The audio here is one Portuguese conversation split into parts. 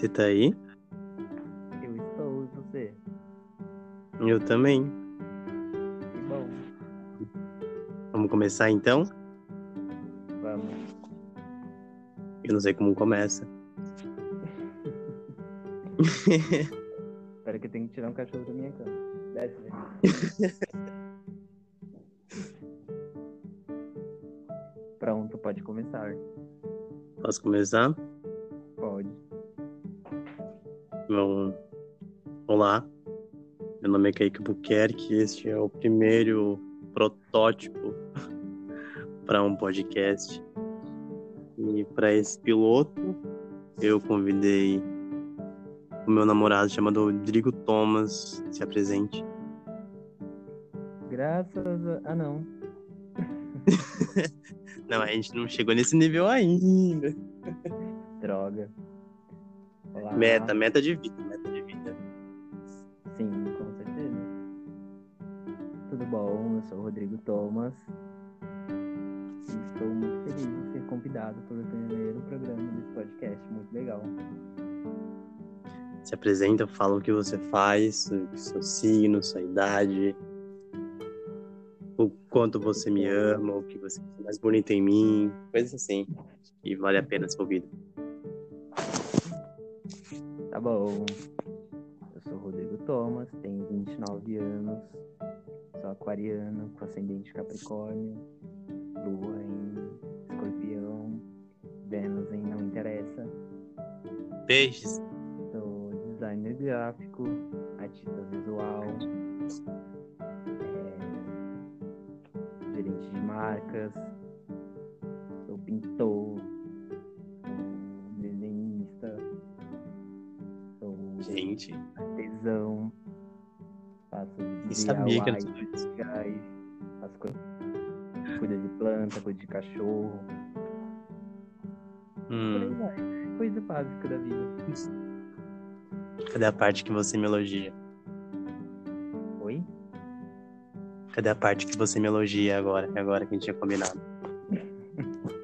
Você tá aí? Eu estou, e você? Eu também. Que bom. Vamos começar então? Vamos. Eu não sei como começa. Espera que eu tenho que tirar um cachorro da minha cama. Desce, velho. Pronto, pode começar. Posso começar? É Kaique Buquerque. Este é o primeiro protótipo para um podcast. E para esse piloto, eu convidei o meu namorado chamado Rodrigo Thomas. Se apresente. Graças a... Ah, não. Não, a gente não chegou nesse nível ainda. Droga. Olá. Meta, meta de vida, meta de vida. Se apresenta, fala o que você faz, o seu signo, sua idade, o quanto você me ama, o que você é mais bonito em mim, coisas assim. E vale a pena ser ouvido. Tá bom. Eu sou Rodrigo Thomas, tenho 29 anos, sou aquariano, com ascendente Capricórnio, lua em escorpião, Vênus em não interessa. Peixes. Designer gráfico, artista visual, é, gerente de marcas, sou pintor, sou desenhista, sou Gente, artesão, faço quem sabia que era DIY, tudo isso? legais, faço coisas, cuido de planta, cuido de cachorro, Hum, coisa básica da vida. Cadê a parte que você me elogia? Oi? Cadê a parte que você me elogia agora? É agora que a gente tinha combinado.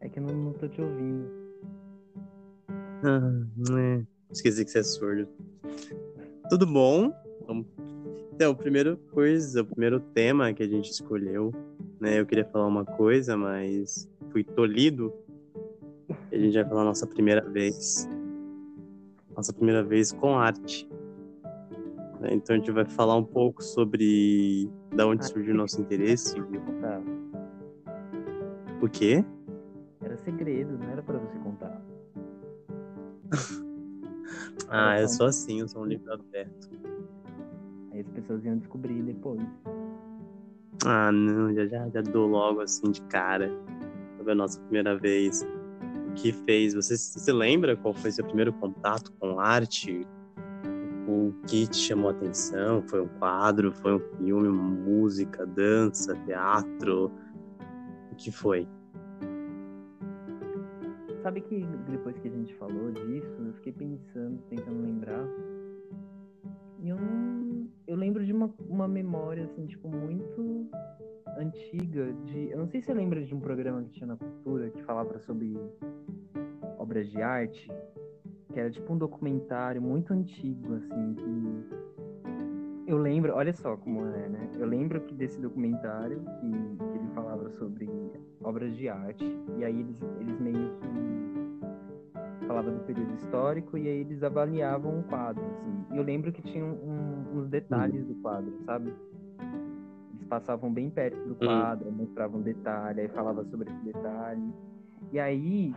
É que eu não, não tô te ouvindo. Ah, é. Esqueci que você é surdo. Tudo bom? Então, a primeira coisa, o primeiro tema que a gente escolheu, né? Eu queria falar uma coisa, mas fui tolhido. E a gente vai falar a nossa primeira vez. Nossa primeira vez com arte. né? Então a gente vai falar um pouco sobre da onde surgiu o nosso interesse. Contar. O quê? Era segredo, não era pra você contar. Ah, eu sou assim, eu sou um livro aberto. Aí as pessoas iam descobrir depois. Ah, não, já, já, já dou logo assim de cara. Sobre a nossa primeira vez. Que fez? Você se lembra qual foi seu primeiro contato com arte? O que te chamou a atenção? Foi um quadro? Foi um filme? Música? Dança? Teatro? O que foi? Sabe que depois que a gente falou disso, eu fiquei pensando, tentando lembrar. E eu não. Eu lembro de uma, uma memória, assim, tipo, muito antiga. De, eu não sei se você lembra de um programa que tinha na cultura que falava sobre obras de arte. Que era tipo um documentário muito antigo, assim, que. Eu lembro, olha só como é, né? Eu lembro que desse documentário que, que ele falava sobre obras de arte. E aí eles, eles meio que falava do período histórico e aí eles avaliavam um quadro, assim. E eu lembro que tinha um- uns detalhes do quadro, sabe? Passavam bem perto do quadro, mostravam detalhe, aí falava sobre esse detalhe. E aí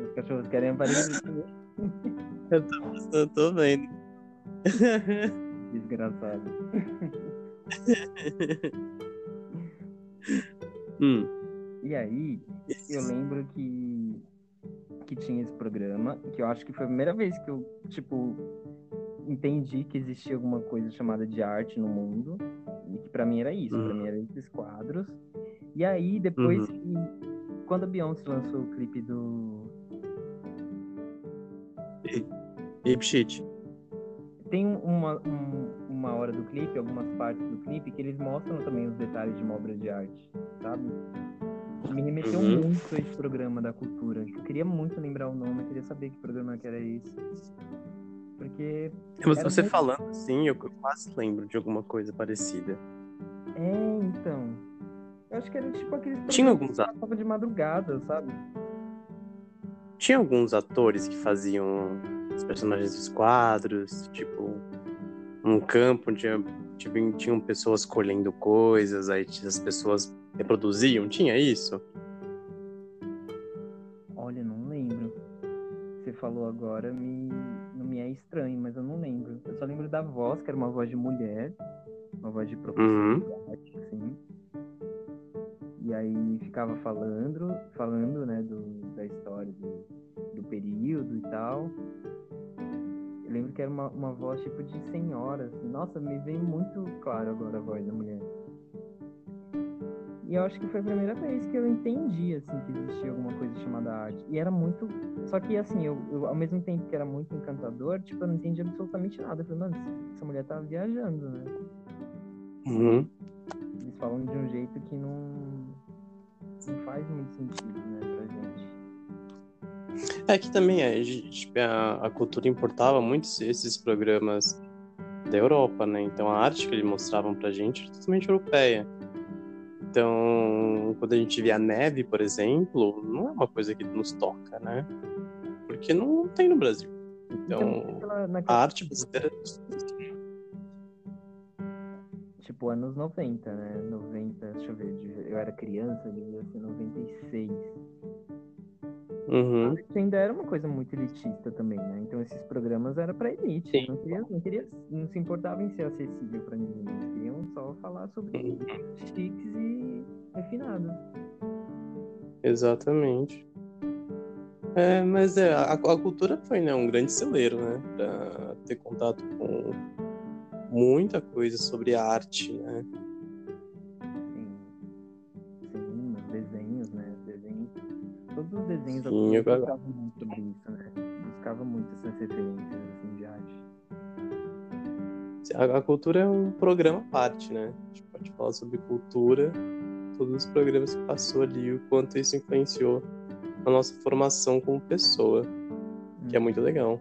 os cachorros querem aparecer. Eu tô, eu tô vendo. Desgraçado. Hum, E aí, eu lembro que, que tinha esse programa, que eu acho que foi a primeira vez que eu, tipo, entendi que existia alguma coisa chamada de arte no mundo. E que pra mim era isso, pra Uhum. mim eram esses quadros. E aí, depois Uhum. Quando a Beyoncé lançou o clipe do Ape Shit. tem uma, um, uma hora do clipe, algumas partes do clipe, que eles mostram também os detalhes de uma obra de arte, sabe? Me remeteu Uhum. muito a esse programa da cultura. Eu queria muito lembrar o nome, eu queria saber que programa que era esse. Porque, Mas Era você muito- falando assim, eu quase lembro de alguma coisa parecida. é, então. Eu acho que era tipo aqueles Tinha alguns passavam de madrugada, sabe? Tinha alguns atores que faziam os personagens dos quadros, tipo, um campo onde tinha, tinham pessoas colhendo coisas, aí as pessoas reproduziam, tinha isso? Olha, não lembro. Você falou agora, me, não me é estranho, mas eu não lembro. Eu só lembro da voz, que era uma voz de mulher, uma voz de professor Uhum. assim. E aí ficava falando, falando, né, do, da história do, do período e tal. Eu lembro que era uma, uma voz tipo de senhora, assim. Nossa, me vem muito claro agora a voz da mulher. E eu acho que foi a primeira vez que eu entendi, assim, que existia alguma coisa chamada arte. E era muito. Só que, assim, eu, eu, ao mesmo tempo que era muito encantador, tipo, eu não entendi absolutamente nada. Eu falei, mano, essa mulher tá viajando, né? Uhum. Eles falam de um jeito que não. Não faz muito sentido, né, pra gente. É que também é, tipo, a, a cultura importava muito esses programas da Europa, né? Então a arte que eles mostravam pra gente era totalmente europeia. Então, quando a gente vê a neve, por exemplo, não é uma coisa que nos toca, né? Porque não tem no Brasil. Então, naquela, a naquela, arte brasileira tipo, anos 90, né? 90, deixa eu ver, eu era criança, devia ser 96. Uhum. ainda era uma coisa muito elitista também, né? Então esses programas eram pra elite. Sim. Não, queria, não, queria, não se importava em ser acessível pra ninguém. Eles queriam só falar sobre Uhum. chiques e refinados. Exatamente. É, mas é, a, a cultura foi né, um grande celeiro, né? Pra ter contato com muita coisa sobre arte, né? Desenhos Sim, eu gosto. buscavam muito sobre isso, né? Buscava muito essas referências assim, de arte. A, a cultura é um programa à parte, né? A gente pode falar sobre cultura, todos os programas que passou ali, o quanto isso influenciou a nossa formação como pessoa, que é muito legal.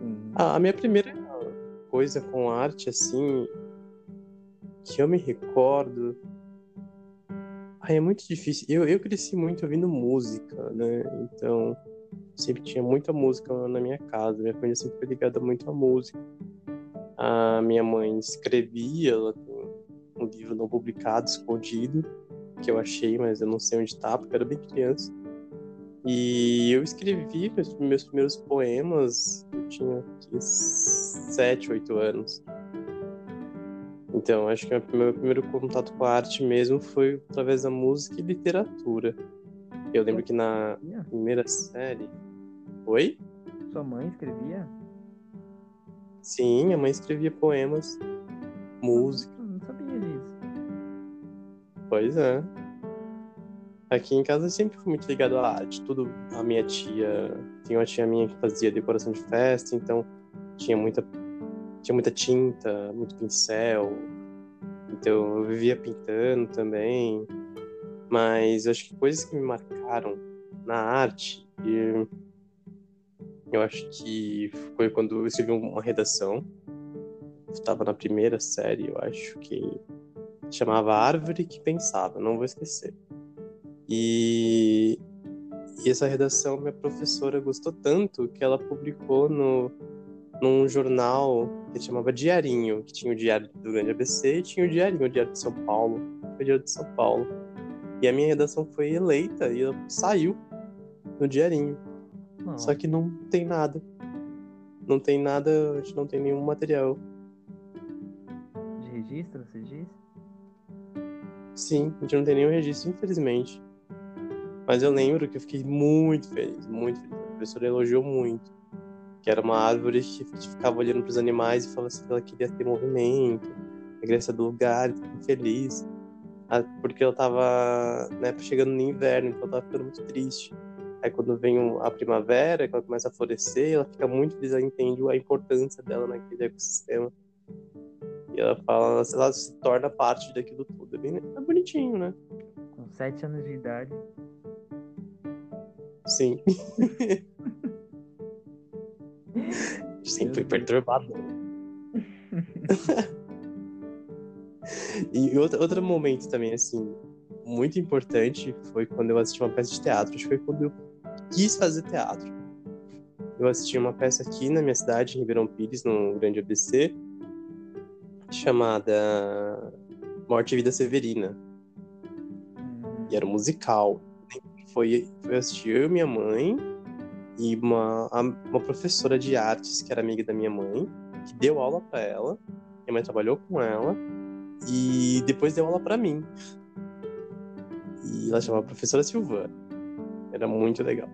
Sim. Ah, a minha primeira coisa com arte, assim, que eu me recordo. Ai, é muito difícil. Eu, eu cresci muito ouvindo música, né? Então, sempre tinha muita música na minha casa. Minha família sempre foi ligada muito à música. A minha mãe escrevia, ela tem um livro não publicado, escondido, que eu achei, mas eu não sei onde tá, porque eu era bem criança. E eu escrevi meus, meus primeiros poemas, eu tinha aqui, sete, oito anos. Então, acho que o meu primeiro contato com a arte mesmo foi através da música e literatura. Eu lembro que na primeira série. Oi? Sua mãe escrevia? Sim, a mãe escrevia poemas, música. Eu não sabia disso. Pois é. Aqui em casa eu sempre fui muito ligado à arte. Tudo, a minha tia, tinha uma tia minha que fazia decoração de festa, então tinha muita, tinha muita tinta, muito pincel. Então eu vivia pintando também. Mas eu acho que coisas que me marcaram na arte, e eu acho que foi quando eu escrevi uma redação. Eu estava na primeira série, eu acho que chamava Árvore que Pensava, não vou esquecer. E, e essa redação minha professora gostou tanto que ela publicou no, num jornal que chamava Diarinho, que tinha o Diário do Grande ABC e tinha o Diarinho, o Diário de São Paulo, o Diário de São Paulo. E a minha redação foi eleita e ela saiu no Diarinho. Não. Só que não tem nada. Não tem nada, a gente não tem nenhum material. De registro, você diz? Sim, a gente não tem nenhum registro, infelizmente. Mas eu lembro que eu fiquei muito feliz, muito feliz. A professora elogiou muito. Que era uma árvore que ficava olhando para os animais e falava assim que ela queria ter movimento, queria sair do lugar, feliz. Ah, Porque ela tava né, chegando no inverno, então ela tava ficando muito triste. Aí quando vem a primavera, ela começa a florescer, ela fica muito feliz, ela entende a importância dela naquele ecossistema. E ela fala, ela se torna parte daquilo tudo. É, bem, é bonitinho, né? Com sete anos de idade. Sim. Sempre fui perturbado. e outro, outro momento também, assim, muito importante foi quando eu assisti uma peça de teatro. Acho que foi quando eu quis fazer teatro. Eu assisti uma peça aqui na minha cidade, em Ribeirão Pires, no Grande ABC, chamada Morte e Vida Severina. E era um musical. Foi, foi assistir eu e minha mãe e uma, uma professora de artes, que era amiga da minha mãe, que deu aula para ela. Minha mãe trabalhou com ela e depois deu aula para mim. E ela chamava Professora Silvana. Era muito legal.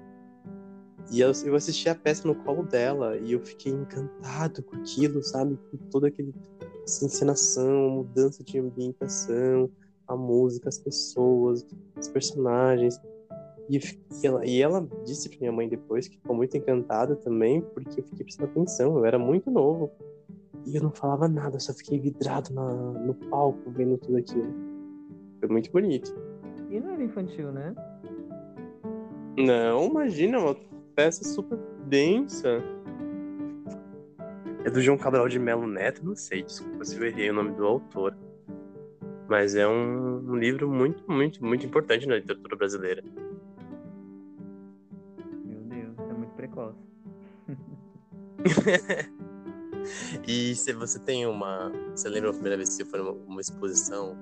E eu, eu assisti a peça no colo dela e eu fiquei encantado com aquilo, sabe? Com toda aquele essa encenação, mudança de ambientação, a música, as pessoas, os personagens. E, ela, e ela disse pra minha mãe depois que ficou muito encantada também, porque eu fiquei prestando atenção, eu era muito novo. E eu não falava nada, eu só fiquei vidrado na, no palco vendo tudo aquilo. Foi muito bonito. E não era infantil, né? Não, imagina, uma peça super densa. É do João Cabral de Melo Neto, não sei, desculpa se eu errei o nome do autor. Mas é um, um livro muito, muito, muito importante na literatura brasileira. e se você tem uma. Você lembra a primeira vez que você foi numa uma exposição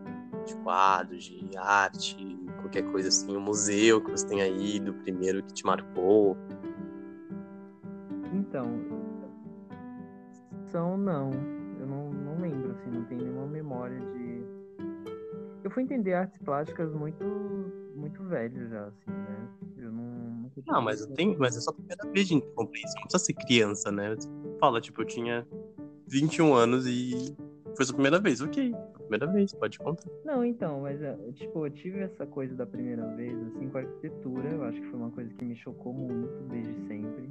de quadros, de arte, qualquer coisa assim, um museu que você tenha ido, primeiro que te marcou? Então, são não. Eu não, não lembro, assim, não tenho nenhuma memória de. Eu fui entender artes plásticas muito, muito velho já, assim, né? Eu não, não, mas, tem, mas é só a primeira vez de compreensão. Não precisa ser criança, né? Fala, tipo, eu tinha 21 anos e foi a sua primeira vez. Ok, primeira vez, pode contar. Não, então, mas, é, tipo, eu tive essa coisa da primeira vez, assim, com a arquitetura. Eu acho que foi uma coisa que me chocou muito desde sempre.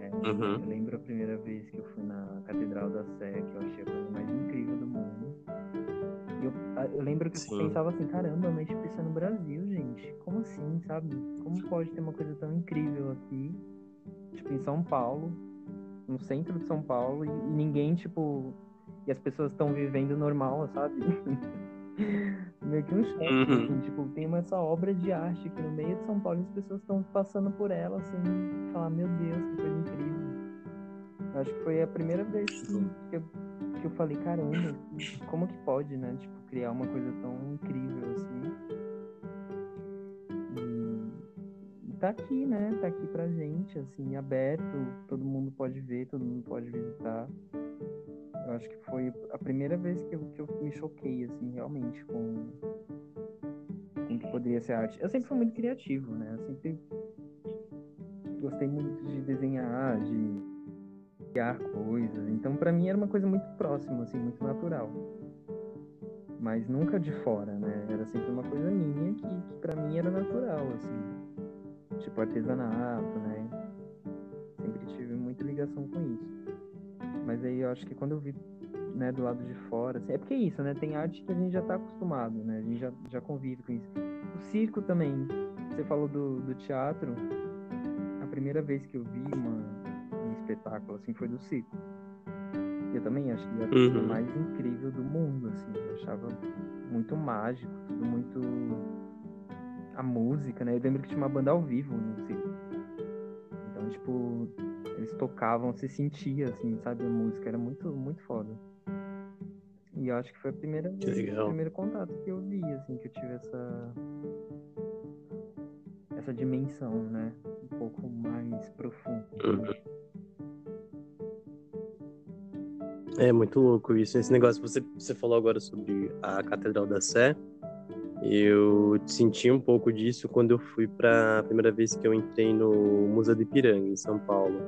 É, uhum. Eu lembro a primeira vez que eu fui na Catedral da Sé, que eu achei a coisa mais. Eu, lembro que Sim. eu pensava assim, caramba, mas tipo, isso é no Brasil, gente. Como assim, sabe? Como pode ter uma coisa tão incrível aqui, tipo, em São Paulo, no centro de São Paulo, e, e ninguém, tipo. E as pessoas estão vivendo normal, sabe? meio que um choque, uhum. assim, tipo, tem essa obra de arte aqui no meio de São Paulo e as pessoas estão passando por ela, assim, falar, meu Deus, que coisa incrível. Eu acho que foi a primeira vez que, que eu que eu falei, caramba, como que pode, né? Tipo, criar uma coisa tão incrível assim. E, tá aqui, né? Tá aqui pra gente, assim, aberto, todo mundo pode ver, todo mundo pode visitar. Eu acho que foi a primeira vez que eu, que eu me choquei, assim, realmente, com, com que poderia ser arte. Eu sempre fui muito criativo, né? Eu sempre gostei muito de desenhar, de criar coisas. Então, para mim era uma coisa muito próxima, assim, muito natural. Mas nunca de fora, né? Era sempre uma coisa minha que, que para mim era natural, assim. Tipo artesanato, né? Sempre tive muita ligação com isso. Mas aí eu acho que quando eu vi né, do lado de fora. Assim, é porque é isso, né? Tem arte que a gente já tá acostumado, né? A gente já, já convive com isso. O circo também. Você falou do, do teatro. A primeira vez que eu vi uma, espetáculo, assim, foi do circo. Eu também acho que é a coisa uhum. mais incrível do mundo, assim. Eu achava muito mágico, tudo muito. A música, né? Eu lembro que tinha uma banda ao vivo no circo. Então, tipo, eles tocavam, se sentia, assim, sabe? A música era muito, muito foda. E eu acho que foi a primeira vez, o primeiro contato que eu vi, assim, que eu tive essa. essa dimensão, né? Um pouco mais profunda. Uhum. É muito louco isso. Esse negócio, você, você falou agora sobre a Catedral da Sé. Eu senti um pouco disso quando eu fui para a primeira vez que eu entrei no Museu do Ipiranga, em São Paulo.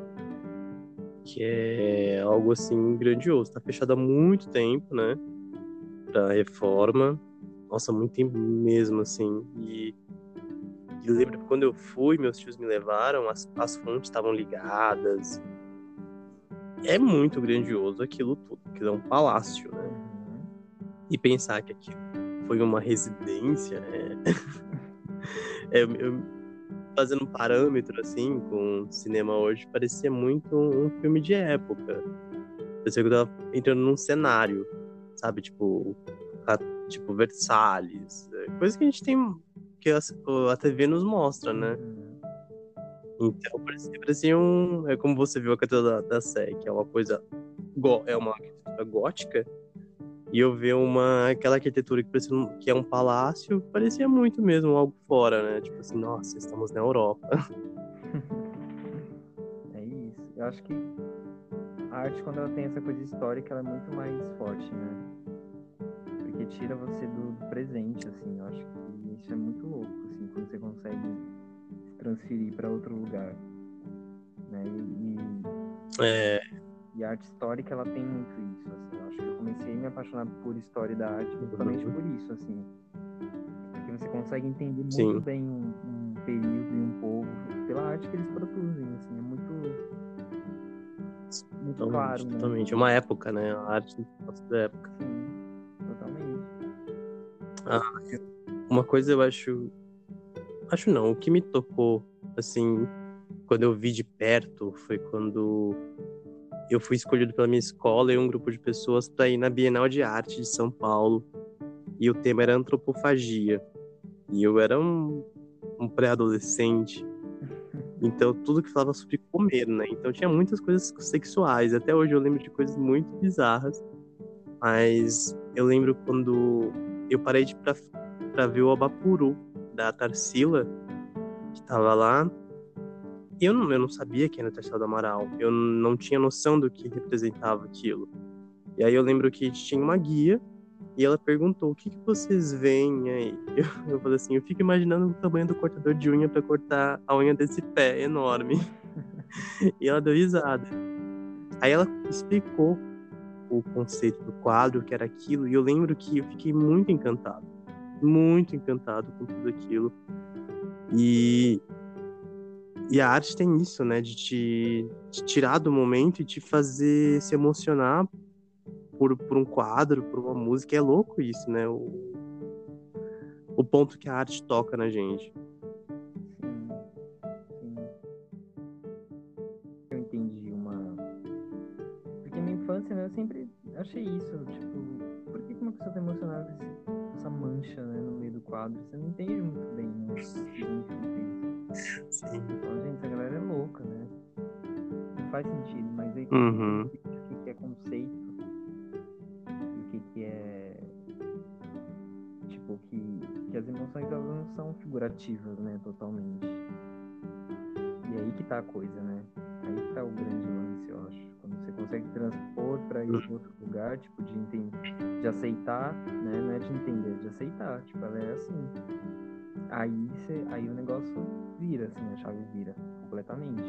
Que é algo assim grandioso. Tá fechado há muito tempo, né? Pra reforma. Nossa, muito tempo mesmo, assim. E, E lembro que quando eu fui, meus tios me levaram, as, as fontes estavam ligadas. É muito grandioso aquilo tudo, aquilo é um palácio, né? Uhum. E pensar que aquilo foi uma residência, é... é eu, fazendo um parâmetro assim com cinema hoje, parecia muito um filme de época. Parecia que eu tava entrando num cenário, sabe? Tipo, a, tipo Versalhes, é, coisa que a gente tem que a, a TV nos mostra, né? Então parecia, parecia um, é como você viu a catedral da, da Sé, que é uma coisa é uma arquitetura gótica. E eu ver uma aquela arquitetura que parecia que é um palácio, parecia muito mesmo algo fora, né? Tipo assim, nossa, estamos na Europa. É isso. Eu acho que a arte, quando ela tem essa coisa histórica, ela é muito mais forte, né? Porque tira você do, presente, assim. Eu acho que isso é muito louco, assim, quando você consegue se transferir para outro lugar. Né? E, É, e a arte histórica, ela tem muito isso, assim. Eu acho que eu comecei a me apaixonar por história da arte justamente por isso, assim. Porque você consegue entender muito Sim. bem um, um período e um povo pela arte que eles produzem, assim. É muito, muito claro, né? totalmente. Uma época, né? A arte da época. Sim, totalmente. Uma coisa eu acho. Acho não, o que me tocou, assim, quando eu vi de perto, foi quando eu fui escolhido pela minha escola e um grupo de pessoas para ir na Bienal de Arte de São Paulo. E o tema era antropofagia. E eu era um, um pré-adolescente. Então, tudo que falava sobre comer, né? Então, tinha muitas coisas sexuais. Até hoje eu lembro de coisas muito bizarras. Mas eu lembro quando eu parei de pra, pra ver o Abapuru da Tarsila, que tava lá. Eu não, eu não sabia quem era Tarsila do Amaral. Eu não tinha noção do que representava aquilo. E aí eu lembro que tinha uma guia e ela perguntou: o que, que vocês veem aí? Eu, eu falei assim: eu fico imaginando o tamanho do cortador de unha para cortar a unha desse pé enorme. e ela deu risada. Aí ela explicou o conceito do quadro, que era aquilo, e eu lembro que eu fiquei muito encantado. Muito encantado com tudo aquilo. E, e a arte tem isso, né? De te, te tirar do momento e te fazer se emocionar por, por um quadro, por uma música. É louco isso, né? O, o ponto que a arte toca na gente. Sim. Eu entendi uma. Porque na infância, né, eu sempre achei isso, tipo, por que uma pessoa tá emocionada essa mancha, né, no meio do quadro? Você não entende muito bem, né, o que significa isso. Fala, gente, essa galera é louca, né? Não faz sentido, mas aí Uhum. o que que é conceito e o que que é tipo que, que as emoções elas não são figurativas, né, totalmente. E aí que tá a coisa, né? Aí que tá o grande lance, eu acho. Você consegue transpor pra esse outro lugar, tipo, de entender, de aceitar, né? Não é de entender, é de aceitar. Tipo, ela é assim. Aí, você, aí o negócio vira, assim, a chave vira completamente.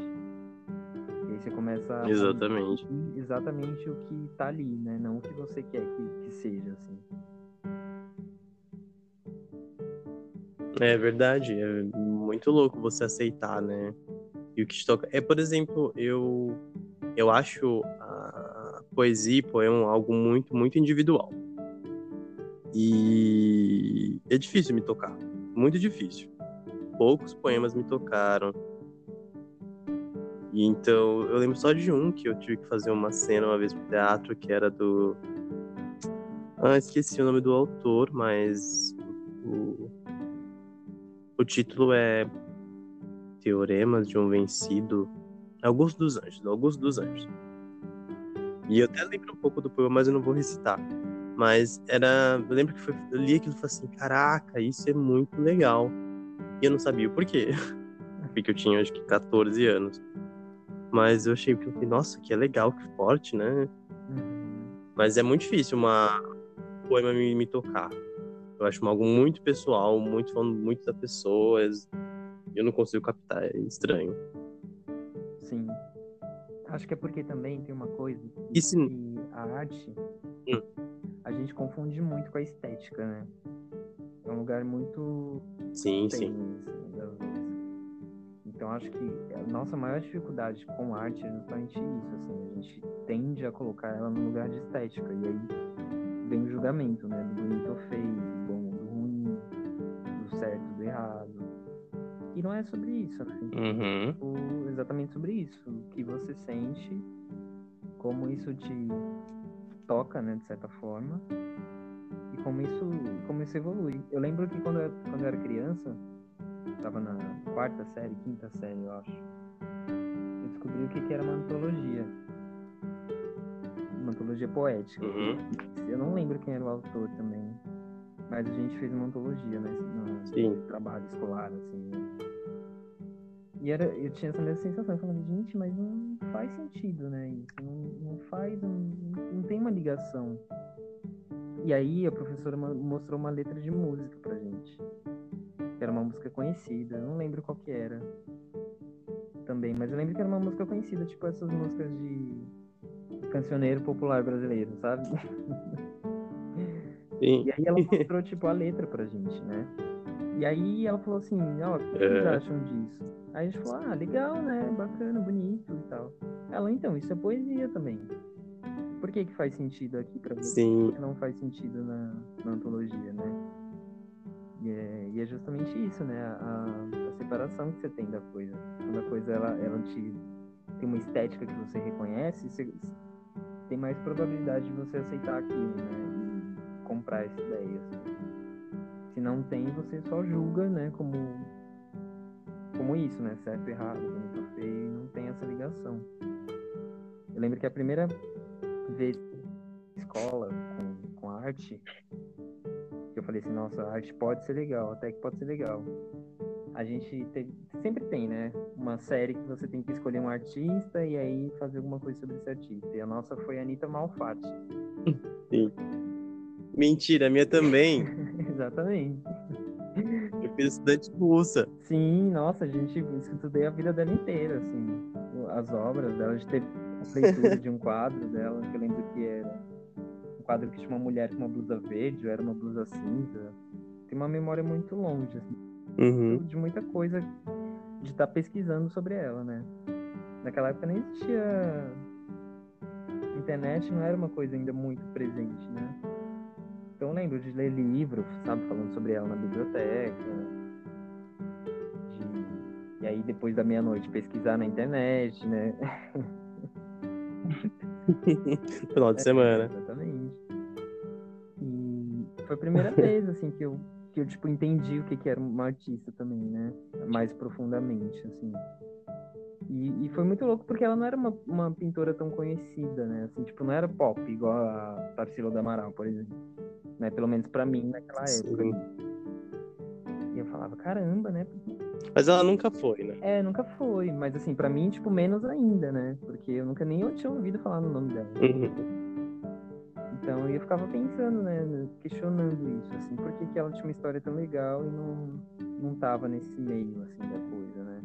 E aí você começa a Exatamente. exatamente o que tá ali, né? Não o que você quer que, que seja, assim. É verdade, é muito louco você aceitar, né? E o que te toca. É, por exemplo, eu eu acho a poesia e poema algo muito, muito individual. E é difícil me tocar, muito difícil. Poucos poemas me tocaram. E então, eu lembro só de um que eu tive que fazer uma cena uma vez pro teatro, que era do. Ah, esqueci o nome do autor, mas o, o título é Teoremas de um Vencido. Augusto dos Anjos, Augusto dos Anjos. E eu até lembro um pouco do poema, mas eu não vou recitar. Mas era. Eu lembro que foi, eu li aquilo e falei assim: caraca, isso é muito legal. E eu não sabia o porquê. Porque eu tinha acho que 14 anos. Mas eu achei que eu falei, nossa, que é legal, que forte, né? Uhum. Mas é muito difícil uma um poema me, me tocar. Eu acho algo muito pessoal, muito falando muito da pessoa. Eu não consigo captar, é estranho. Sim. Acho que é porque também tem uma coisa E se- que a arte Hum. a gente confunde muito com a estética, né? É um lugar muito Sim, tem sim. isso, duas. acho que a nossa maior dificuldade com arte é justamente isso, assim, a gente tende a colocar ela no lugar de estética, e aí vem o julgamento, né, do bonito ou feio, do bom, do ruim, do certo, do errado. E não é sobre isso, assim, Uhum. tipo, exatamente sobre isso, o que você sente, como isso te toca, né, de certa forma, e como isso, como isso evolui. Eu lembro que quando eu, quando eu era criança, estava na quarta série, quinta série, eu acho, eu descobri o que, que era uma antologia. Uma antologia poética. Uhum. Eu não lembro quem era o autor também, mas a gente fez uma antologia, né, no Sim. trabalho escolar, assim, né? E era, eu tinha essa mesma sensação, falava, gente, mas não faz sentido, né? Isso não, não faz, não, não tem uma ligação. E aí a professora mostrou uma letra de música pra gente. Era uma música conhecida, não lembro qual que era. Também, mas eu lembro que era uma música conhecida, tipo essas músicas de cancioneiro popular brasileiro, sabe? Sim. E aí ela mostrou, tipo, a letra pra gente, né? E aí ela falou assim, ó, o que vocês É. acham disso? Aí a gente falou, ah, legal, né? Bacana, bonito e tal. Ela, então, isso é poesia também. Por que que faz sentido aqui pra você? Sim. que não faz sentido na, na antologia, né? E é, e é justamente isso, né? A, a separação que você tem da coisa. Quando a coisa ela, ela te tem uma estética que você reconhece, você tem mais probabilidade de você aceitar aquilo, né? E comprar essa ideia. assim. Se não tem, você só julga, né? Como como isso, né? Certo, errado, bonito, feio, e não tem essa ligação. Eu lembro que a primeira vez escola com, com arte, que eu falei assim, nossa, a arte pode ser legal, até que pode ser legal. A gente teve- sempre tem, né? Uma série que você tem que escolher um artista e aí fazer alguma coisa sobre esse artista. E a nossa foi a Anitta Malfatti. Mentira, a minha também. Exatamente. Fiz estudante russa. Sim, nossa, a gente estudei a vida dela inteira, assim, as obras dela, a gente teve a leitura de um quadro dela, que eu lembro que era um quadro que tinha uma mulher com uma blusa verde, ou era uma blusa cinza. Tem uma memória muito longe, assim, Uhum. de muita coisa de estar pesquisando sobre ela, né? Naquela época nem existia internet, não era uma coisa ainda muito presente, né? Então eu lembro de ler livro, sabe, falando sobre ela na biblioteca. de- E aí depois da meia-noite pesquisar na internet, né? Final de semana. Exatamente. E foi a primeira vez, assim, que eu, que eu tipo, entendi o que, que era uma artista também, né? Mais profundamente, assim. E, e foi muito louco porque ela não era uma, uma pintora tão conhecida, né? Assim, tipo, não era pop, igual a Tarsila do Amaral, por exemplo. Né? Pelo menos pra mim, naquela época. Sim. E eu falava, caramba, né? Mas ela nunca foi, né? É, nunca foi. Mas, assim, pra mim, tipo, menos ainda, né? Porque eu nunca nem tinha ouvido falar no nome dela. Uhum. Então eu ficava pensando, né, questionando isso, assim, por que, que ela tinha uma história tão legal e não, não tava nesse meio, assim, da coisa, né?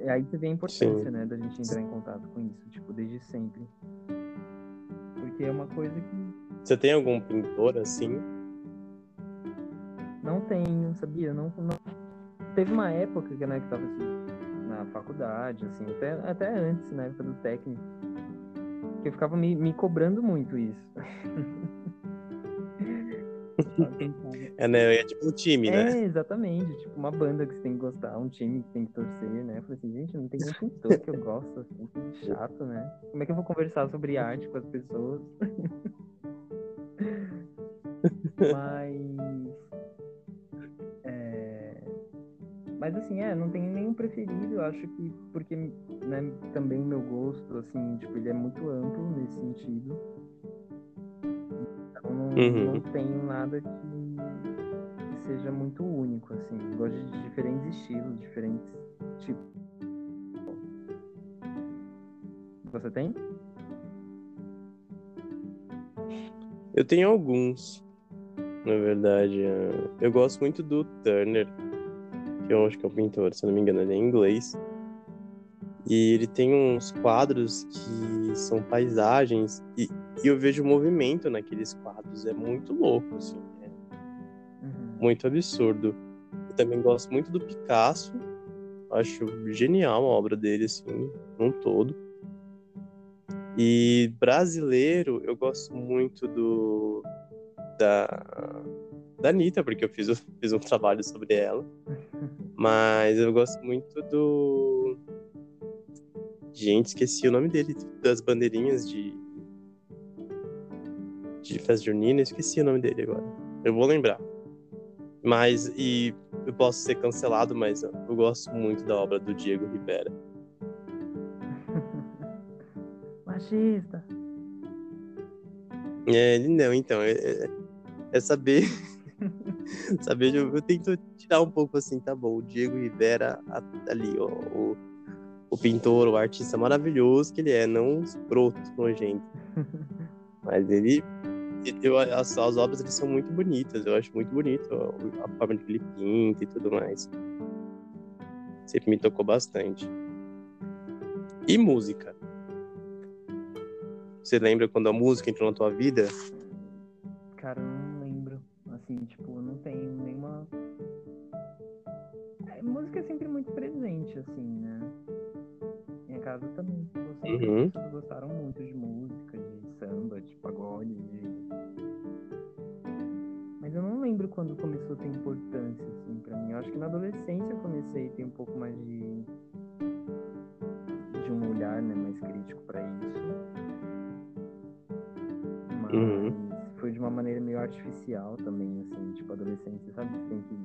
E aí você vê a importância, Sim. né, da gente entrar em contato com isso, tipo, desde sempre. Porque é uma coisa que Você tem algum pintor assim? não tenho, sabia? Não, não... Teve uma época que, né, que tava assim, na faculdade, assim, até, até antes, na época do técnico, que eu ficava me, me cobrando muito isso. É, né? É tipo um time, né? É, exatamente. Tipo, uma banda que você tem que gostar, um time que tem que torcer, né? Eu falei assim, gente, não tem nenhum pintor que eu gosto, assim, que chato, né? Como é que eu vou conversar sobre arte com as pessoas? Mas. é, Mas assim, é, não tenho nenhum preferido, eu acho que porque né, também meu gosto, assim, tipo, ele é muito amplo nesse sentido. Então não, Uhum. não tenho nada que, que seja muito único, assim. Gosto de diferentes estilos, diferentes tipos. Você tem? Eu tenho alguns, na verdade. é, Eu gosto muito do Turner, que eu acho que é um pintor, se não me engano, ele é inglês. E ele tem uns quadros que são paisagens, e, e eu vejo movimento naqueles quadros, é muito louco, assim, é Uhum. muito absurdo. Eu também gosto muito do Picasso, acho genial a obra dele, assim, um todo. E brasileiro, eu gosto muito do da da Anitta, porque eu fiz, fiz um trabalho sobre ela. Mas eu gosto muito do. Gente, esqueci o nome dele, das bandeirinhas de. de festa junina, esqueci o nome dele agora. Eu vou lembrar. Mas, e eu posso ser cancelado, mas eu gosto muito da obra do Diego Rivera. Machista. É, não, então, é, é, saber Sabe, eu, eu, tento tirar um pouco assim, tá bom, o Diego Rivera ali, ó, o, o pintor, o artista maravilhoso que ele é, não um escroto, nojento. Mas ele, eu, as, as obras dele são muito bonitas, eu acho muito bonito a, a forma que ele pinta e tudo mais. Sempre me tocou bastante. E música? Você lembra quando a música entrou na tua vida? Quando começou a ter importância, assim, pra mim. Eu acho que na adolescência eu comecei a ter um pouco mais de. de um olhar, né, mais crítico pra isso. Mas. Uhum foi de uma maneira meio artificial também, assim, tipo, adolescência, sabe? Tem que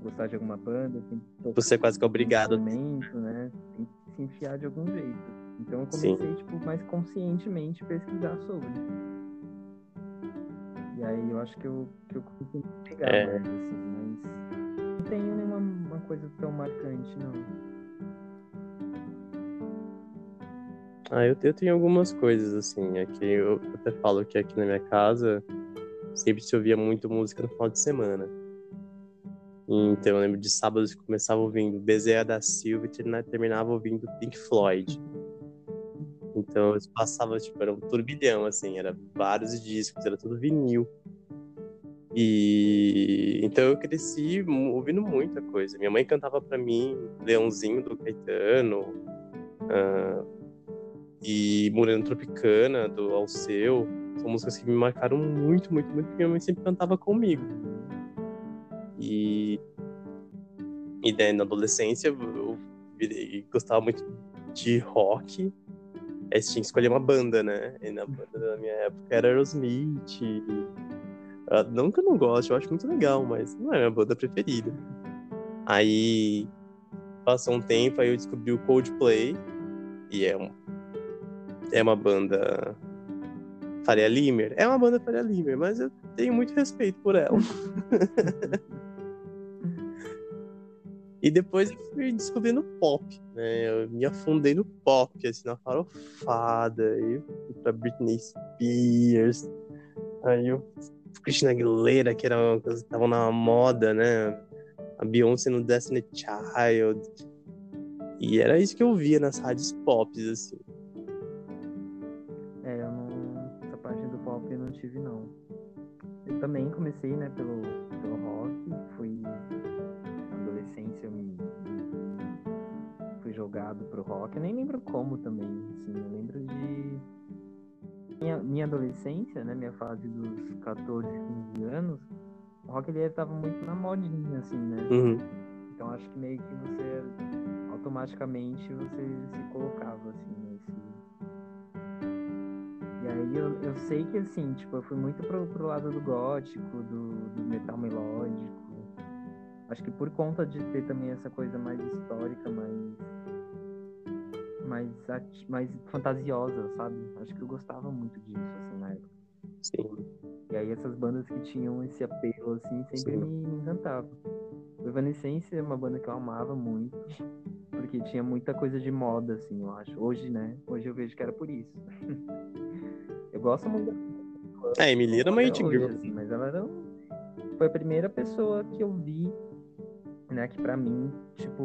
gostar de alguma banda, tem que Você é quase que obrigado. né? Tem que se enfiar de algum jeito. Então eu comecei, Sim. tipo, mais conscientemente pesquisar sobre. E aí eu acho que eu, que eu consegui pegar é. mais, assim, mas não tenho nenhuma uma coisa tão marcante, não. Ah, eu, eu tenho algumas coisas, assim. Aqui eu até falo que aqui na minha casa sempre se ouvia muito música no final de semana. Então eu lembro de sábados que começava ouvindo Bezerra da Silva e terminava ouvindo Pink Floyd. Então eu passava, tipo, era um turbilhão, assim, era vários discos, era tudo vinil. E então eu cresci ouvindo muita coisa. Minha mãe cantava para mim Leãozinho do Caetano, uh, e Morena Tropicana, do Alceu. São músicas que me marcaram muito, muito, muito, porque minha mãe sempre cantava comigo. E, e daí, na adolescência eu virei, gostava muito de rock. Aí você tinha que escolher uma banda, né? E na banda da minha época era Aerosmith. E... Ah, não que eu não goste, eu acho muito legal, mas não é minha banda preferida. Aí passou um tempo, aí eu descobri o Coldplay, e é um é uma banda Faria Limer? É uma banda Faria Limer, mas eu tenho muito respeito por ela. e depois eu fui descobrindo pop, né? Eu me afundei no pop, assim, na farofada. Aí eu fui pra Britney Spears. Aí eu Christina Aguilera, que era que estavam na moda, né? A Beyoncé no Destiny Child. E era isso que eu via nas rádios pop, assim. também comecei, né, pelo, pelo rock, fui jogado pro rock, eu nem lembro como também, assim, eu lembro de minha, minha adolescência, né, minha fase dos 14, 15 anos, o rock ele tava muito na modinha, assim, né? Uhum. Então acho que meio que você automaticamente você se colocava assim aí eu, eu sei que, assim, tipo, eu fui muito pro, pro lado do gótico, do, do metal melódico. Acho que por conta de ter também essa coisa mais histórica, mais mais, mais fantasiosa, sabe? Acho que eu gostava muito disso, assim, na época. Sim. E aí essas bandas que tinham esse apelo, assim, sempre me, me encantavam. O Evanescence é uma banda que eu amava muito, porque tinha muita coisa de moda, assim, eu acho. Hoje, né? Hoje eu vejo que era por isso. Eu gosto muito da. É, Emily era uma girl. Assim, mas ela era um... foi a primeira pessoa que eu vi, né, que pra mim, tipo,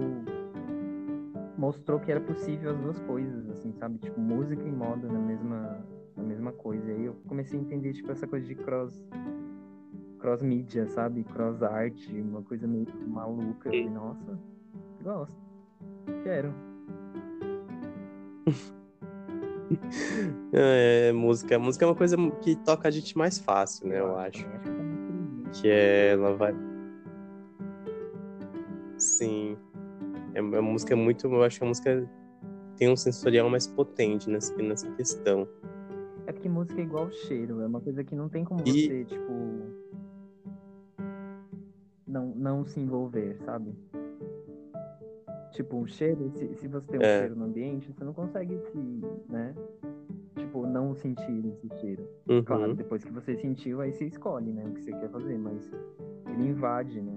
mostrou que era possível as duas coisas, assim, sabe? Tipo, música e moda na mesma, na mesma coisa. E aí eu comecei a entender, tipo, essa coisa de cross cross mídia, sabe? Cross art, uma coisa meio maluca. E, nossa, Gosto. Quero. É, música. Música é uma coisa que toca a gente mais fácil, né? Eu acho. Que. Que é, ela vai. A música é muito. Eu acho que a música tem um sensorial mais potente nessa, nessa questão. É porque música é igual cheiro, é uma coisa que não tem como E- você, tipo. Não, não se envolver, sabe? Tipo, o cheiro, se, se você tem um É. cheiro no ambiente, você não consegue se, né? Tipo, não sentir esse cheiro. Uhum. Claro, depois que você sentiu, aí você escolhe, né? O que você quer fazer, mas ele invade, né?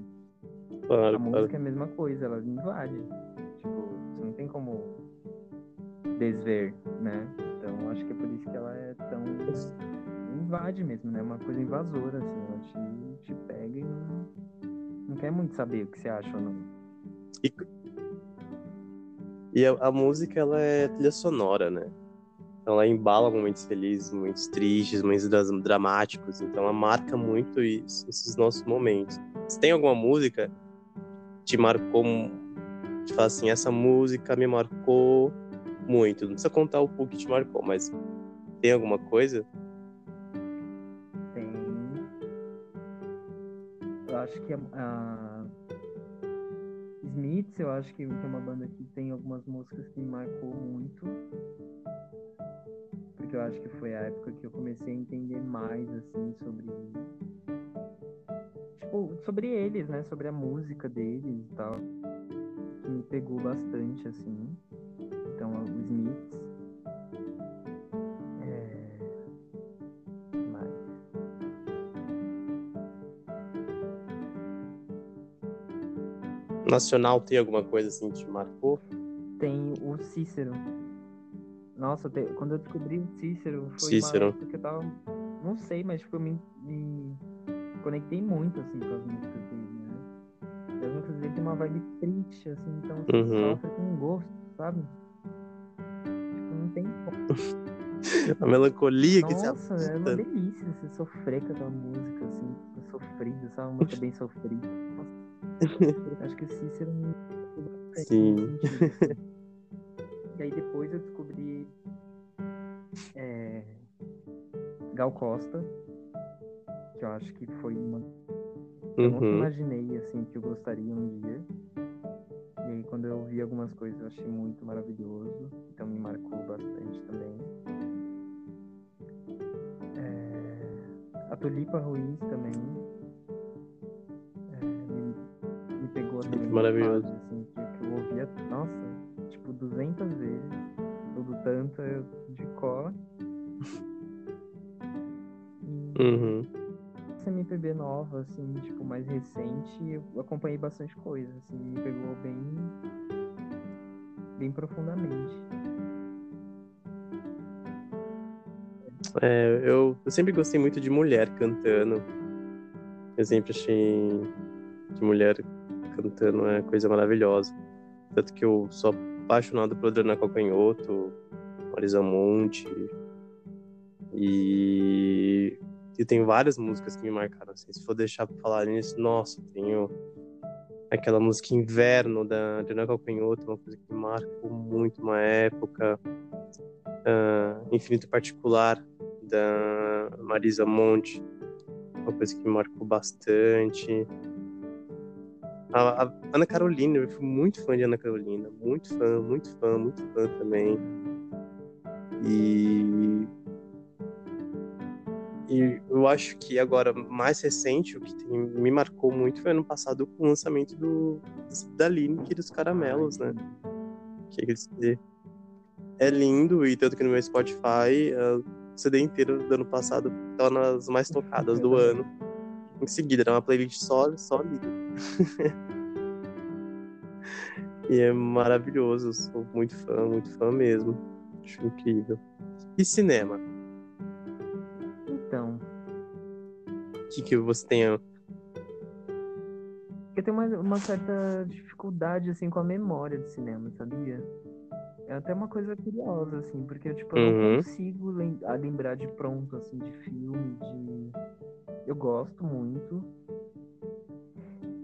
Claro, A claro. música é a mesma coisa, ela invade. Tipo, você não tem como desver, né? Então acho que é por isso que ela é tão. invade mesmo, né? Uma coisa invasora, assim. Ela te, te pega e não, não quer muito saber o que você acha ou não. E, e a, a música, ela é trilha sonora, né? Então ela embala momentos felizes, momentos tristes, momentos dramáticos. Então ela marca muito isso, esses nossos momentos. Se tem alguma música te marcou, fala assim, essa música me marcou muito. Não precisa contar o que te marcou, mas tem alguma coisa? Tem. Eu acho que a. a... Smiths, eu acho que é uma banda que tem algumas músicas que me marcou muito. Porque eu acho que foi a época que eu comecei a entender mais, assim, sobre. Tipo, sobre eles, né? Sobre a música deles e tal. Que me pegou bastante, assim. Então, o Smiths. É. Nacional tem alguma coisa assim que te marcou? tem o Cícero. Nossa, te- quando eu descobri o Cícero, foi Cícero. uma época que eu tava. Não sei, mas tipo, eu me, me conectei muito assim com as músicas dele, né? As músicas dele tem uma vibe triste, assim, então você Uhum. sofre com gosto, sabe? Tipo, não tem como. A melancolia que se Nossa, é uma delícia você sofrer com aquela música, assim, sofrida, sabe? Uma música bem sofrida. Nossa. Acho que o Cícero me Sim. assim. E aí depois eu descobri é, Gal Costa, que eu acho que foi uma. Eu nunca Uhum. imaginei assim que eu gostaria um dia. E aí quando eu vi algumas coisas eu achei muito maravilhoso. Então me marcou bastante também. É, a Tulipa Ruiz também. é, me, me pegou numa maravilhoso. fase, assim, que, eu ouvia, nossa, tipo 200 vezes. Tudo tanto de cor. Uhum. Essa MPB nova, assim, tipo, mais recente, eu acompanhei bastante coisa, assim, me pegou bem, bem profundamente. É, eu, eu sempre gostei muito de mulher cantando. Eu sempre achei que mulher cantando é coisa maravilhosa. Tanto que eu sou apaixonado por Adriana Calcanhoto, Marisa Monte. E, e tem várias músicas que me marcaram. Assim. Se for deixar pra falar nisso, nossa, tenho aquela música Inverno da Adriana Calcanhoto, uma coisa que marcou muito uma época. Ah, Infinito Particular da Marisa Monte, uma coisa que me marcou bastante. A, a Ana Carolina, eu fui muito fã de Ana Carolina, muito fã, muito fã, muito fã também. E, e eu acho que agora, mais recente, o que tem- me marcou muito foi ano passado com o lançamento do, da Lineker e dos Caramelos, né? Que eles, é lindo, e tanto que no meu Spotify, ah, o CD inteiro do ano passado tava nas mais tocadas do ano. Em seguida, era uma playlist só, só e é maravilhoso, sou muito fã, muito fã mesmo. Acho incrível. E cinema? Que, que você tem? eu tenho uma, uma certa dificuldade, assim, com a memória do cinema, sabia? É até uma coisa curiosa, assim, porque, tipo, eu Uhum. não consigo lem- a lembrar de pronto, assim, de filme, de... Eu gosto muito.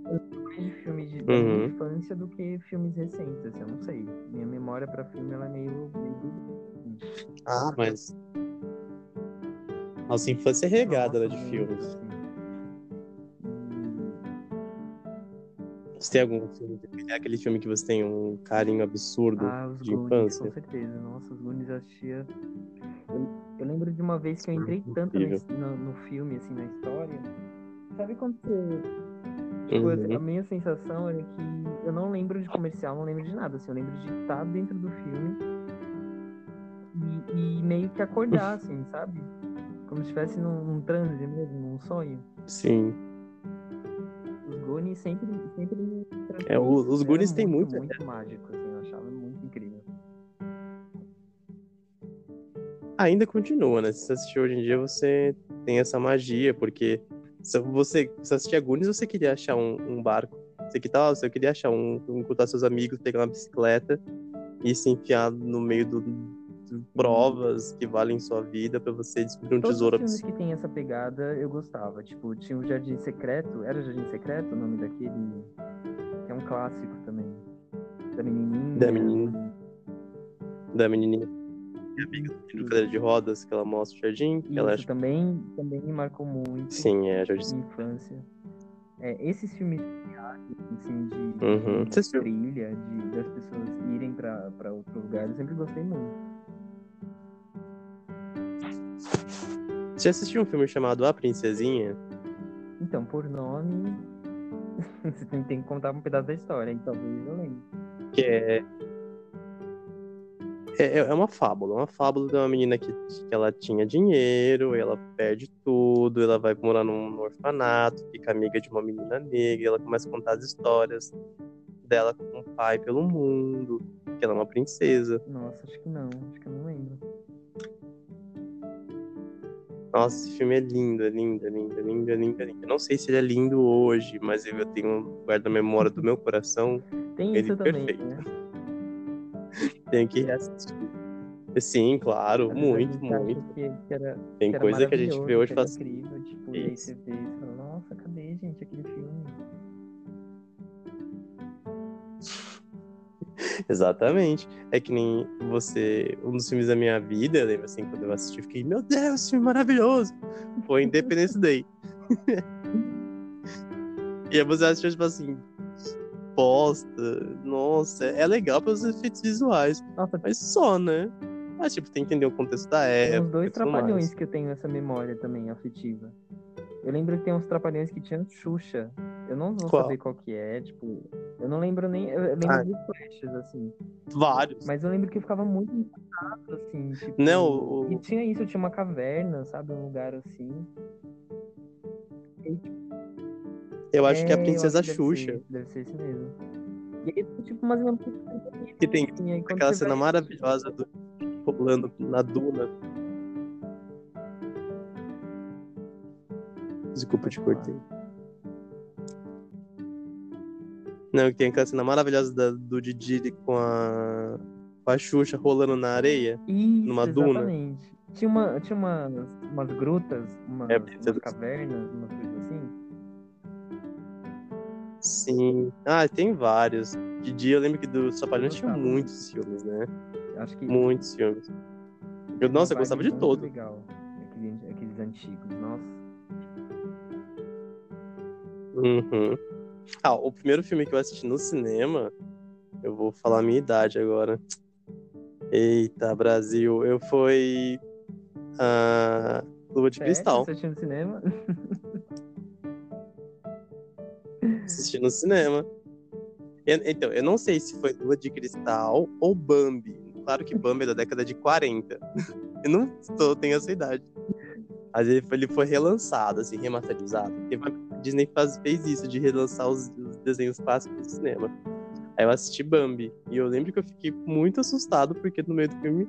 Eu sou mais de filmes de, da Uhum. infância do que filmes recentes, assim, eu não sei. Minha memória pra filme ela é meio. meio... Ah, mas. Nossa infância é regada, né, de filmes. Você tem algum filme? É aquele filme que você tem um carinho absurdo Ah, os de Goonies, infância? com certeza. Nossa, os Goonies eu assistia. Eu, eu lembro de uma vez que eu entrei Uhum, tanto no, no filme, assim, na história. Sabe quando você. Tipo, Uhum. a minha sensação é que eu não lembro de comercial, não lembro de nada. Assim, eu lembro de estar dentro do filme e, e meio que acordar, assim, sabe? Como se estivesse num, num transe mesmo, num sonho. Sim. Os Goonies sempre, sempre me É, os Era Goonies tem muito, muito- muito mágico, assim, eu achava muito incrível. Ainda continua, né? Se você assistir hoje em dia, você tem essa magia, porque se você, se assistir a Goonies, você queria achar um, um barco. Você, que tal, você queria achar um, encontrar seus amigos, pegar uma bicicleta e se enfiar no meio do, provas que valem sua vida pra você descobrir um Todos tesouro os filmes absurdo. que tem essa pegada eu gostava. Tipo, tinha o Jardim Secreto. Era Jardim Secreto o nome daquele? Que é um clássico também. Da menininha. Da menina. Da menininha. E a amiga do cadeira de rodas, que ela mostra o jardim, que ela Isso acha... também, também me marcou muito. Sim, é, jardim. Minha infância. É, esses filmes assim, de, Uhum. de trilha, de, das pessoas irem pra outro lugar, eu sempre gostei muito. Você assistiu um filme chamado A Princesinha? Então, por nome, você tem, que contar um pedaço da história, então talvez eu lembre. que é é, é uma fábula, uma fábula de uma menina que, que ela tinha dinheiro, ela perde tudo, ela vai morar num, num orfanato, fica amiga de uma menina negra, ela começa a contar as histórias dela com o pai pelo mundo, que ela é uma princesa. Nossa, acho que não, acho que eu não lembro. Nossa, esse filme é lindo, é lindo, é lindo, é lindo, é lindo, é lindo. Eu não sei se ele é lindo hoje, mas eu tenho guarda memória do meu coração, Tem Ele isso também, perfeito. né? tenho que reassistir. Sim, claro, muito, muito. Que, que era, Tem coisa que a gente vê hoje e fala assim, incrível, tipo, isso. você vê Exatamente. É que nem você. Um dos filmes da minha vida, eu lembro assim, quando eu assisti, eu fiquei, meu Deus, esse filme maravilhoso! Foi Independence Day. e aí você assistiu, tipo assim, bosta, nossa, é legal pelos efeitos visuais, Nossa, mas só, né? Mas, tipo, tem que entender o contexto da tem época. uns dois trapalhões mais. que eu tenho essa memória também, afetiva. Eu lembro que tem uns trapalhões que tinham Xuxa. Eu não vou Qual? saber qual que é, tipo, eu não lembro nem, eu lembro Ah. de flashes, assim. Vários. Mas eu lembro que eu ficava muito impactado, assim, tipo... Não, o- E tinha isso, tinha uma caverna, sabe, um lugar assim. E, Eu acho que é a eu Princesa Xuxa. Deve ser, deve ser esse mesmo. E aí, tipo, umas memórias Que tem assim, aí aquela cena vai- maravilhosa do rolando na duna. Desculpa, te cortei. Não, que tem aquela cena maravilhosa da- do Didi com a, com a Xuxa rolando na areia. Isso, numa duna. exatamente. Tinha, uma, tinha umas, umas grutas, umas, É, umas cavernas, umas coisas assim. Sim. Ah, tem vários. Didi, eu lembro que do Trapalhões tinha muitos filmes, né? Acho que. Muitos filmes. Eu, nossa, eu gostava de muito todos. legal. Aqueles, aqueles antigos, nossa. Uhum. Ah, o primeiro filme que eu assisti no cinema, eu vou falar a minha idade agora. Eita, Brasil, eu fui a Lua de Sério? Cristal, Você assistiu no cinema? assisti no cinema. Eu- então, eu não sei se foi Lua de Cristal ou Bambi. Claro que Bambi é da década de 40. Eu não tô, tenho essa idade. Mas ele foi, ele foi relançado, assim, remasterizado. Porque a Disney faz, fez isso, de relançar os, os desenhos clássicos do cinema. Aí eu assisti Bambi. E eu lembro que eu fiquei muito assustado, porque no meio do filme,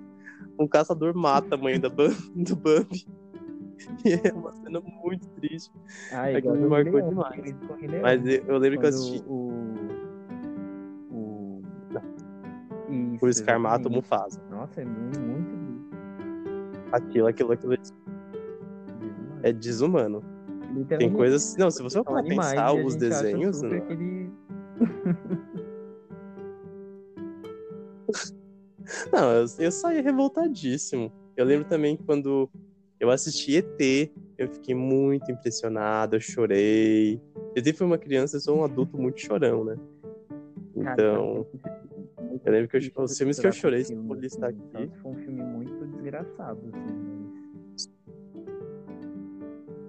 um caçador mata a mãe da Bam- do Bambi. E é uma cena muito triste. Ah, É que me marcou Leão, demais. Mas eu, eu lembro que eu Quando assisti O. O. Isso, por Escarmato exatamente. Mufasa. Nossa, é muito, muito Aquilo, aquilo, aquilo é desumano. Tem coisas. Não, se você for pensar os desenhos. né? ele Não, eu, eu saí revoltadíssimo. Eu lembro também quando eu assisti ET, eu fiquei muito impressionado, eu chorei. ET foi uma criança, eu sou um adulto muito chorão, né? Então, eu lembro que eu, os filmes que eu chorei, se for listar assim, aqui. Foi um filme muito desgraçado, assim.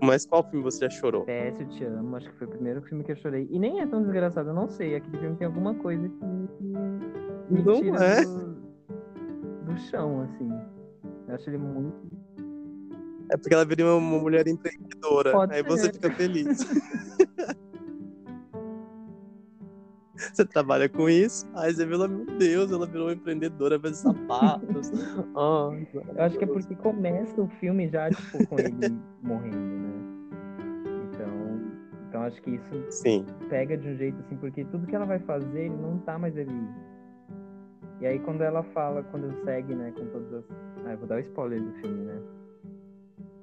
Mas qual filme você já chorou? PS, eu te amo, acho que foi o primeiro filme que eu chorei. E nem é tão desgraçado, eu não sei. Aquele filme tem alguma coisa que me Não tira é. do, do chão, assim. Eu acho ele muito. É porque ela viria uma, mulher empreendedora. Pode aí ser. você fica feliz. você trabalha com isso, aí você ela, meu Deus, ela virou uma empreendedora, faz sapatos. Ai, Eu acho que é porque começa o filme já, tipo, com ele morrendo, né? Então, então acho que isso Sim. pega de um jeito assim, porque tudo que ela vai fazer, ele não tá mais ali. E aí quando ela fala, quando segue, né, com todas as. Ah, eu vou dar o spoiler do filme, né?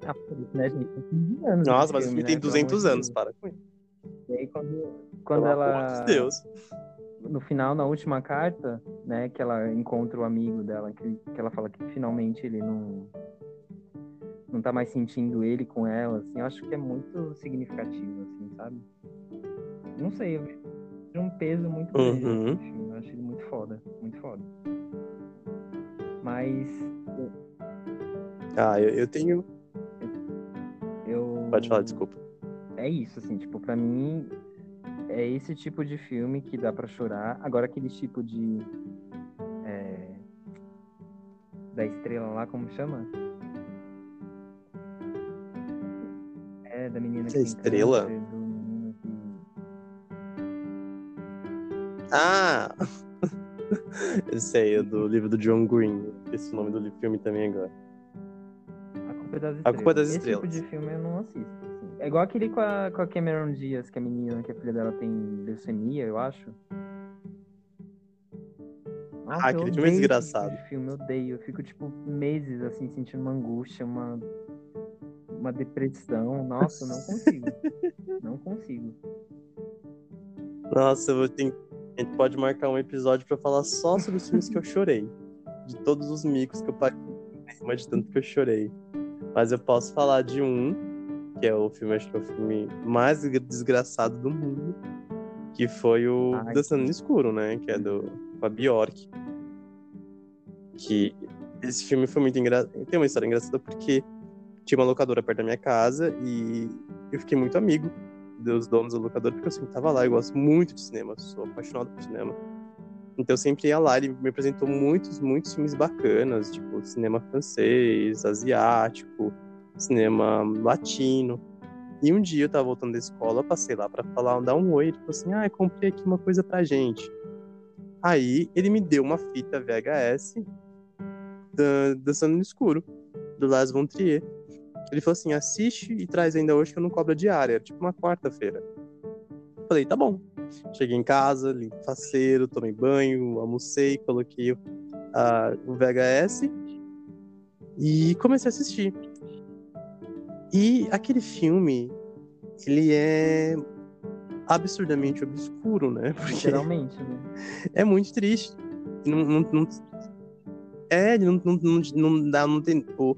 Ah, por isso, né, gente? Tem 15 anos Nossa, mas o filme, filme tem né? Pelo 200 amor de anos, para com isso. E aí quando, quando Pelo ela. amor de Deus. no final, na última carta, né, que ela encontra o amigo dela, que, que ela fala que finalmente ele não não tá mais sentindo ele com ela, assim, eu acho que é muito significativo, assim, sabe? Não sei, eu vejo um peso muito grande Uhum. filme, eu acho ele muito foda, muito foda. Mas Ah, eu, eu tenho. eu Pode falar, desculpa. é isso, assim, tipo, pra mim é esse tipo de filme que dá pra chorar. Agora aquele tipo de é, da estrela lá, como chama? É, da menina que tem estrela? câncer, do menino que... Ah! eu sei, é do livro do John Green. Esse é o nome do filme também agora. A Culpa é das Estrelas. A Culpa é das Esse Estrelas. tipo de filme eu não assisto. É igual aquele com a, com a Cameron Diaz, que é a menina, que a filha dela tem leucemia, eu acho. Nossa, Ah, aquele filme é esse desgraçado. Tipo de filme, eu odeio. Eu fico, tipo, meses, assim, sentindo uma angústia, uma, uma depressão. Nossa, não consigo. não consigo. Nossa, eu ter... a gente pode marcar um episódio pra falar só sobre os filmes que eu chorei. De todos os micos que eu paguei, mas de tanto que eu chorei. Mas eu posso falar de um, que é o filme, acho que é o filme mais desgraçado do mundo, que foi o Ai. Dançando no Escuro, né? Que é do com a Bjork. Que esse filme foi muito engraçado. Tem uma história engraçada porque tinha uma locadora perto da minha casa e eu fiquei muito amigo dos donos da locadora, porque eu sempre tava lá, eu gosto muito de cinema, sou apaixonado por cinema. Então eu sempre ia lá, ele me apresentou muitos, muitos filmes bacanas, tipo cinema francês, asiático, cinema latino. E um dia eu tava voltando da escola, passei lá pra falar, dar um oi, ele falou assim: "Ah, eu comprei aqui uma coisa pra gente". Aí ele me deu uma fita VHS da Dançando no Escuro, do Lars von Trier. Ele falou assim: assiste e traz ainda hoje que eu não cobro a diária. Tipo uma quarta-feira. Falei, tá bom. Cheguei em casa, limpo o faceiro, tomei banho, almocei, coloquei ah, o VHS e comecei a assistir. E aquele filme, ele é absurdamente obscuro, né? Porque Literalmente, né? é muito triste. Não, não, não- é, não, não, não dá, não tem. Pô,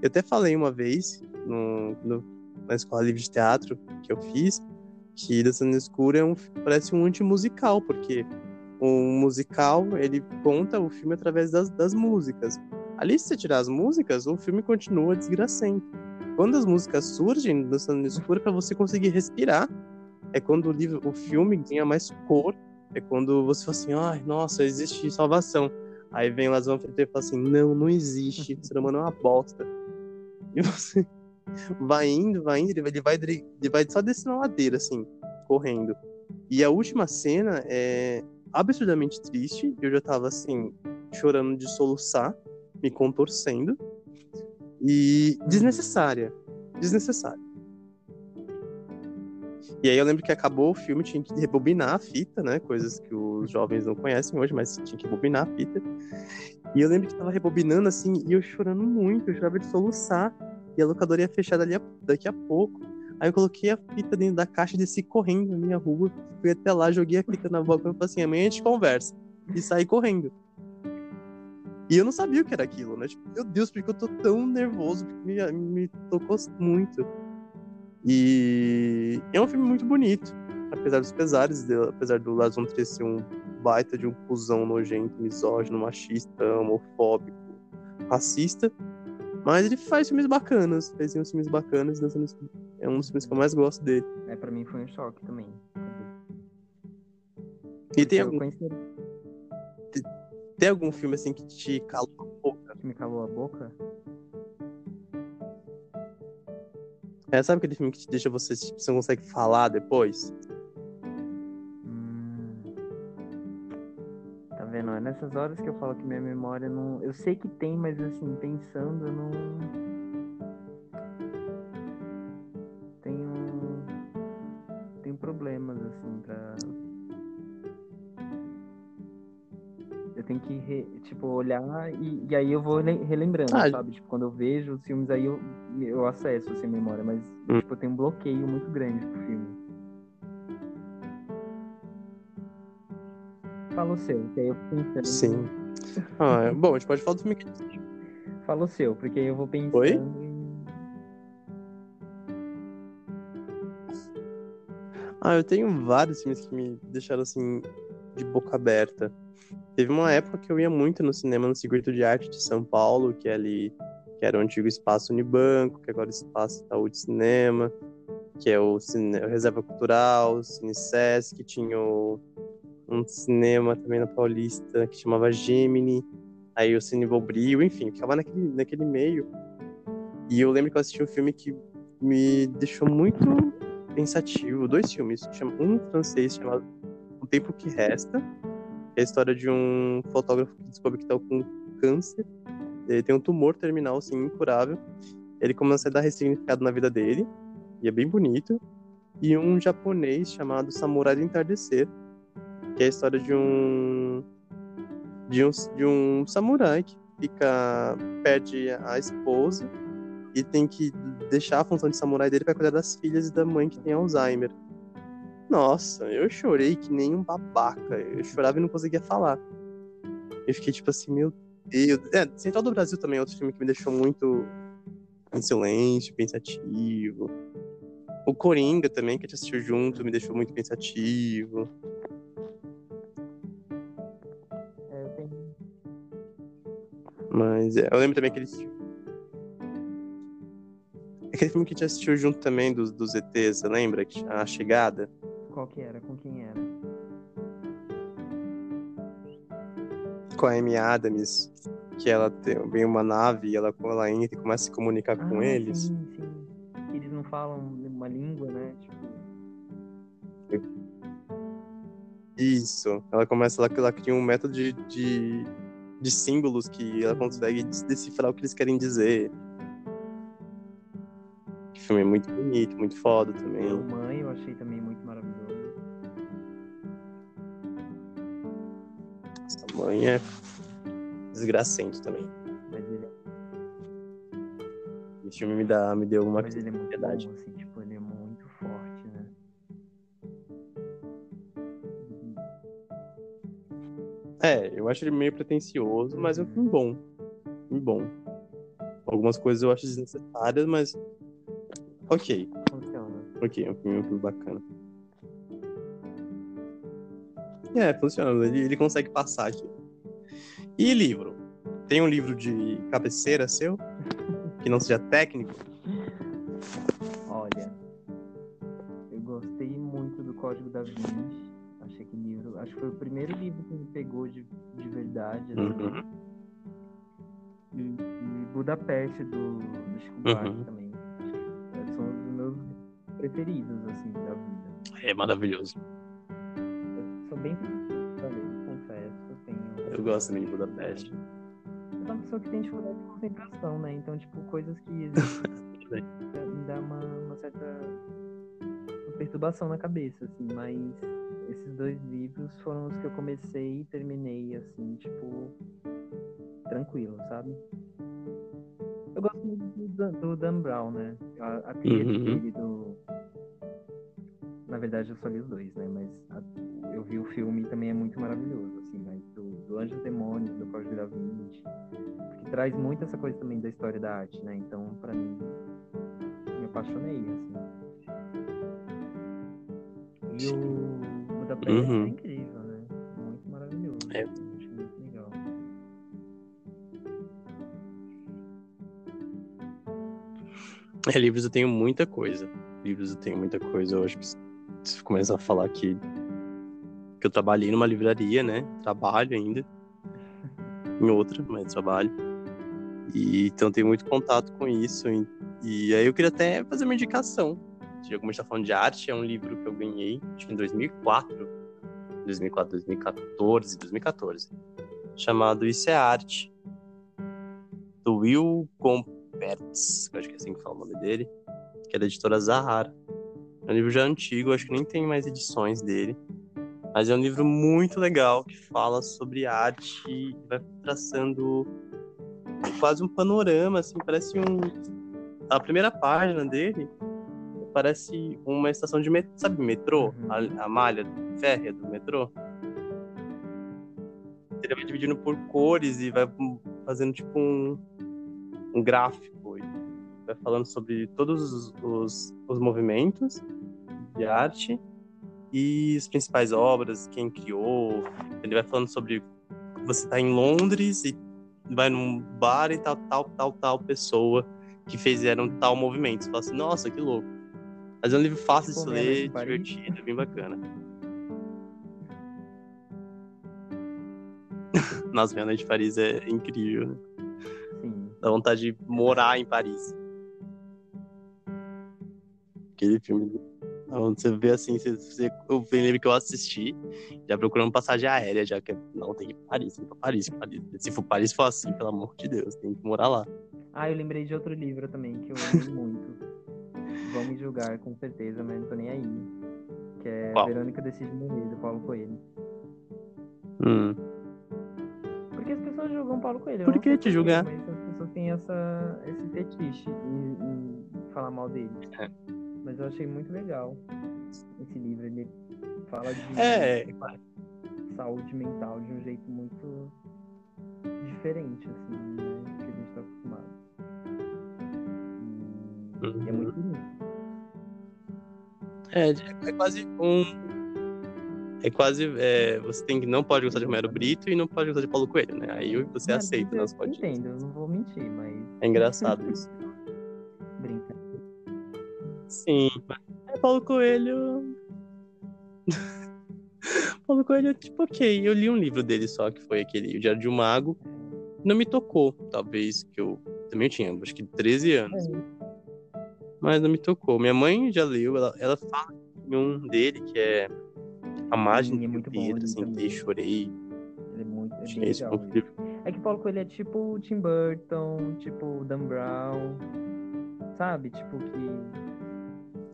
eu até falei uma vez no, no- na escola livre de teatro que eu fiz que Dançando no Escuro é um, parece um antimusical, porque o musical ele conta o filme através das, das músicas. Ali, se você tirar as músicas, o filme continua desgracento. Quando as músicas surgem Dançando no Escuro, para você conseguir respirar. É quando o, livro, o filme ganha mais cor é quando você fala assim, ai, nossa, existe salvação. Aí vem o Lazão e fala assim, não, não existe, o ser humano é uma bosta. E você vai indo, vai indo, ele vai, ele vai, ele vai só descendo a ladeira, assim, correndo. E a última cena é absurdamente triste, eu já tava, assim, chorando de soluçar, me contorcendo, e desnecessária, desnecessária. E aí eu lembro que acabou o filme, tinha que rebobinar a fita, né? Coisas que os jovens não conhecem hoje, mas tinha que rebobinar a fita. E eu lembro que tava rebobinando assim, e eu chorando muito, eu chorava de soluçar. E a locadora ia fechar dali a, daqui a pouco. Aí eu coloquei a fita dentro da caixa, desci correndo na minha rua, fui até lá, joguei a fita na boca e falei assim, amanhã a gente conversa. E saí correndo. E eu não sabia o que era aquilo, né? Tipo, meu Deus, porque eu tô tão nervoso, porque me, me tocou muito. E é um filme muito bonito, apesar dos pesares, dele, apesar do Lars von Trier ser um baita de um cuzão nojento, misógino, machista, homofóbico, racista. Mas ele faz filmes bacanas, fez uns filmes bacanas, é um dos filmes que eu mais gosto dele. É, pra mim foi um choque também. E tem algum... Tem algum filme assim que te calou a boca? Que me calou a boca? É, sabe aquele filme que te deixa você, tipo, você não consegue falar depois? Hum... Tá vendo? É nessas horas que eu falo que minha memória não. Eu sei que tem, mas assim, pensando, eu não. Tipo, olhar e, e, aí eu vou relembrando, ah, sabe? Tipo, quando eu vejo os filmes aí eu, eu acesso sem assim, memória, mas hum. tipo, eu tenho um bloqueio muito grande pro filme. Fala o seu, que aí eu pensando. Sim. Ah, é, bom, a gente pode falar do filme que. Fala o seu, porque aí eu vou pensando Oi? Ah, eu tenho vários filmes que me deixaram assim de boca aberta. Teve uma época que eu ia muito no cinema no Circuito de Arte de São Paulo, que é ali que era o antigo espaço Unibanco, que agora é o espaço Itaú de Cinema, que é o, cine... Reserva Cultural, o Cine Sesc, tinha o... um cinema também na Paulista que chamava Gemini, aí o Cine Bobril, enfim, ficava naquele, naquele meio. E eu lembro que eu assisti um filme que me deixou muito pensativo, dois filmes, um francês chamado O Tempo que Resta, é a história de um fotógrafo que descobre que está com câncer. Ele tem um tumor terminal, assim, incurável. Ele começa a dar ressignificado na vida dele, e é bem bonito. E um japonês chamado Samurai do Entardecer, que é a história de um de um, de um samurai que fica perde a esposa e tem que deixar a função de samurai dele para cuidar das filhas e da mãe que tem Alzheimer. Nossa, eu chorei que nem um babaca. Eu chorava e não conseguia falar. Eu fiquei tipo assim, meu Deus. É, Central do Brasil também é outro filme que me deixou muito em silêncio, pensativo. O Coringa também, que a gente assistiu junto, me deixou muito pensativo. É, eu tenho. Mas é, eu lembro também aquele filme. Aquele filme que a gente assistiu junto também dos, dos ETs, você lembra? A Chegada. Qual que era? Com quem era? Com a Amy Adams, que ela tem vem uma nave e ela, ela entra e começa a se comunicar ah, com eles. Sim, sim. Eles não falam uma língua, né? Tipo... Isso. Ela começa, ela, ela cria um método de, de, de símbolos que ela consegue decifrar o que eles querem dizer. O filme é muito bonito, muito foda também. A mãe eu achei também mãe é desgracento também. Mas ele é... Esse filme me, dá, me deu uma Mas ele é muito bom, assim, tipo, ele é muito forte, né? É, eu acho ele meio pretencioso, mas é um filme bom. Um filme bom. Algumas coisas eu acho desnecessárias, mas. Ok. Funciona. Ok, é um filme, um filme bacana. É, funciona. Ele, ele consegue passar aqui. E livro? Tem um livro de cabeceira seu? Que não seja técnico? Olha, eu gostei muito do Código da Vinci. Achei que livro. Acho que foi o primeiro livro que me pegou de, de verdade. Assim. Uhum. E, e, Budapeste do, do Chico uhum. também. São os meus preferidos, assim, da vida. É maravilhoso bem confesso. Tenho... Eu gosto também de Budapeste. Eu sou uma pessoa que tem dificuldade de concentração, né? Então, tipo, coisas que me dá uma, uma certa uma perturbação na cabeça, assim, mas esses dois livros foram os que eu comecei e terminei, assim, tipo, tranquilo, sabe? Eu gosto muito do, Dan- do Dan Brown, né? A, a Uhum. dele do. Na verdade, eu só li os dois, né? Mas a- eu vi o filme e também é muito maravilhoso, assim, mas do, do Anjos Demônios, do Código da Vinci. Porque traz muito essa coisa também da história da arte, né? Então, pra mim, me apaixonei, assim. E o Budapeste Uhum. é incrível, né? Muito maravilhoso. É. assim, acho muito legal. É, livros eu tenho muita coisa. Livros eu tenho muita coisa. Eu acho que começar a falar que, que eu trabalhei numa livraria, né? Trabalho ainda. Em outra, mas trabalho. E, então tenho muito contato com isso. E, e aí eu queria até fazer uma indicação. Já como a gente tá falando de arte, é um livro que eu ganhei, acho que em 2004. 2004, 2014, 2014. Chamado Isso é Arte. Do Will Gompertz, que acho que é assim que fala o nome dele, que é da editora Zahara. É um livro já antigo, acho que nem tem mais edições dele. Mas é um livro muito legal que fala sobre arte e vai traçando quase um panorama, assim, parece um. A primeira página dele parece uma estação de metrô, sabe, metrô? Uhum. A, a malha férrea do metrô. Ele vai dividindo por cores e vai fazendo tipo um, um gráfico. Vai falando sobre todos os, os, os movimentos de arte e as principais obras, quem criou. Ele vai falando sobre você tá em Londres e vai num bar e tal, tal, tal, tal pessoa que fizeram tal movimento. Você fala assim, nossa, que louco. Mas é um livro fácil de ler, divertido, bem bacana. Nossa, Meia Noite de Paris é incrível, né? Sim. Dá vontade de morar em Paris. Aquele filme. Onde você vê assim, você, você, eu lembro que eu assisti, já procurando passagem aérea, já que não tem que ir pra Paris, tem que ir pra Paris, Paris. Se for Paris for assim, pelo amor de Deus, tem que morar lá. Ah, eu lembrei de outro livro também que eu amei muito. Vão me julgar com certeza, mas não tô nem aí. Que é Qual? Verônica Decide Morrer, do Paulo Coelho. Hum. Porque as pessoas julgam Paulo Coelho. Por que te julgar? As pessoas têm essa, esse fetiche em, em falar mal dele. É. Mas eu achei muito legal esse livro. Ele fala de É, saúde mental de um jeito muito diferente, assim, né? Do que a gente tá acostumado. E, é Uhum. muito bonito. é, é quase um. É quase. é, você tem que não pode gostar de Romero Brito e não pode gostar de Paulo Coelho, né? Aí você Mas aceita, não pode. Entendo, eu não vou mentir, mas É engraçado isso. Sim, mas é Paulo Coelho. Paulo Coelho, tipo, ok. Eu li um livro dele só, que foi aquele O Diário de um Mago. Não me tocou, talvez, que eu também tinha, acho que 13 anos. Mas não me tocou. Minha mãe já leu, ela, ela fala em um dele, que é A Margem Sim, é do muito Pedro, ele sentei, também. chorei. Ele é muito é bem esse legal. É que Paulo Coelho é tipo o Tim Burton, tipo o Dan Brown, sabe? Tipo que,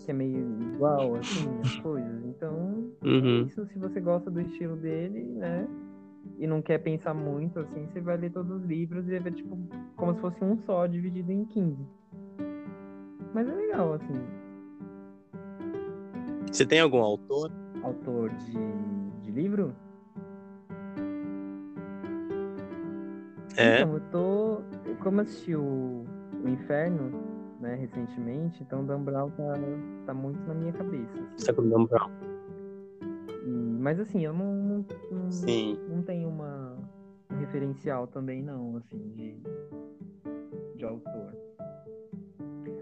que é meio igual, assim, as coisas. Então, Uhum. isso se você gosta do estilo dele, né? E não quer pensar muito, assim, você vai ler todos os livros e vai ver, tipo, como se fosse um só, dividido em 15. Mas é legal, assim. Você tem algum autor? Autor de, de livro? É. Então, eu tô. Como eu assisti o, o Inferno, né, recentemente, então Dan Brown tá, tá muito na minha cabeça. assim. Você tá com Dan Brown? E- mas assim, eu não, não, não, Sim. não tenho uma um referencial também não, assim, de, de autor.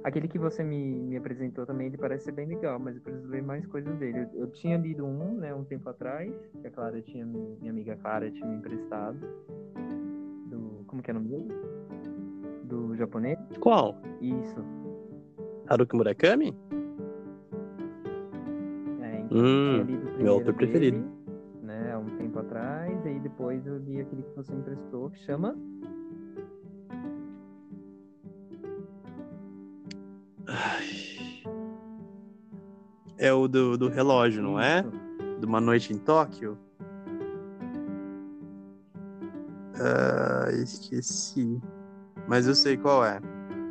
Aquele que você me, me apresentou também, ele parece ser bem legal, mas eu preciso ler mais coisas dele. Eu, eu tinha lido um, né, um tempo atrás, que a Clara tinha, minha amiga Clara tinha me emprestado. Do, como que é o nome dele? Do japonês? Qual? Isso. Haruki Murakami? É, então, Hum, meu autor preferido. dele, Né, há um tempo atrás, e aí depois eu li aquele que você me emprestou, que chama Ai. É o do, do relógio, não é? De uma noite em Tóquio? Ah, esqueci. Mas eu sei qual é.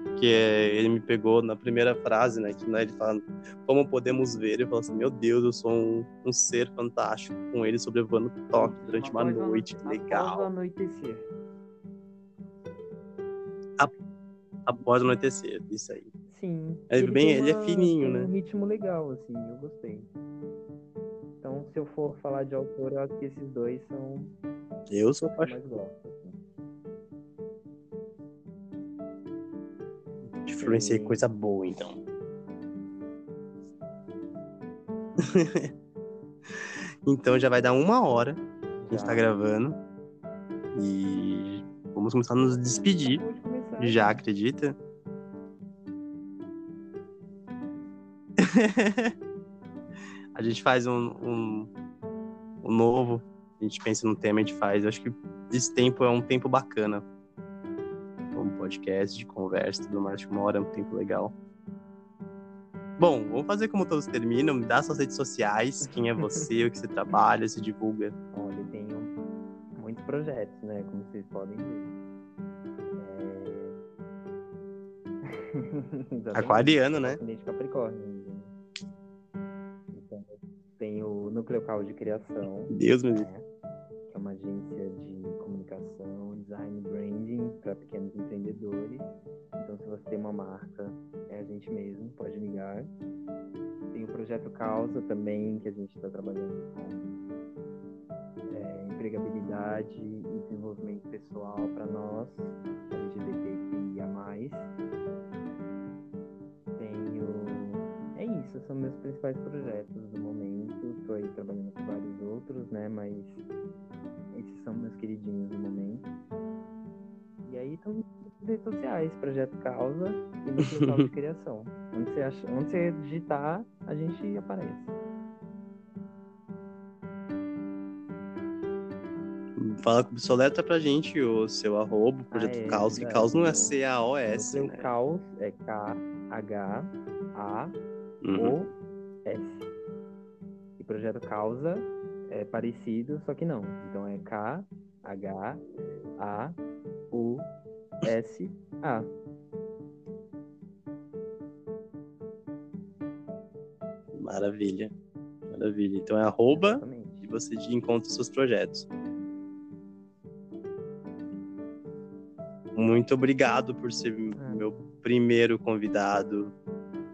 porque ele me pegou na primeira frase, né? Que né, ele fala, como podemos ver? Ele fala assim, meu Deus, eu sou um, um ser fantástico, com ele sobrevoando Tóquio durante uma Após noite, Após o legal. anoitecer. Após o anoitecer, isso aí. Sim. É bem- tem ele é uma- fininho, né? um ritmo legal, assim, eu gostei. Então, se eu for falar de autor, eu acho que esses dois são Eu sou que apaixonado. Influenciei coisa boa, então. então já vai dar uma hora que a gente tá gravando. E vamos começar a nos despedir. Já acredita? a gente faz um, um, um novo, a gente pensa no tema, a gente faz. Eu acho que esse tempo é um tempo bacana. Podcast de conversa, tudo mais, uma hora é um tempo legal. Bom, vamos fazer como todos terminam. Me dá suas redes sociais, quem é você, o que você trabalha, se divulga. Olha, eu tenho muitos projetos, né? Como vocês podem ver. É... Aquariano, né? Ascendente Capricórnio. né? Então, eu tenho o Núcleo Caos de Criação, Deus me livre. né? que é uma agência de comunicação, design branding para pequenos empreendedores. Então, se você tem uma marca, é a gente mesmo, pode ligar. Tem o Projeto Causa também, que a gente está trabalhando com é, empregabilidade e desenvolvimento pessoal para nós, LGBTQIA+. Tenho... É isso, são meus principais projetos do momento. Estou aí trabalhando com vários outros, né? Mas esses são meus queridinhos do momento. E aí estão nas redes sociais, Projeto Causa e Núcleo Causa de Criação. Onde você, acha, onde você digitar, a gente aparece. Fala, soletra pra gente o seu arroba, o Projeto Ah, é, Caos, que Caos não é? C-A-O-S, né? Caos é K-H-A-O-S. Uhum. E Projeto Causa é parecido, só que não. Então é K-H-A-U-S-A. Maravilha. Maravilha. Então é arroba Exatamente. e você encontra os seus projetos. Muito obrigado por ser Ah. meu primeiro convidado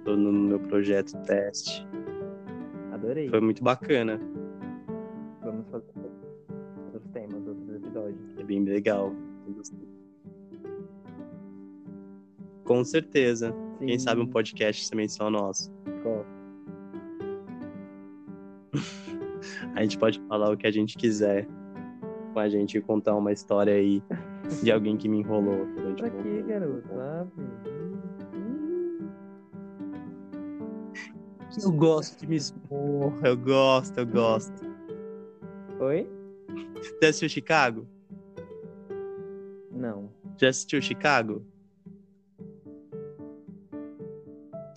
Tô no meu projeto teste. Adorei. Foi muito bacana. Vamos fazer outros temas, outros episódios. É bem legal. Com certeza. Quem Sim, sabe um podcast também só nosso. gosto. A gente pode falar o que a gente quiser com a gente e contar uma história aí de alguém que me enrolou Pra um quê, garoto? Ah, filho. Eu gosto de me expor. Eu gosto, eu gosto. Oi? Já assistiu Chicago? Não. Já assistiu Chicago?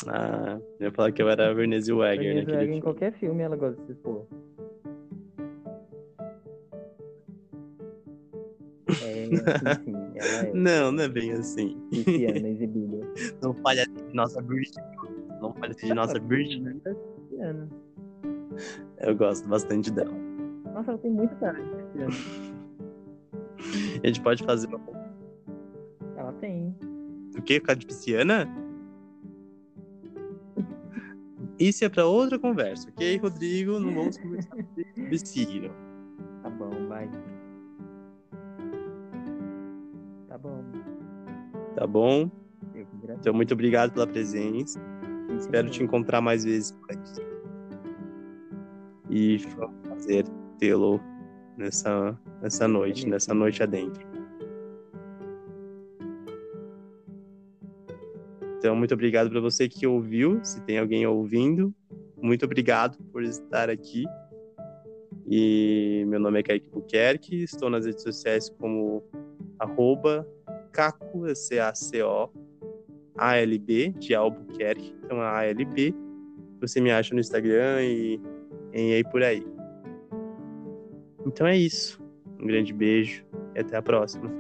Ah, eu ia falar que eu era a Zellweger Renée naquele Zellweger, em filme. qualquer filme ela gosta de se expor. É, sim, sim. É Não, não é bem assim. pisciana, exibida. Não assim de nossa Bridget. Não assim de nossa Bridget. Pisciana. Eu gosto bastante dela. Nossa, ela tem muito cara de pisciana. A gente pode fazer uma... Ela tem. o quê? Cara de pisciana? Isso é pra outra conversa, ok, Rodrigo? Não vamos conversar signo. Tá bom, vai. Tá bom. Tá bom? Então, muito obrigado pela presença. Espero te encontrar mais vezes por aqui. E foi um prazer tê-lo nessa, nessa noite, nessa noite adentro. Então, muito obrigado para você que ouviu. Se tem alguém ouvindo, muito obrigado por estar aqui. E meu nome é Kaique Buquerque, estou nas redes sociais como arroba caco, C-A-C-O, ALB, de Albuquerque, então a ALB. Você me acha no Instagram e, e aí por aí. Então é isso. Um grande beijo e até a próxima.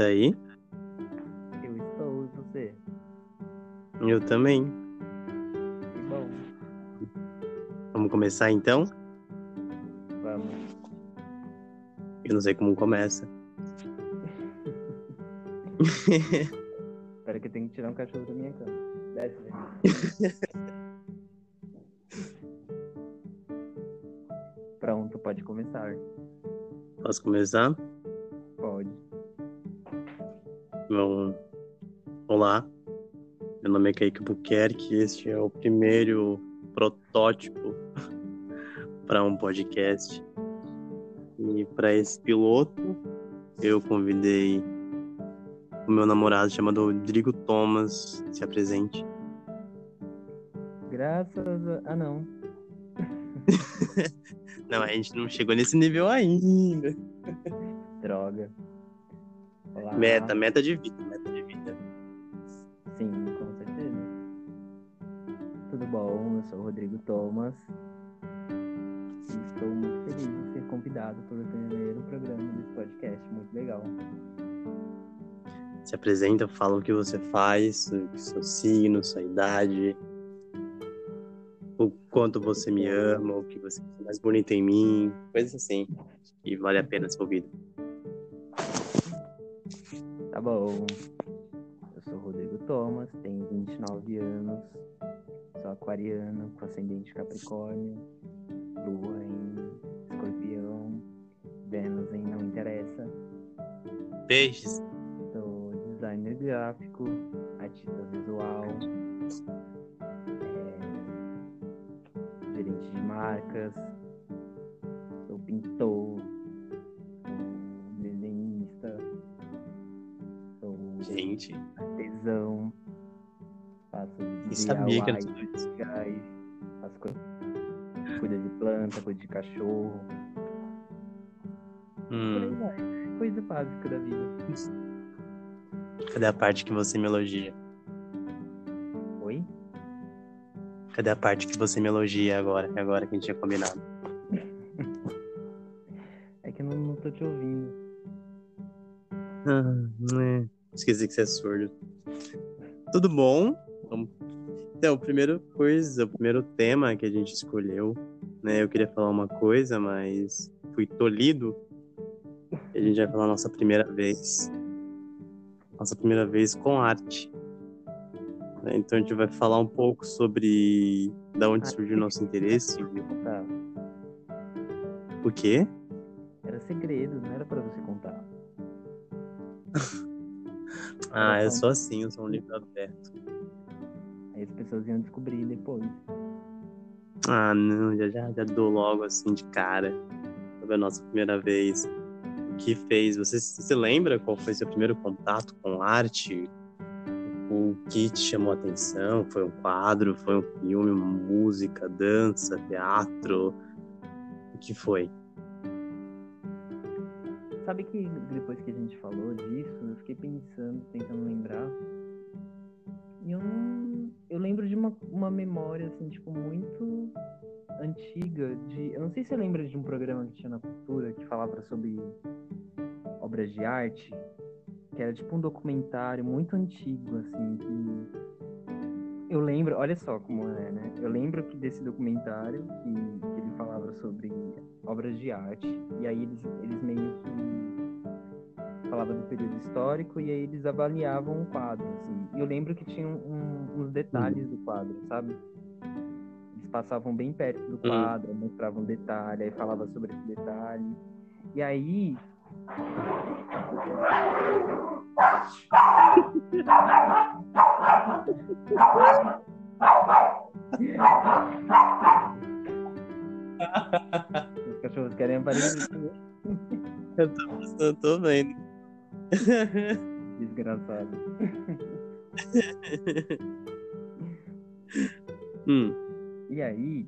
Tá aí? Eu estou, e você? Eu também. Que bom. Vamos começar então? Vamos. Eu não sei como começa. Espera que eu tenho que tirar um cachorro da minha cama. Desce. Pronto, pode começar. Posso começar? É Kaique Buquerque este é o primeiro protótipo para um podcast. E para esse piloto, eu convidei o meu namorado chamado Rodrigo Thomas. Se apresente. Graças a... Ah, não. Não, a gente não chegou nesse nível ainda. Droga. Olá. Meta, meta de vida, Se apresenta, fala o que você faz, o seu signo, sua idade, o quanto você me ama, o que você é mais bonito em mim, coisas assim. E vale a pena ser ouvido. Tá bom. Eu sou Rodrigo Thomas, tenho 29 anos, sou aquariano, com ascendente Capricórnio, lua em escorpião, Vênus em não interessa. Peixes. Gráfico, artista visual, é, gerente de marcas, sou pintor, desenhista, sou Gente, artesão, faço e sabia que era DIY, tudo isso. legais, faço coisas, cuida de planta, cuida de cachorro, Hum. Coisa básica da vida. Cadê a parte que você me elogia? Oi? Cadê a parte que você me elogia agora? É agora que a gente tinha combinado. É que eu não, não tô te ouvindo. Ah, é. Esqueci que você é surdo. Tudo bom? Então, a primeira coisa, o primeiro tema que a gente escolheu, né? Eu queria falar uma coisa, mas fui tolhido. A gente vai falar a nossa primeira vez. Nossa primeira vez com arte. né? Então a gente vai falar um pouco sobre da onde surgiu o nosso interesse. Contar. O quê? Era segredo, não era pra você contar. Ah, eu sou assim, eu sou um livro aberto. Aí as pessoas iam descobrir depois. Ah, não, já, já, já dou logo assim de cara. Sobre a nossa primeira vez. Que fez? Você se lembra qual foi seu primeiro contato com arte? O que te chamou a atenção? Foi um quadro? Foi um filme? Música? Dança? Teatro? O que foi? Sabe que depois que a gente falou disso, eu fiquei pensando, tentando lembrar. E eu não. Eu lembro de uma, uma memória, assim, tipo, muito antiga. De, eu não sei se você lembra de um programa que tinha na cultura que falava sobre obras de arte. Que era tipo um documentário muito antigo, assim, que. Eu lembro, olha só como é, né? Eu lembro que desse documentário que, que ele falava sobre obras de arte. E aí eles, eles meio que falava do período histórico e aí eles avaliavam o quadro, assim. E eu lembro que tinha um- uns detalhes do quadro, sabe? Eles passavam bem perto do quadro, mostravam detalhe, aí falava sobre esse detalhe. E aí os cachorros querem aparecer. Eu tô, eu tô vendo. Desgraçado. Hum, E aí,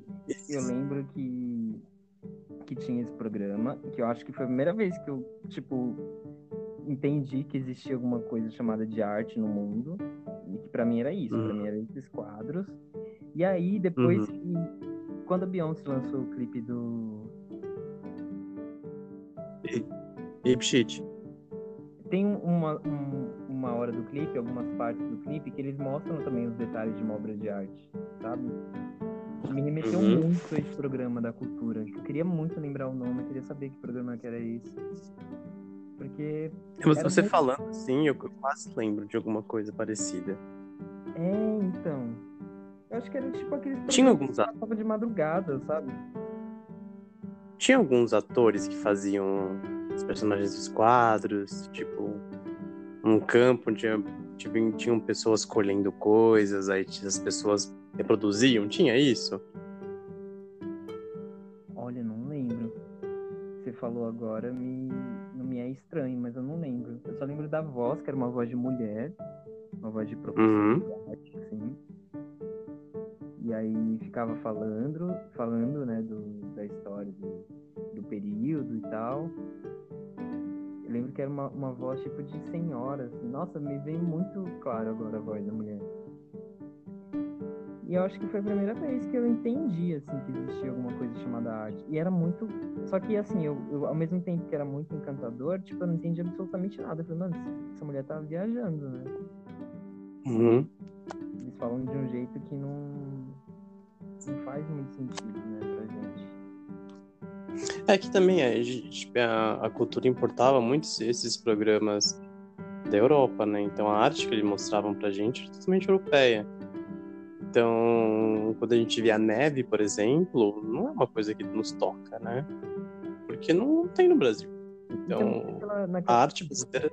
eu lembro que, que tinha esse programa, que eu acho que foi a primeira vez que eu, tipo, entendi que existia alguma coisa chamada de arte no mundo. E que pra mim era isso, pra Uhum. mim eram esses quadros. E aí, depois que. Quando a Beyoncé lançou o clipe do Ape Shit. tem uma, um, uma hora do clipe, algumas partes do clipe, que eles mostram também os detalhes de uma obra de arte, sabe? Me remeteu Uhum. muito a esse programa da cultura. Eu queria muito lembrar o nome, eu queria saber que programa que era esse. Porque, você muito- falando assim, eu quase lembro de alguma coisa parecida. é, então. Eu acho que era tipo aqueles Tinha alguns passavam de madrugada, sabe? Tinha alguns atores que faziam os personagens dos quadros, tipo, um campo onde tinha, tinham pessoas colhendo coisas, aí as pessoas reproduziam, tinha isso? Olha, não lembro. Você falou agora, me... não me é estranho, mas eu não lembro. Eu só lembro da voz, que era uma voz de mulher, uma voz de professor Uhum. assim. E aí ficava falando, falando, né, do, da história do, do período e tal. Eu lembro que era uma, uma voz tipo de senhora, assim. Nossa, me vem muito claro agora a voz da mulher. E eu acho que foi a primeira vez que eu entendi, assim, que existia alguma coisa chamada arte. E era muito. Só que, assim, eu, eu, ao mesmo tempo que era muito encantador, tipo, eu não entendi absolutamente nada. Eu falei, mano, essa mulher tá viajando, né? Uhum. Eles falam de um jeito que não. Não faz muito sentido, né, pra gente. É que também é, tipo, a, a cultura importava muito esses programas da Europa, né? Então a arte que eles mostravam pra gente era totalmente europeia. Então, quando a gente vê a neve, por exemplo, não é uma coisa que nos toca, né? Porque não tem no Brasil. Então, naquela, a naquela, arte brasileira.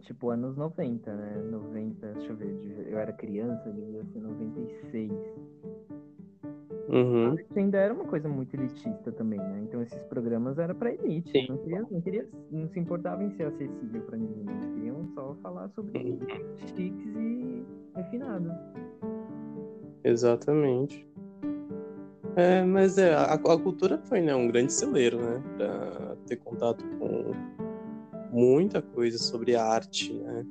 tipo, anos 90, né? 90, deixa eu ver, eu era criança, devia ser 96. Uhum. Ainda era uma coisa muito elitista também, né? Então esses programas eram pra elite. Sim. Não, queria, não, queria, não se importava em ser acessível pra ninguém. Eles queriam só falar sobre Uhum. chiques e refinados. Exatamente. É, mas é, a, a cultura foi né, um grande celeiro, né? Pra ter contato com muita coisa sobre arte, né?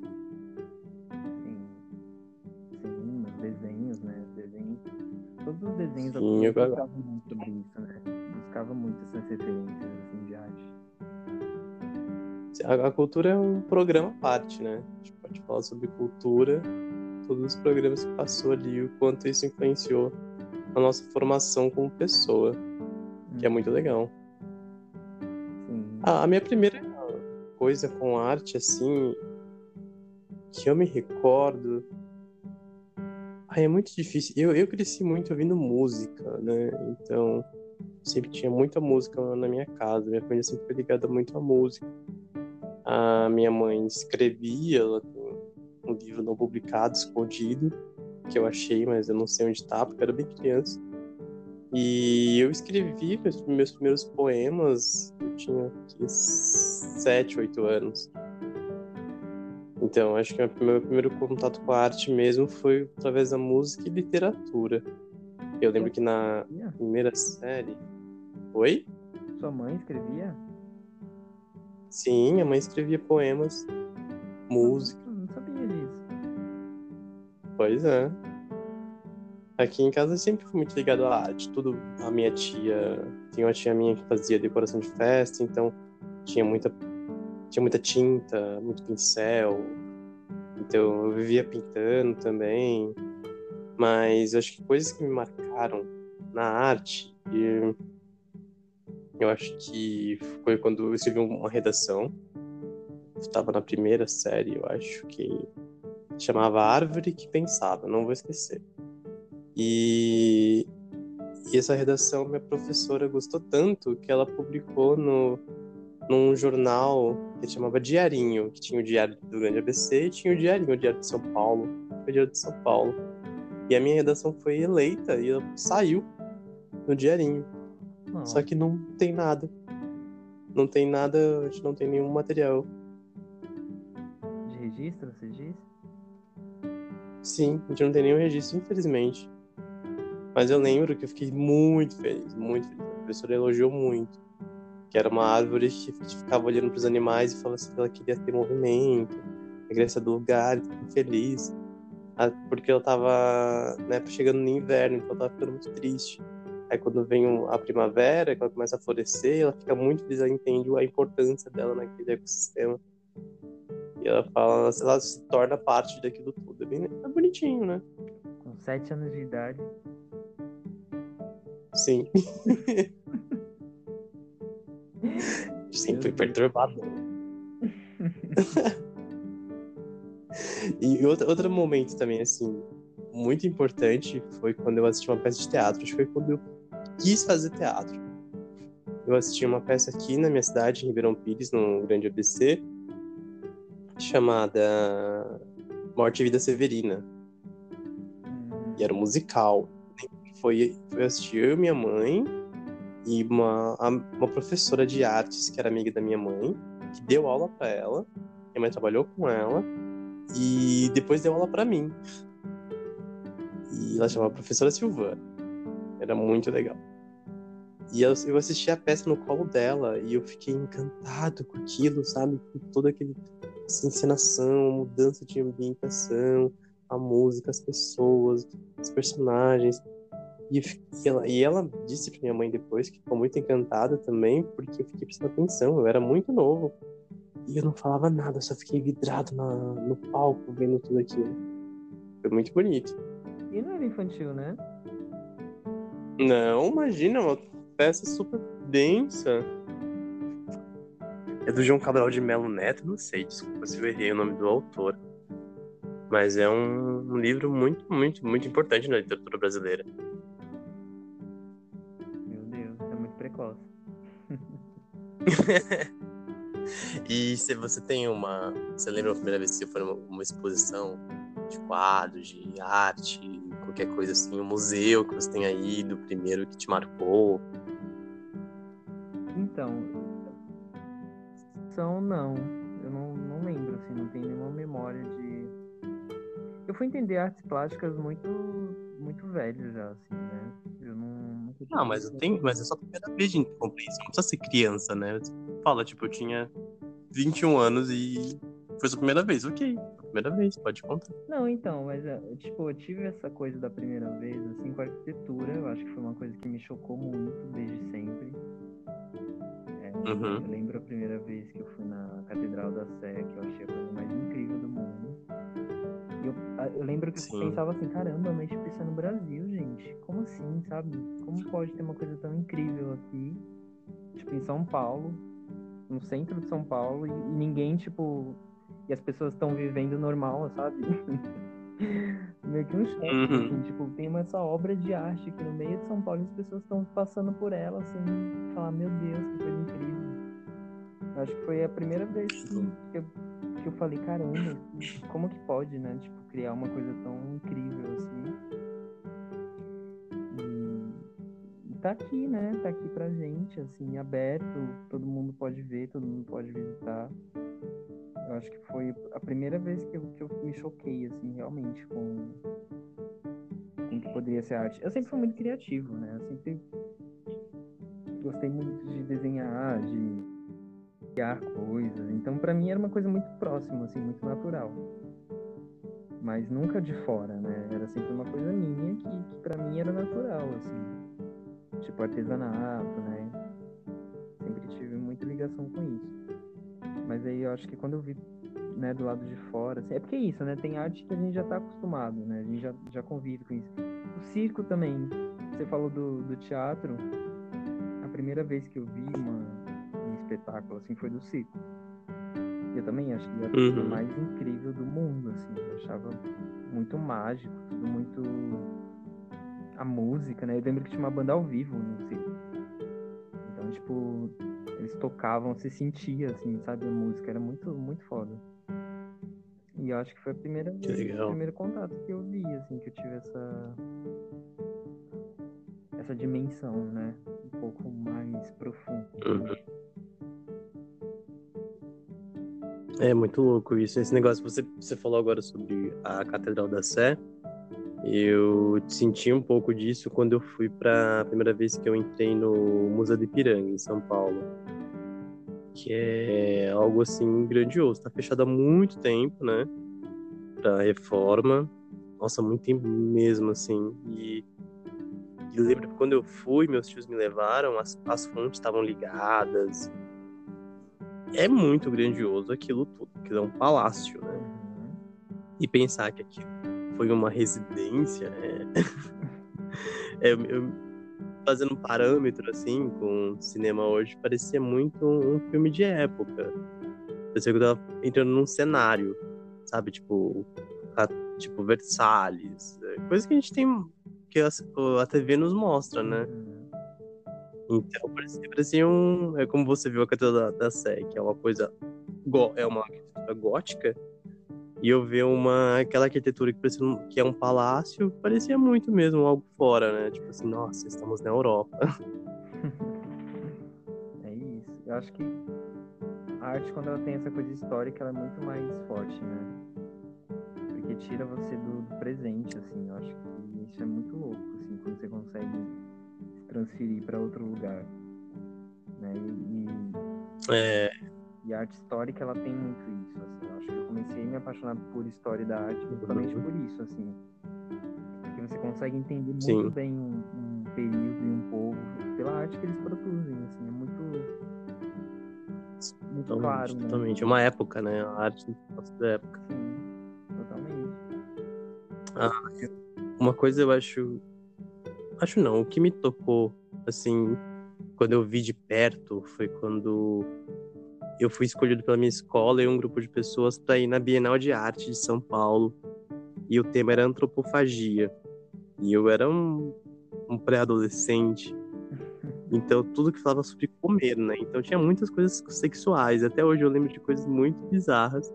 Todos os desenhos Sim, eu gosto. buscavam muito sobre isso, né? Buscava muito essas referências assim, de arte. A, a cultura é um programa à parte, né? A gente pode falar sobre cultura, todos os programas que passou ali, o quanto isso influenciou a nossa formação como pessoa, que é muito legal. Sim. Ah, a minha primeira coisa com arte, assim, que eu me recordo. Ai, é muito difícil. Eu, eu cresci muito ouvindo música, né? Então, sempre tinha muita música na minha casa. Minha família sempre foi ligada muito à música. A minha mãe escrevia, ela tem um livro não publicado, escondido, que eu achei, mas eu não sei onde tá, porque eu era bem criança. E eu escrevi meus, meus primeiros poemas, eu tinha aqui, sete, oito anos. Então, acho que o meu primeiro contato com a arte mesmo foi através da música e literatura. Eu lembro que na primeira série. Oi? Sua mãe escrevia? Sim, a mãe escrevia poemas, música. Eu não sabia disso. Pois é. Aqui em casa eu sempre fui muito ligado à arte. Tudo, a minha tia, tinha uma tia minha que fazia decoração de festa, então tinha muita, tinha muita tinta, muito pincel. Então eu vivia pintando também. Mas eu acho que coisas que me marcaram na arte, e eu acho que foi quando eu escrevi uma redação. Estava na primeira série, eu acho que chamava Árvore que Pensava, não vou esquecer. E, e essa redação minha professora gostou tanto que ela publicou no, num jornal que chamava Diarinho, que tinha o Diário do Grande ABC e tinha o Diarinho, o Diário de São Paulo, o Diário de São Paulo. E a minha redação foi eleita e ela saiu no Diarinho. Não. Só que não tem nada. Não tem nada, a gente não tem nenhum material. De registro, você diz? Sim, a gente não tem nenhum registro, infelizmente. Mas eu lembro que eu fiquei muito feliz, muito feliz. A professora elogiou muito. Que era uma árvore que ficava olhando para os animais e falava assim que ela queria ter movimento, sair do lugar, feliz. Ah, Porque ela tava né, chegando no inverno, então ela tava ficando muito triste. Aí quando vem a primavera, ela começa a florescer, ela fica muito feliz, ela entende a importância dela naquele ecossistema. E ela fala, ela se torna parte daquilo tudo. É, bem, é bonitinho, né? Com sete anos de idade. Sim. Sim, fui perturbado. e outro, outro momento também, assim, muito importante foi quando eu assisti uma peça de teatro. Acho que foi quando eu quis fazer teatro. Eu assisti uma peça aqui na minha cidade, em Ribeirão Pires, no Grande ABC, chamada Morte e Vida Severina. E era um musical. Foi, foi assistir eu e minha mãe e uma, uma professora de artes que era amiga da minha mãe, que deu aula para ela. Minha mãe trabalhou com ela e depois deu aula para mim. E ela chamava Professora Silvana. Era muito legal. E eu, eu assisti a peça no colo dela e eu fiquei encantado com aquilo, sabe? Com toda aquele essa encenação, mudança de ambientação, a música, as pessoas, os personagens. E, e, ela, e ela disse pra minha mãe depois que ficou muito encantada também, porque eu fiquei prestando atenção, eu era muito novo. E eu não falava nada, eu só fiquei vidrado na, no palco vendo tudo aquilo. Foi muito bonito. E não era infantil, né? Não, imagina, uma peça super densa. É do João Cabral de Melo Neto, não sei, desculpa se eu errei o nome do autor. Mas é um, um livro muito, muito, muito importante na literatura brasileira. e se você tem uma. Você lembra a primeira vez que você foi numa uma exposição de quadros, de arte, qualquer coisa assim, um museu que você tenha ido, primeiro que te marcou? Então, são não. Eu não, não lembro, assim, não tenho nenhuma memória de. Eu fui entender artes plásticas muito muito velho já, assim, né? Eu não. Não, mas, eu tenho, mas é só a primeira vez de compreensão. Não precisa ser criança, né? Fala, tipo, eu tinha 21 anos e foi sua primeira vez, ok. Primeira vez, pode contar. Não, então, mas é, tipo, eu tive essa coisa da primeira vez, assim, com a arquitetura. Eu acho que foi uma coisa que me chocou muito desde sempre. Uhum. Eu lembro a primeira vez que eu fui na Catedral da Sé, que eu achei a coisa mais incrível eu, eu lembro que Sim. eu pensava assim, caramba, mas tipo, isso é no Brasil, gente. Como assim, sabe? Como pode ter uma coisa tão incrível aqui? Tipo, em São Paulo, no centro de São Paulo, e, e ninguém, tipo. E as pessoas estão vivendo normal, sabe? meio que um choque, uhum. assim, tipo, tem essa obra de arte aqui no meio de São Paulo e as pessoas estão passando por ela, assim, falar, meu Deus, que coisa incrível. Eu acho que foi a primeira vez que, que, eu, que eu falei, caramba, como que pode, né, tipo, criar uma coisa tão incrível, assim. E, tá aqui, né, tá aqui pra gente, assim, aberto, todo mundo pode ver, todo mundo pode visitar. Eu acho que foi a primeira vez que eu, que eu me choquei, assim, realmente, com, com o que poderia ser arte. Eu sempre fui muito criativo, né? Eu sempre gostei muito de desenhar, de criar coisas. Então, para mim, era uma coisa muito próxima, assim, muito natural. Mas nunca de fora, né? Era sempre uma coisa minha que, que para mim era natural, assim. Tipo artesanato, né? Sempre tive muita ligação com isso. Mas aí eu acho que quando eu vi né, do lado de fora, assim, é porque é isso, né? Tem arte que a gente já tá acostumado, né? A gente já, já convive com isso. O circo também. Você falou do, do teatro. A primeira vez que eu vi uma, um espetáculo assim foi do circo. Eu também acho que era uhum. a coisa mais incrível do mundo, assim. Eu achava muito mágico, tudo muito. A música, né? Eu lembro que tinha uma banda ao vivo no circo. Então, tipo, eles tocavam, se sentia, assim, sabe? A música era muito, muito foda. E eu acho que foi a primeira vez, o primeiro contato que eu vi, assim, que eu tive essa essa dimensão, né? Um pouco mais profunda. Uhum. É muito louco isso. Esse negócio, você, você falou agora sobre a Catedral da Sé. Eu senti um pouco disso quando eu fui para a primeira vez que eu entrei no Museu de Ipiranga, em São Paulo que é algo assim grandioso. Tá fechado há muito tempo, né? Pra reforma. Nossa, muito tempo mesmo, assim. E E lembro que quando eu fui, meus tios me levaram, as, as fontes estavam ligadas. É muito grandioso aquilo tudo, aquilo é um palácio, né? Uhum. E pensar que aquilo foi uma residência, né? é, eu, fazendo um parâmetro assim com o cinema hoje, parecia muito um, um filme de época. Parecia que eu tava entrando num cenário, sabe? Tipo, a- tipo Versalhes, é, coisa que a gente tem, que a, a TV nos mostra, né? Então, parecia, parecia um. É como você viu a catedral da, da Sé, que é uma coisa. É uma arquitetura gótica. E eu ver uma. aquela arquitetura que, parecia que é um palácio, parecia muito mesmo algo fora, né? Tipo assim, nossa, estamos na Europa. É isso. Eu acho que a arte, quando ela tem essa coisa histórica, ela é muito mais forte, né? Porque tira você do, do presente, assim. Eu acho que isso é muito louco, assim, quando você consegue se transferir para outro lugar. Né? E, É, e a arte histórica, ela tem muito isso, assim. Eu acho que eu comecei a me apaixonar por história da arte justamente por isso, assim. Porque você consegue entender muito Sim. bem um, um período e um povo pela arte que eles produzem, assim. É muito, muito totalmente, claro, né? totalmente. Uma época, né? A arte da época. Sim, totalmente. Uma coisa eu acho. Acho não, o que me tocou, assim, quando eu vi de perto, foi quando eu fui escolhido pela minha escola e um grupo de pessoas para ir na Bienal de Arte de São Paulo. E o tema era antropofagia. E eu era um, um pré-adolescente. Então, tudo que falava sobre comer, né? Então, tinha muitas coisas sexuais. Até hoje eu lembro de coisas muito bizarras.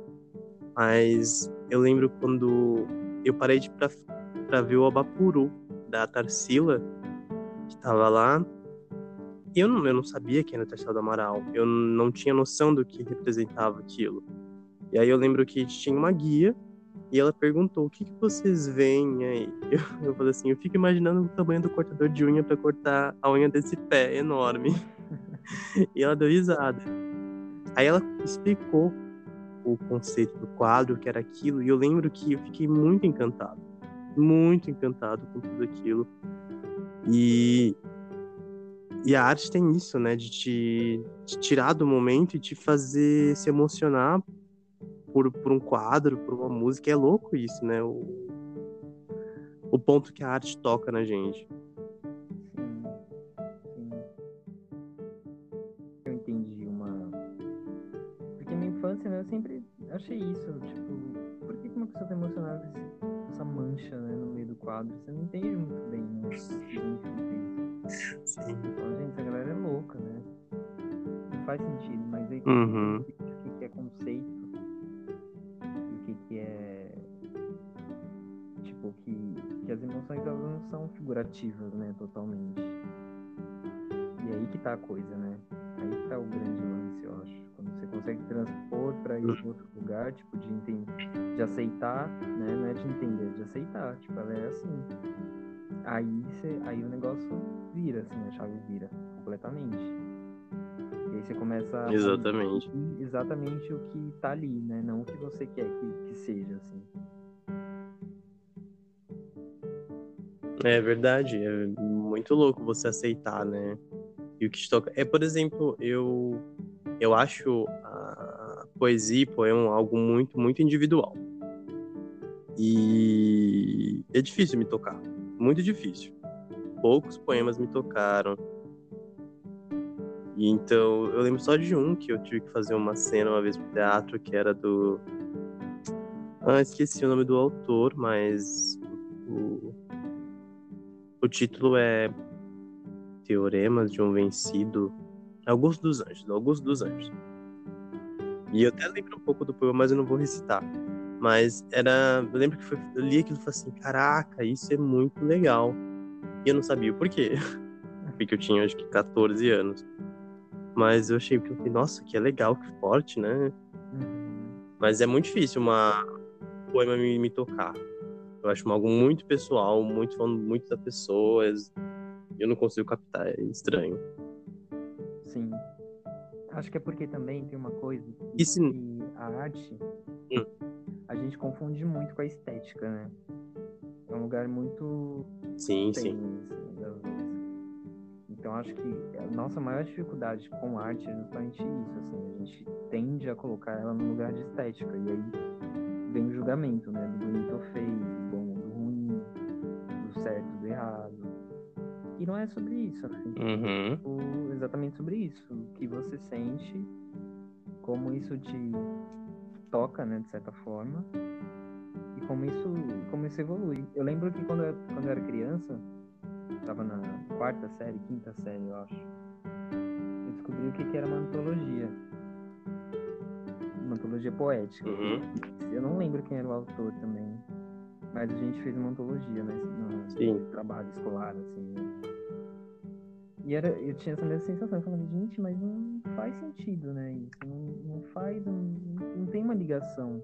Mas eu lembro quando eu parei de pra, pra ver o Abapuru da Tarsila, que tava lá. Eu não, eu não sabia quem era a Tarsila do Amaral. Eu não tinha noção do que representava aquilo. E aí eu lembro que tinha uma guia e ela perguntou: o que, que vocês veem aí? Eu, eu falei assim: eu fico imaginando o tamanho do cortador de unha para cortar a unha desse pé enorme. e ela deu risada. Aí ela explicou o conceito do quadro, que era aquilo, e eu lembro que eu fiquei muito encantado. Muito encantado com tudo aquilo. E, e a arte tem isso, né? De te, te tirar do momento e te fazer se emocionar por, por um quadro, por uma música. É louco isso, né? O, o ponto que a arte toca na gente. Sim. Eu entendi uma. Porque na infância, né, eu sempre achei isso, tipo, por que uma pessoa tá emocionada esse- essa mancha, né, no meio do quadro? Você não entende muito bem, né, o que significa isso. Sim. Então, gente, essa galera é louca, né? Não faz sentido, mas aí Uhum. o que que é conceito e o que que é tipo que, que as emoções elas não são figurativas, né, totalmente. E aí que tá a coisa, né? Aí que tá o grande lance, eu acho. Você consegue transpor pra ir pra outro lugar, tipo, de entender, de aceitar, né? Não é de entender, é de aceitar. Tipo, ela é assim. Aí, você, aí o negócio vira, assim, a chave vira completamente. E aí você começa a Exatamente. exatamente o que tá ali, né? Não o que você quer que, que seja, assim. É verdade, é muito louco você aceitar, né? E o que te toca. É, por exemplo, eu eu acho a poesia e poema algo muito, muito individual. E é difícil me tocar, muito difícil. Poucos poemas me tocaram. E então, eu lembro só de um que eu tive que fazer uma cena uma vez pro teatro, que era do. Ah, esqueci o nome do autor, mas o, o título é Teoremas de um Vencido. Augusto dos Anjos, do Augusto dos Anjos. E eu até lembro um pouco do poema, mas eu não vou recitar. Mas era. Eu lembro que foi, eu li aquilo e falei assim: caraca, isso é muito legal. E eu não sabia o porquê. Porque eu tinha acho que 14 anos. Mas eu achei que eu falei, nossa, que é legal, que forte, né? Uhum. Mas é muito difícil uma um poema me, me tocar. Eu acho algo muito pessoal, muito falando muito da pessoa. Eu não consigo captar, é estranho. Sim. Acho que é porque também tem uma coisa E se- que a arte Hum. a gente confunde muito com a estética, né? É um lugar muito Sim, sim. Então acho que a nossa maior dificuldade com arte é justamente isso, assim, a gente tende a colocar ela no lugar de estética e aí vem o julgamento, né, do bonito ou feio, do bom, do ruim, do certo, do errado. E não é sobre isso, assim, Uhum. tipo, exatamente sobre isso, o que você sente, como isso te toca, né, de certa forma, e como isso, como isso evolui. Eu lembro que quando eu, quando eu era criança, estava na quarta série, quinta série, eu acho, eu descobri o que, que era uma antologia. Uma antologia poética. Uhum. Eu não lembro quem era o autor também, mas a gente fez uma antologia, né, no Sim. trabalho escolar, assim, né? E era, eu tinha essa mesma sensação, eu falava, gente, mas não faz sentido, né? Isso não, não faz, não, não tem uma ligação.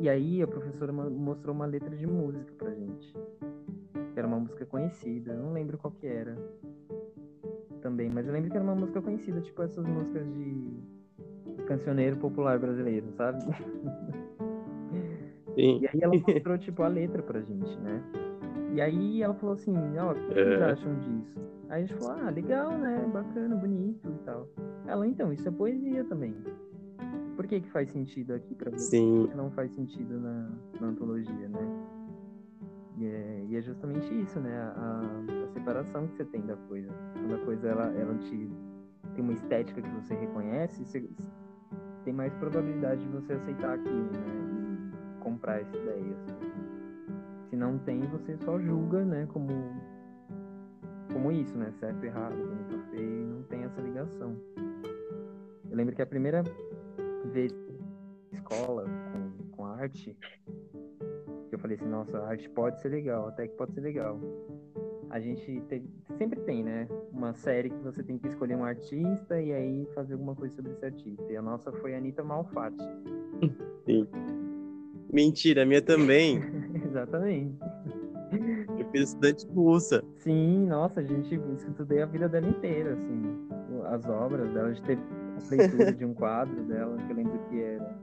E aí a professora mo- mostrou uma letra de música pra gente. Era uma música conhecida, eu não lembro qual que era. Também, mas eu lembro que era uma música conhecida, tipo essas músicas de cancioneiro popular brasileiro, sabe? Sim. E aí ela mostrou, tipo, a letra pra gente, né? E aí ela falou assim, ó, o que vocês É. acham disso? Aí a gente falou, ah, legal, né? Bacana, bonito e tal. Ela, então, isso é poesia também. Por que que faz sentido aqui pra você? Sim. que não faz sentido na, na antologia, né? E é, e é justamente isso, né? A, a separação que você tem da coisa. Quando a coisa ela, ela te tem uma estética que você reconhece, você tem mais probabilidade de você aceitar aquilo, né? E comprar essa ideia. assim. Se não tem, você só julga, né? Como como isso, né? Certo, errado, bonito, ou feio, e não tem essa ligação. Eu lembro que a primeira vez escola com, com arte, que eu falei assim, nossa, a arte pode ser legal, até que pode ser legal. A gente teve- sempre tem, né? Uma série que você tem que escolher um artista e aí fazer alguma coisa sobre esse artista. E a nossa foi a Anitta Malfatti. Mentira, a minha também. Exatamente. Eu fiz estudante russa. Sim, nossa, a gente estudei a vida dela inteira, assim, as obras dela, a gente teve a leitura de um quadro dela, que eu lembro que era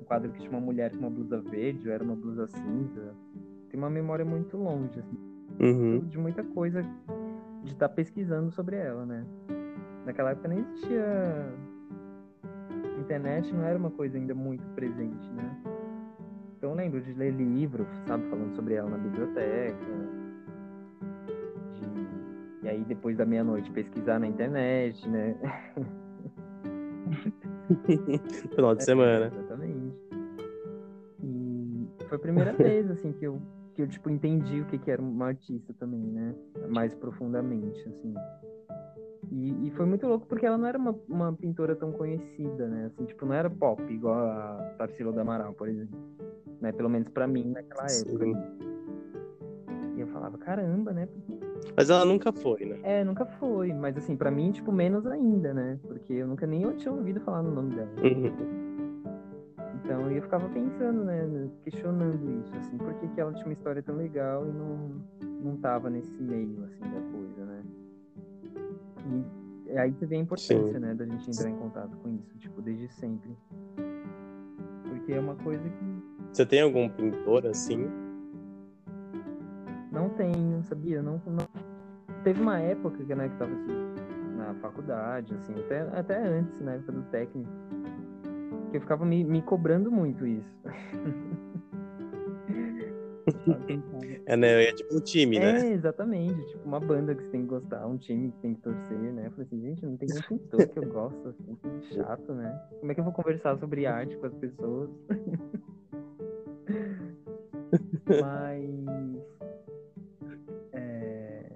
um quadro que tinha uma mulher com uma blusa verde, ou era uma blusa cinza. Tem uma memória muito longe, assim, Uhum. de muita coisa de estar pesquisando sobre ela, né? Naquela época nem existia internet, não era uma coisa ainda muito presente, né? Então eu lembro de ler livro, sabe, falando sobre ela na biblioteca. de- E aí depois da meia-noite pesquisar na internet, né? Final de semana. Exatamente. E foi a primeira vez, assim, que eu, que eu tipo, entendi o que, que era uma artista também, né? Mais profundamente, assim. E, e foi muito louco porque ela não era uma, uma pintora tão conhecida, né? Assim, tipo, não era pop, igual a Tarsila do Amaral, por exemplo. Né? Pelo menos pra mim, naquela época. Sim. E eu falava, caramba, né? Mas ela nunca foi, né? É, nunca foi. Mas, assim, pra mim, tipo, menos ainda, né? Porque eu nunca nem tinha ouvido falar no nome dela. Uhum. Então eu ficava pensando, né, questionando isso, assim, por que, que ela tinha uma história tão legal e não, não tava nesse meio, assim, da coisa, né? E aí você vê a importância, Sim. né, da gente entrar em contato com isso, tipo, desde sempre. Porque é uma coisa que Você tem algum pintor assim? não tenho, sabia? Não, não... Teve uma época que, né, que tava assim, na faculdade, assim, até, até antes, na época do técnico, que eu ficava me, me cobrando muito isso. É, né? É tipo um time, né? É, exatamente. Tipo, uma banda que você tem que gostar, um time que tem que torcer, né? Eu falei assim, gente, não tem nenhum pintor que eu gosto, assim, que chato, né? Como é que eu vou conversar sobre arte com as pessoas? Mas. é,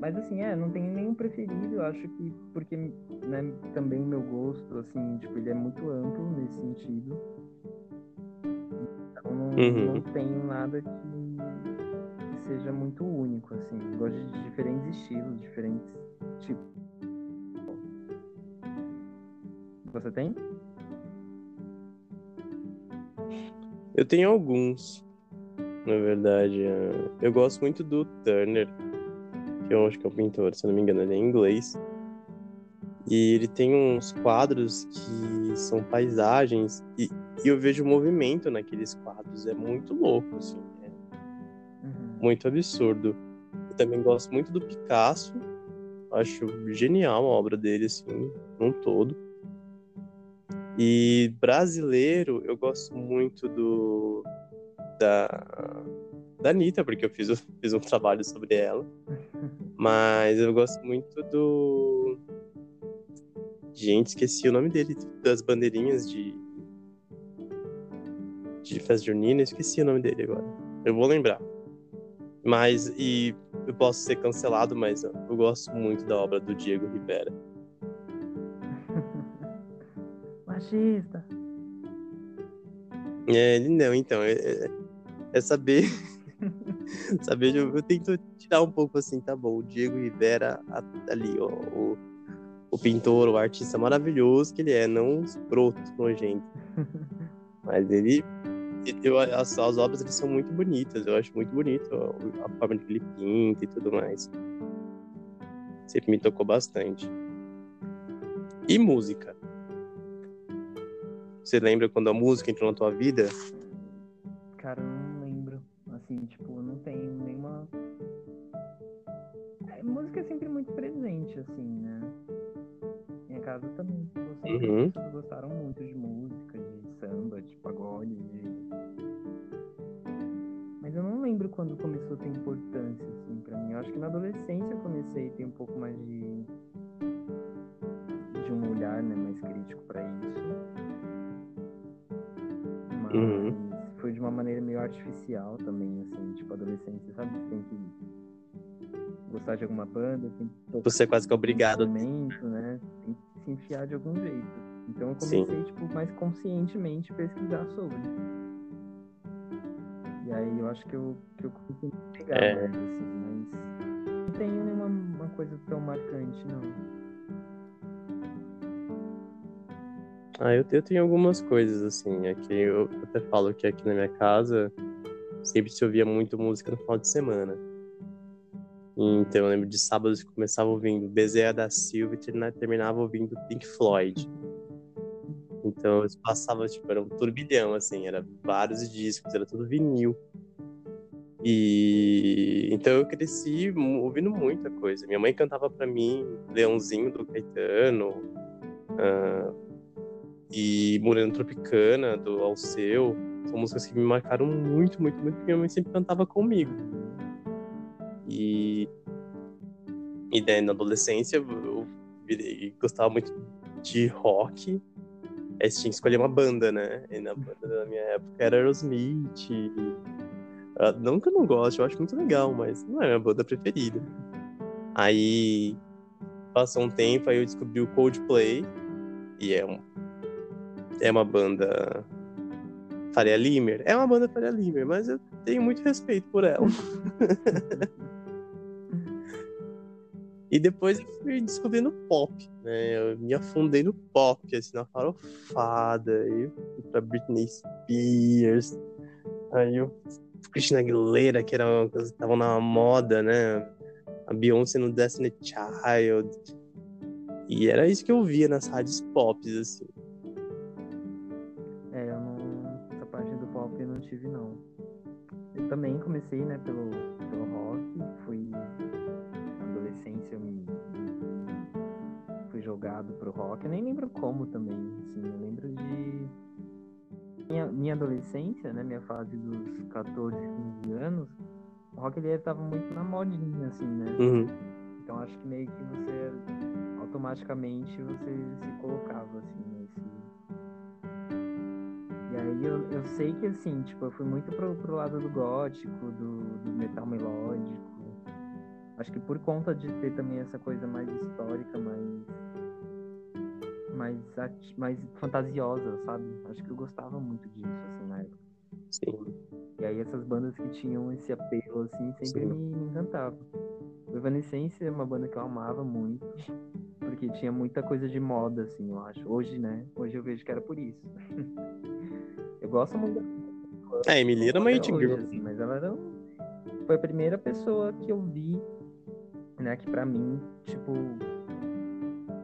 Mas assim, é, não tenho nenhum preferido, eu acho que porque né, também meu gosto, assim, tipo, ele é muito amplo nesse sentido. Então não, Uhum. não tenho nada que, que seja muito único, assim. Gosto de diferentes estilos, diferentes tipos. Você tem? Eu tenho alguns, na verdade. é, Eu gosto muito do Turner, que eu acho que é um pintor, se não me engano, ele é inglês. E ele tem uns quadros que são paisagens e, e eu vejo movimento naqueles quadros. É muito louco, assim. É Uhum. muito absurdo. Eu também gosto muito do Picasso acho genial a obra dele, assim, num todo. E brasileiro, eu gosto muito do. Da, da Anitta, porque eu fiz, fiz um trabalho sobre ela. Mas eu gosto muito do. Gente, esqueci o nome dele, das bandeirinhas de. De festa junina, esqueci o nome dele agora. Eu vou lembrar. Mas, e eu posso ser cancelado, mas eu gosto muito da obra do Diego Rivera. Machista. É, não, então, é, é, saber. saber, eu, eu, tento tirar um pouco assim, tá bom, o Diego Rivera ali, ó, o, o pintor, o artista maravilhoso que ele é, não um escroto nojento. Mas ele eu, as, as obras eles são muito bonitas, eu acho muito bonito a, a forma que ele pinta e tudo mais. Sempre me tocou bastante. E música? Você lembra quando a música entrou na tua vida? Casa também. Uhum. Gostaram muito de música, de samba, de pagode, de eu não lembro quando começou a ter importância, assim, pra mim. Eu acho que na adolescência eu comecei a ter um pouco mais de. de um olhar, né, mais crítico pra isso. Mas uhum. foi de uma maneira meio artificial também, assim, tipo, adolescência, sabe? Tem que gostar de alguma banda, tem que Você é quase que obrigado. Né? Tem que se enfiar de algum jeito. Então eu comecei, Sim. tipo, mais conscientemente pesquisar sobre. E aí eu acho que eu, que eu consegui pegar é. mais, assim, mas não tenho nenhuma uma coisa tão marcante, não. Ah, eu, eu tenho algumas coisas, assim. Aqui eu até falo que aqui na minha casa sempre se ouvia muito música no final de semana. Então eu lembro de sábados que começava ouvindo Bezerra da Silva e terminava ouvindo Pink Floyd. Então eu passava, tipo, era um turbilhão, assim, era vários discos, era tudo vinil. E então eu cresci ouvindo muita coisa. Minha mãe cantava para mim Leãozinho do Caetano uh, e Morena Tropicana do Alceu. São músicas que me marcaram muito, muito, muito, minha mãe sempre cantava comigo. E, e daí na adolescência eu virei, gostava muito de rock Aí tinha que escolher uma banda, né? E na banda da minha época era Aerosmith. E... Uh, não que eu não goste, eu acho muito legal, mas não é a minha banda preferida. Aí passou um tempo, aí eu descobri o Coldplay. E é, um, é uma banda Faria Limer. É uma banda Faria Limer, mas eu tenho muito respeito por ela. E depois eu fui descobrindo pop, né? Eu me afundei no pop, assim, na farofada. Aí eu fui pra Britney Spears. Aí eu Christina Aguilera, que estavam na moda, né? A Beyoncé no Destiny Child. E era isso que eu via nas rádios pop, assim. É, eu não. Essa parte do pop eu não tive, não. Eu também comecei, né, pelo, jogado pro rock. Eu nem lembro como também, assim, eu lembro de minha, minha adolescência, né, minha fase dos 14, 15 anos, o rock ele tava muito na modinha, assim, né? Uhum. Então acho que meio que você automaticamente você se colocava assim nesse e aí eu, eu sei que assim, tipo, eu fui muito pro, pro lado do gótico, do, do metal melódico, Acho que por conta de ter também essa coisa mais histórica, mais mais mais fantasiosa, sabe? Acho que eu gostava muito disso assim na época. Sim. E aí essas bandas que tinham esse apelo assim sempre me, me encantavam. O Evanescence é uma banda que eu amava muito, porque tinha muita coisa de moda assim, eu acho. Hoje, né? Hoje eu vejo que era por isso. eu gosto muito da É, Emily era uma girl. Assim, mas ela era um... foi a primeira pessoa que eu vi né? Que para mim, tipo,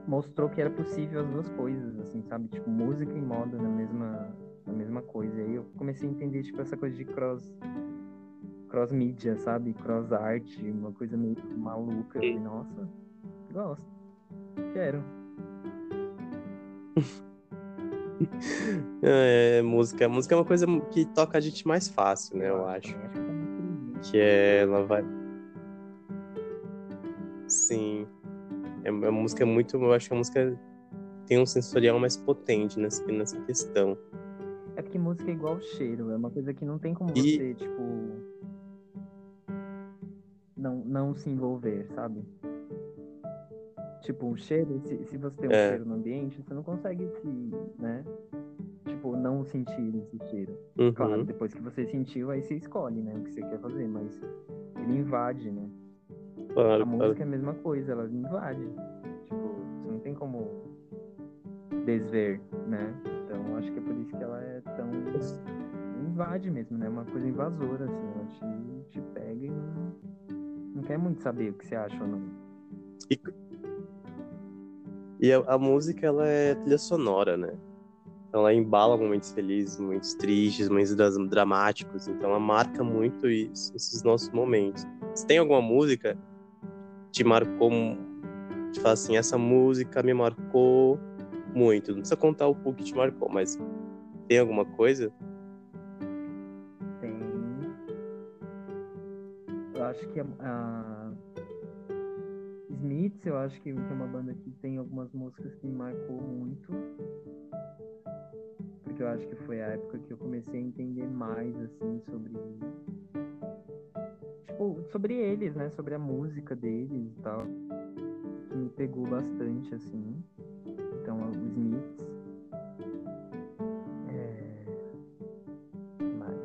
mostrou que era possível as duas coisas, assim, sabe? Tipo, música e moda na mesma, na mesma coisa. E aí eu comecei a entender, tipo, essa coisa de cross cross mídia, sabe? Cross art, uma coisa meio maluca. E, nossa, Gosto. Quero. É, música. Música é uma coisa que toca a gente mais fácil, né? Eu acho. Que. Que é, ela vai. Sim. É, a música é muito. Eu acho que a música tem um sensorial mais potente nessa, nessa questão. É porque música é igual cheiro, é uma coisa que não tem como E- você, tipo. Não, não se envolver, sabe? Tipo, o cheiro, se, se você tem um É. cheiro no ambiente, você não consegue se, né? Tipo, não sentir esse cheiro. Uhum. Claro, depois que você sentiu, aí você escolhe, né? O que você quer fazer, mas ele invade, né? Claro, A claro. música é a mesma coisa, ela invade. Tipo, você não tem como desver, né? Então acho que é por isso que ela é tão. invade mesmo, né? Uma coisa invasora, assim. Ela te, te pega e não, não quer muito saber o que você acha ou não. E, e a, a música, ela é trilha sonora, né? Então, ela embala momentos felizes, momentos tristes, momentos dramáticos. Então, ela marca muito isso- esses nossos momentos. Se tem alguma música te marcou, fala assim, essa música me marcou muito. Não precisa contar o que te marcou, mas tem alguma coisa? Tem. Eu acho que a. a... Smiths, eu acho que é uma banda que tem algumas músicas que me marcou muito. Porque eu acho que foi a época que eu comecei a entender mais, assim, sobre. Tipo, sobre eles, né? Sobre a música deles e tal. Que me pegou bastante, assim. Então, o Smiths. É. mais?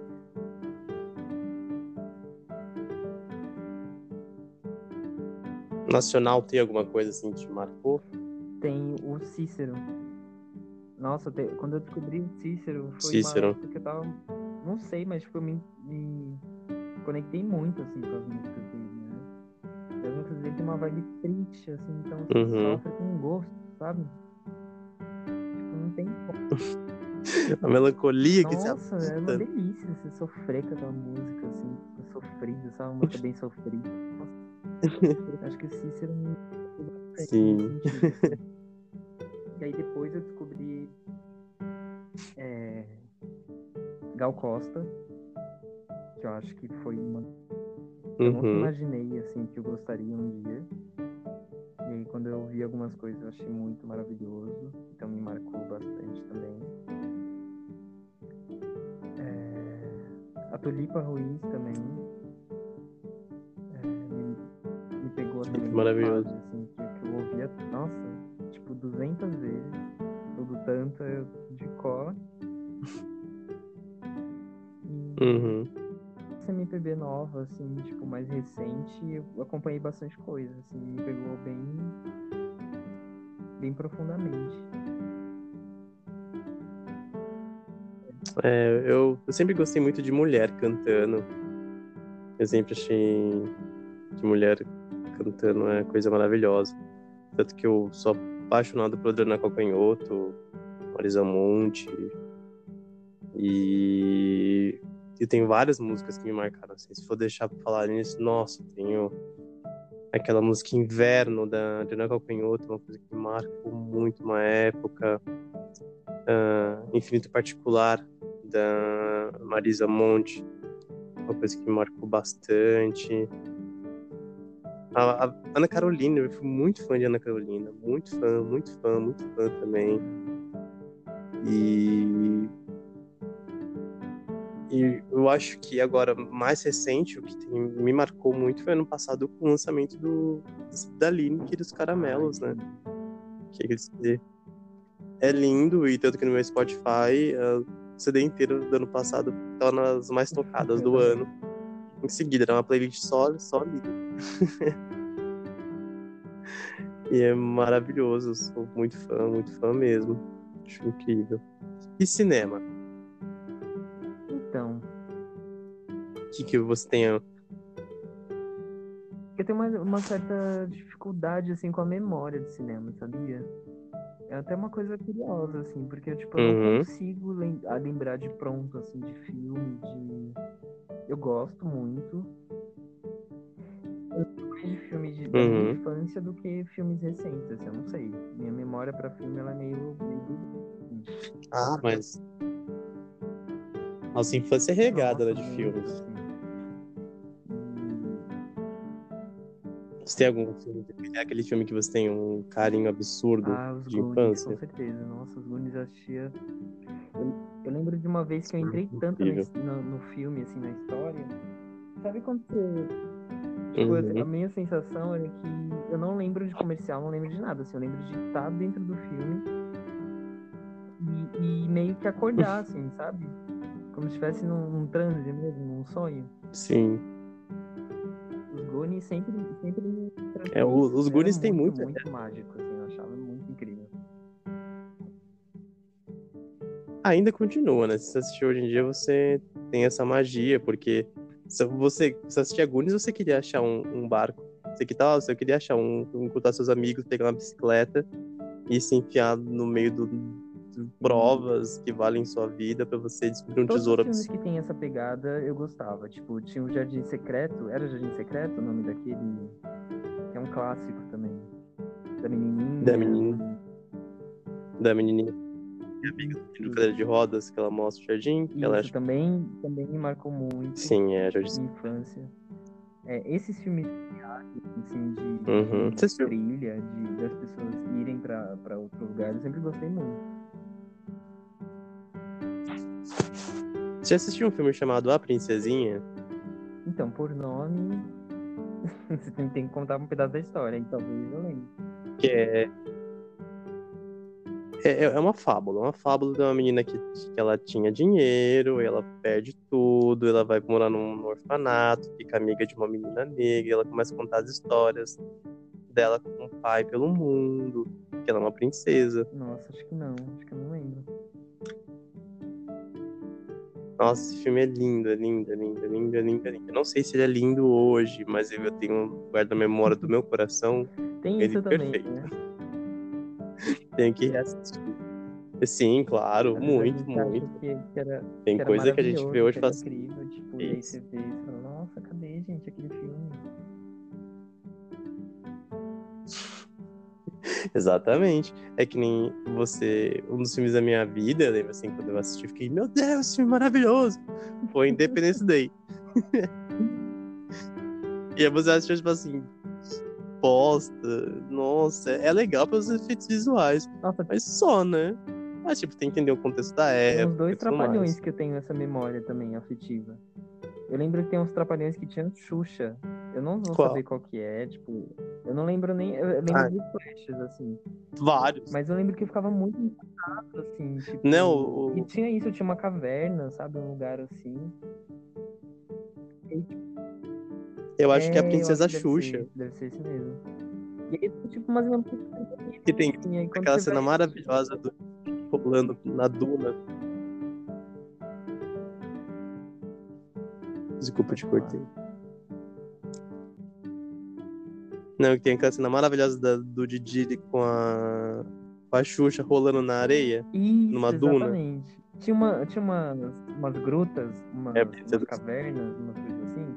Nacional tem alguma coisa assim que te marcou? Tem o Cícero. Nossa, te- quando eu descobri o Cícero, foi Cícero. uma época que eu tava. Não sei, mas tipo, eu me, me conectei muito assim com as músicas dele, né? E as músicas dele tem uma vibe triste, assim, então você Uhum. sofre com gosto, sabe? Tipo, não tem como. A melancolia que se Nossa, é uma delícia você sofrer com aquela música, assim, sofrida, sabe? Uma música bem sofrida. Nossa. Acho que o Cícero me Sim. assim. E aí depois eu descobri é, Gal Costa, que eu acho que foi uma. Eu nunca Uhum. imaginei assim que eu gostaria um dia. E aí quando eu vi algumas coisas eu achei muito maravilhoso. Então me marcou bastante também. É, A Tulipa Ruiz também. é, me, me pegou também. maravilhoso. fase, assim, que, eu ouvia, nossa, tipo, 200 vezes. Tudo tanto de cor. E Uhum. Essa MPB nova, assim, tipo, mais recente, eu acompanhei bastante coisa, assim, me pegou bem, bem profundamente. É, eu, eu sempre gostei muito de mulher cantando. Eu sempre achei que mulher cantando é coisa maravilhosa. Tanto que eu sou apaixonado por Adriana Calcanhoto, Marisa Monte. E, e tem várias músicas que me marcaram. Assim. Se for deixar pra falar nisso, nossa, tenho aquela música Inverno da Adriana Calcanhoto, uma coisa que marcou muito uma época. Ah, Infinito Particular da Marisa Monte, uma coisa que me marcou bastante. A, a Ana Carolina, eu fui muito fã de Ana Carolina, muito fã, muito fã, muito fã também. E e eu acho que agora mais recente o que tem- me marcou muito foi ano passado com o lançamento do da Lineker e dos Caramelos, né? Que é lindo e tanto que no meu Spotify ah, o CD inteiro do ano passado tava nas mais tocadas do ano. Em seguida, era uma playlist só, só linda. e é maravilhoso, sou muito fã, muito fã mesmo. Acho incrível. E cinema? Que, que você tem? eu tenho uma, uma certa dificuldade, assim, com a memória de cinema, sabia? É até uma coisa curiosa, assim, porque, tipo, eu Uhum. não consigo lem- a lembrar de pronto, assim, de filme, de... Eu gosto muito, mais de filmes de, Uhum. infância do que filmes recentes, assim, eu não sei. Minha memória pra filme ela é meio. meio... Ah, mas. Nossa infância é regada né, de filmes. Você tem algum filme? É aquele filme que você tem um carinho absurdo Ah, os de Goonies, infância? com certeza. Nossa, os Goonies eu assistia. Eu, eu lembro de uma vez que eu entrei Uhum, tanto no, no filme, assim, na história. Sabe quando você. Tipo, Uhum. a minha sensação é que eu não lembro de comercial, não lembro de nada. Assim, eu lembro de estar dentro do filme e, e meio que acordar, assim, sabe? Como se estivesse num, num transe mesmo, num sonho. Sim. Os sempre, sempre me É, os Era Goonies têm muito, muito- muito mágico, assim, eu achava muito incrível. Ainda continua, né? Se você assistir hoje em dia, você tem essa magia, porque se você, se você assistir a Goonies, você queria achar um, um barco. Você, que tá, você queria achar um, encontrar seus amigos, pegar uma bicicleta e se enfiar no meio do, provas que valem sua vida pra você descobrir um Todos tesouro os filmes absurdo. que tem essa pegada eu gostava. Tipo, tinha o Jardim Secreto. Era Jardim Secreto o nome daquele? Que é um clássico também. Da menininha. Da menininha. Da menininha. Minha amiga do cadeira de rodas, que ela mostra o jardim, que ela Isso acha... também, também me marcou muito. Sim, é, jardim. Minha infância. É, esses filmes assim, de, Uhum. de trilha, de, das pessoas irem pra outro lugar, eu sempre gostei muito. Você assistiu um filme chamado A Princesinha? Então, por nome, você tem, que contar um pedaço da história, então talvez eu lembre. que é é, é uma fábula, uma fábula de uma menina que, que ela tinha dinheiro, ela perde tudo, ela vai morar num, num orfanato, fica amiga de uma menina negra, ela começa a contar as histórias dela com o pai pelo mundo, que ela é uma princesa. Nossa, acho que não, acho que eu não lembro. Nossa, esse filme é lindo, é lindo, é lindo, é lindo, é lindo, é lindo. Eu não sei se ele é lindo hoje, mas eu tenho guarda a memória do meu coração, Tem Ele isso também, perfeito. né? tenho que reassistir. Sim, claro, Às muito, muito. Que, que era, Tem que coisa que a gente vê hoje e era fala assim, incrível, tipo, e aí você vê e fala, nossa, cadê, gente, aquele filme? Exatamente. É que nem você. Um dos filmes da minha vida, eu lembro assim, quando eu assisti, eu fiquei, meu Deus, esse filme é maravilhoso. Foi Independence Day. e aí você assistiu, tipo assim, bosta. Nossa, é legal pelos efeitos visuais. Nossa, Mas só, né? Mas, tipo, tem que entender o contexto da tem época. uns dois tudo mais. trapalhões que eu tenho essa memória também, afetiva. Eu lembro que tem uns trapalhões que tinham Xuxa. Eu não vou Qual? saber qual que é, tipo, eu não lembro nem, eu lembro Ah. de flashes, assim. Vários. Mas eu lembro que eu ficava muito encantado, assim, tipo... Não, o- E tinha isso, tinha uma caverna, sabe? Um lugar assim. E, Eu acho que é a eu Princesa que Xuxa. Deve ser, deve ser esse mesmo. E aí, tipo, umas bonitas, Que tem assim, aí aquela cena vai- maravilhosa do rolando na duna. Desculpa, te cortei. Não, que tem aquela cena maravilhosa da- do Didi com a, com a Xuxa rolando na areia. Isso, numa duna. exatamente. Tinha, uma, tinha umas, umas grutas, umas, É, umas cavernas, umas coisas assim.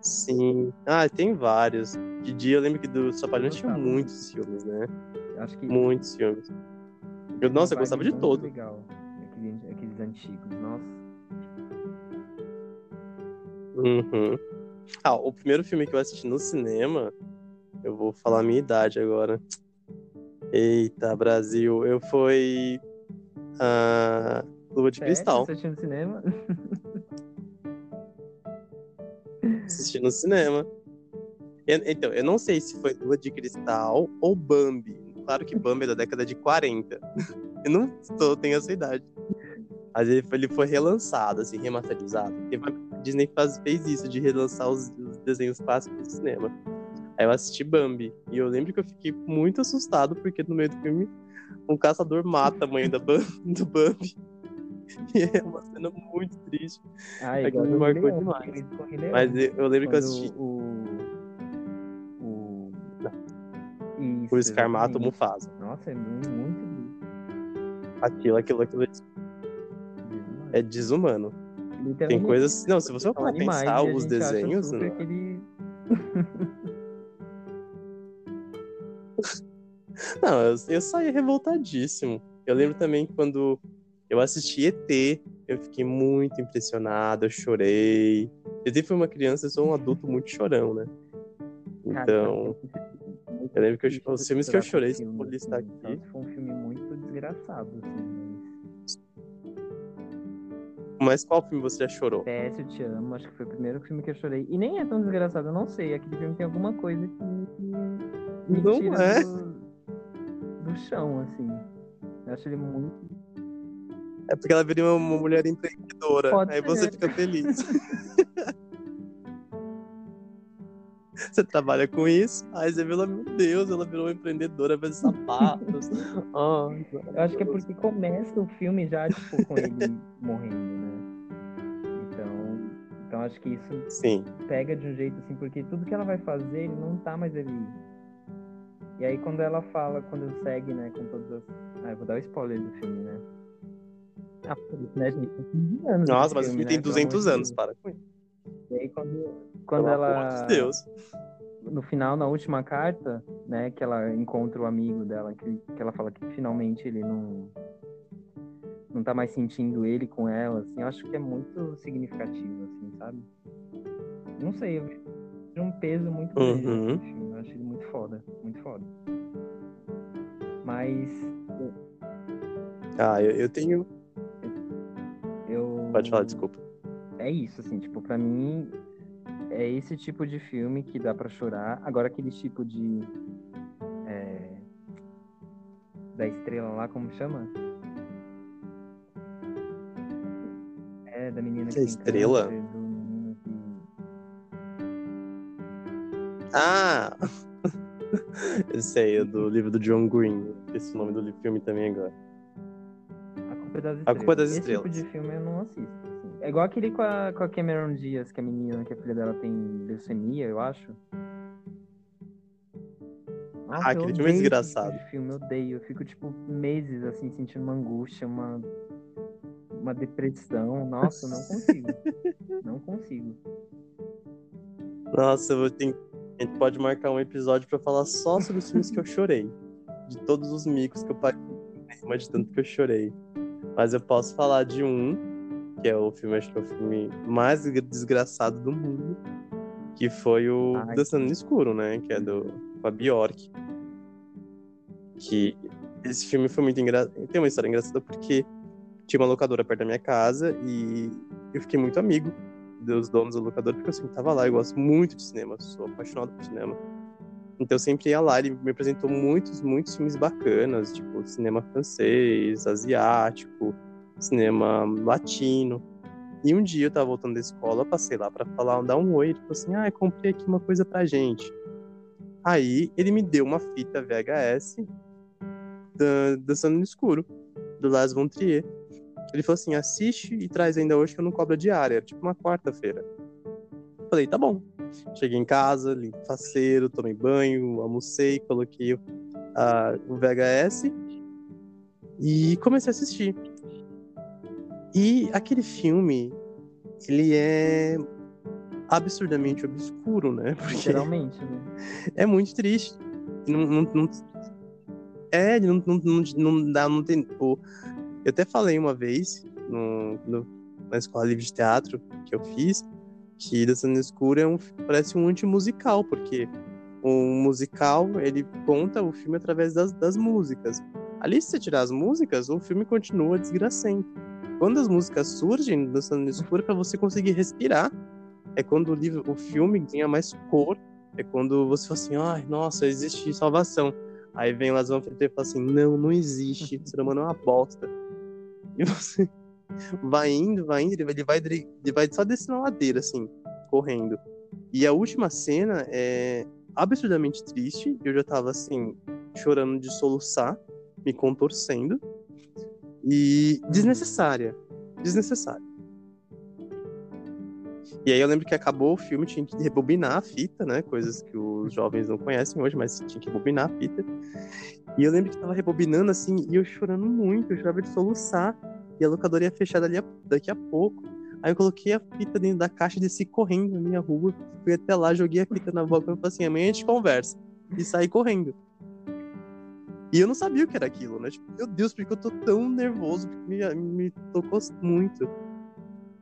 Sim. Ah, tem vários. Didi, eu lembro que do Trapalhões tinha muitos filmes, né? Acho que. Muitos filmes. Eu, nossa, eu gostava de todos. Legal. Aqueles, aqueles antigos, nossa. Uhum. Ah, o primeiro filme que eu assisti no cinema, eu vou falar a minha idade agora. Eita, Brasil, eu fui a Lua de Sério? Cristal, Você assistiu no cinema? assisti no cinema. Eu- então, eu não sei se foi Lua de Cristal ou Bambi. Claro que Bambi é da década de 40. Eu não tenho essa idade. Mas ele foi, ele foi relançado, assim, remasterizado. Porque a Disney faz, fez isso, de relançar os, os desenhos clássicos do cinema. Aí eu assisti Bambi. E eu lembro que eu fiquei muito assustado, porque no meio do filme, um caçador mata a mãe da Bam- do Bambi. E é uma cena muito triste. Ah, É que me marcou Leão, demais. Mas eu, eu lembro que eu Quando assisti O. O. Isso, o exatamente. Mufasa. Nossa, é muito, muito Aquilo, aquilo, aquilo demais. é desumano. Tem coisas. Não, se você for pensar os desenhos. Não... Não, eu, eu saí revoltadíssimo. Eu lembro também quando eu assisti ET, eu fiquei muito impressionado, eu chorei. ET foi uma criança, eu sou um adulto muito chorão, né? Então. Eu lembro que eu, os filmes que eu chorei, se for listar aqui. Foi um filme muito desgraçado, assim. Mas qual filme você já chorou? PS, eu te amo. Acho que foi o primeiro filme que eu chorei. E nem é tão desgraçado, eu não sei. Aquele filme tem alguma coisa que me não tira é. do, do chão, assim. Eu acho ele muito. É porque ela viria uma mulher empreendedora. Pode aí ser. você fica feliz. você trabalha com isso, aí você vê ela, meu Deus, ela virou uma empreendedora, faz sapatos. oh, Eu acho que é porque começa o filme já, tipo, com ele morrendo, né? Então, então acho que isso Sim. pega de um jeito assim, porque tudo que ela vai fazer, ele não tá mais ali. E aí quando ela fala, quando segue, né, com todas as. Ah, eu vou dar o spoiler do filme, né? Ah, por isso, né, gente? Tem 15 anos Nossa, mas o filme, tem né? Pelo 200 amor de anos, para com isso. E aí quando, quando Pelo ela. de Deus. no final, na última carta, né, que ela encontra o amigo dela, que, que ela fala que finalmente ele não não tá mais sentindo ele com ela, assim, eu acho que é muito significativo, assim, sabe? Não sei, eu um peso muito grande Uhum. filme, eu acho ele muito foda, muito foda. Mas Ah, eu, eu tenho. eu Pode falar, desculpa. é isso, assim, tipo, pra mim é esse tipo de filme que dá pra chorar. Agora aquele tipo de é, da estrela lá, como chama? É, da menina que Que estrela? câncer, do menino que... Ah! Eu sei, é do livro do John Green. Esse é o nome do filme também agora. A Culpa é das Estrelas. Culpa é das Esse Estrelas. tipo de filme eu não assisto. É igual aquele com a, com a Cameron Diaz, que a menina, que a filha dela tem leucemia, eu acho. Nossa, Ah, aquele filme é esse desgraçado. Tipo de filme, eu odeio. Eu fico, tipo, meses, assim, sentindo uma angústia, uma, uma depressão. Nossa, não consigo. não consigo. Nossa, eu ter... a gente pode marcar um episódio pra falar só sobre os filmes que eu chorei. De todos os micos que eu paguei, mas de tanto que eu chorei. Mas eu posso falar de um, que é o filme, acho que é o filme mais desgraçado do mundo, que foi o Ai. Dançando no Escuro, né? Que é do com a Bjork. Que esse filme foi muito engraçado. Tem uma história engraçada porque tinha uma locadora perto da minha casa e eu fiquei muito amigo dos donos da locadora, porque eu sempre tava lá, eu gosto muito de cinema, sou apaixonado por cinema. Então eu sempre ia lá, ele me apresentou muitos, muitos filmes bacanas, tipo cinema francês, asiático, cinema latino. E um dia eu tava voltando da escola, passei lá pra falar, dar um oi, ele falou assim: "Ah, comprei aqui uma coisa pra gente". Aí ele me deu uma fita VHS da Dançando no Escuro, do Lars von Trier. Ele falou assim: assiste e traz ainda hoje que eu não cobro a diária. Era tipo uma quarta-feira. Falei, tá bom. Cheguei em casa, limpo faceiro, tomei banho, almocei, coloquei ah, o VHS e comecei a assistir. E aquele filme, ele é absurdamente obscuro, né? Porque Literalmente, né? é muito triste. Não, não, não- é, não, não, não, não dá, não tem. Pô, eu até falei uma vez no, no- na escola livre de teatro que eu fiz que Dançando no Escuro é um, parece um antimusical, porque o musical ele conta o filme através das, das músicas. Ali, se você tirar as músicas, o filme continua desgracento. Quando as músicas surgem Dançando no Escuro, para você conseguir respirar. É quando o livro, o filme ganha mais cor é quando você fala assim, ai, nossa, existe salvação. Aí vem o Lazão e fala assim, não, não existe, o ser humano é uma bosta. E você vai indo, vai indo, ele vai, ele vai, ele vai só descendo a ladeira, assim, correndo. E a última cena é absurdamente triste, eu já tava, assim, chorando de soluçar, me contorcendo, e desnecessária, desnecessária. E aí eu lembro que acabou o filme, tinha que rebobinar a fita, né? Coisas que os jovens não conhecem hoje, mas tinha que rebobinar a fita. E eu lembro que tava rebobinando assim, e eu chorando muito, eu chorava de soluçar. E a locadora ia fechar dali a- daqui a pouco. Aí eu coloquei a fita dentro da caixa, desci correndo na minha rua, fui até lá, joguei a fita na boca e falei assim, amanhã a gente conversa. E saí correndo. E eu não sabia o que era aquilo, né? Tipo, meu Deus, porque eu tô tão nervoso, porque me, me tocou muito.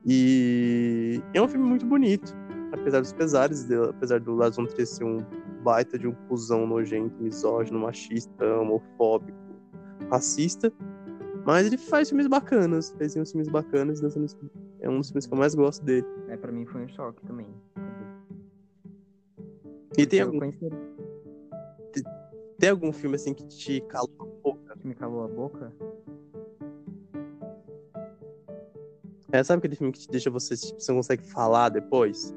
E é um filme muito bonito, apesar dos pesares, dele, apesar do Lars von Trier ser um baita de um cuzão nojento, misógino, machista, homofóbico, racista. Mas ele faz filmes bacanas, fez uns filmes bacanas, é um dos filmes que eu mais gosto dele. É, pra mim foi um choque também. E tem algum... Tem algum filme assim que te calou a boca? Que me calou a boca? É, sabe aquele filme que te deixa você, tipo, você não consegue falar depois?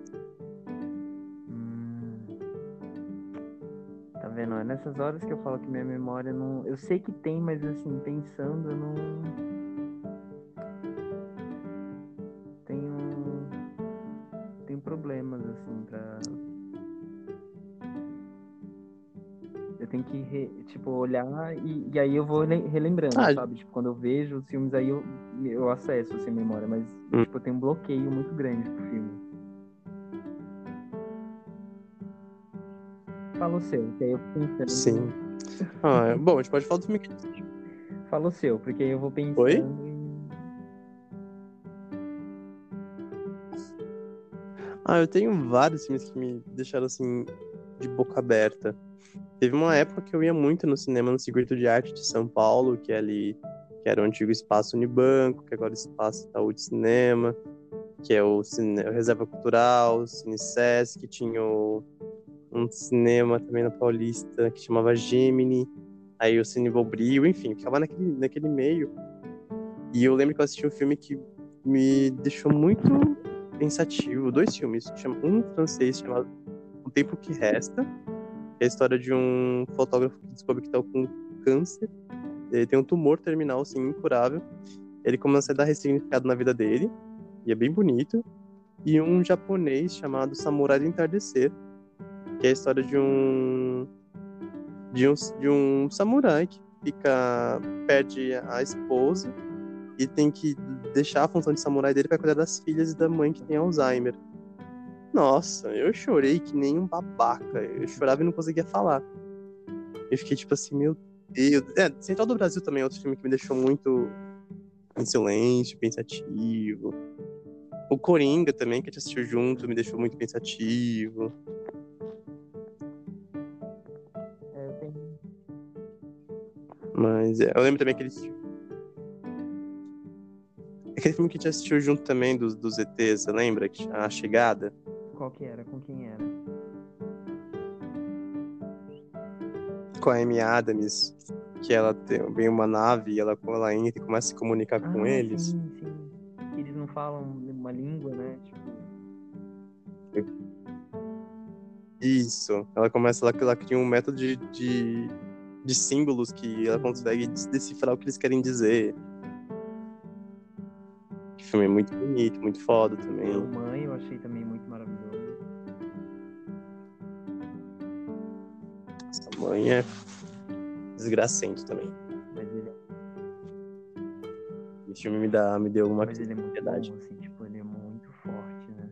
vendo? É nessas horas que eu falo que minha memória não. Eu sei que tem, mas assim, pensando, eu não. Tipo, olhar e, e aí eu vou relembrando, ah, sabe? Tipo, quando eu vejo os filmes, aí eu, eu acesso, sem assim, memória, mas, hum. tipo, eu tenho um bloqueio muito grande pro filme. Fala o seu, que aí eu pensando. Sim. Ah, é... Bom, a gente pode falar do filme que. Fala o seu, porque aí eu vou pensando. Oi? Ah, eu tenho vários filmes que me deixaram assim de boca aberta. Teve uma época que eu ia muito no cinema no Circuito de Arte de São Paulo, que é ali que era o antigo espaço Unibanco, que agora é o espaço Itaú de Cinema, que é o, cine... o Reserva Cultural, o Cine que tinha o um cinema também na Paulista que chamava Gemini, aí o Cine Bobril, enfim, ficava naquele, naquele meio. E eu lembro que eu assisti um filme que me deixou muito pensativo, dois filmes, um francês chamado Tempo que Resta, é a história de um fotógrafo que descobre que está com câncer, ele tem um tumor terminal, assim, incurável, ele começa a dar ressignificado na vida dele, e é bem bonito, e um japonês chamado Samurai do Entardecer, que é a história de um de um, de um samurai que fica perde a esposa e tem que deixar a função de samurai dele para cuidar das filhas e da mãe que tem Alzheimer. Nossa, eu chorei que nem um babaca. Eu chorava e não conseguia falar. Eu fiquei tipo assim, meu Deus. É, Central do Brasil também é outro filme que me deixou muito em silêncio, pensativo. O Coringa também, que a gente assistiu junto, me deixou muito pensativo. Mas é, eu lembro também aquele Aquele filme que a gente assistiu junto também dos, dos ETs, você lembra? A Chegada? Qual que era? Com quem era? Com a Amy Adams, que ela tem vem uma nave e ela, ela entra e começa a se comunicar ah, com eles. Sim, sim. Eles não falam uma língua, né? Tipo... Isso. Ela começa, ela, ela cria um método de, de de símbolos que ela consegue decifrar o que eles querem dizer. Filme é muito bonito, muito foda também. Meu mãe eu achei também Essa mãe é desgracento também. Mas ele é... Esse filme me, dá, me deu uma Mas ele é muito bom, assim, tipo, ele é muito forte, né?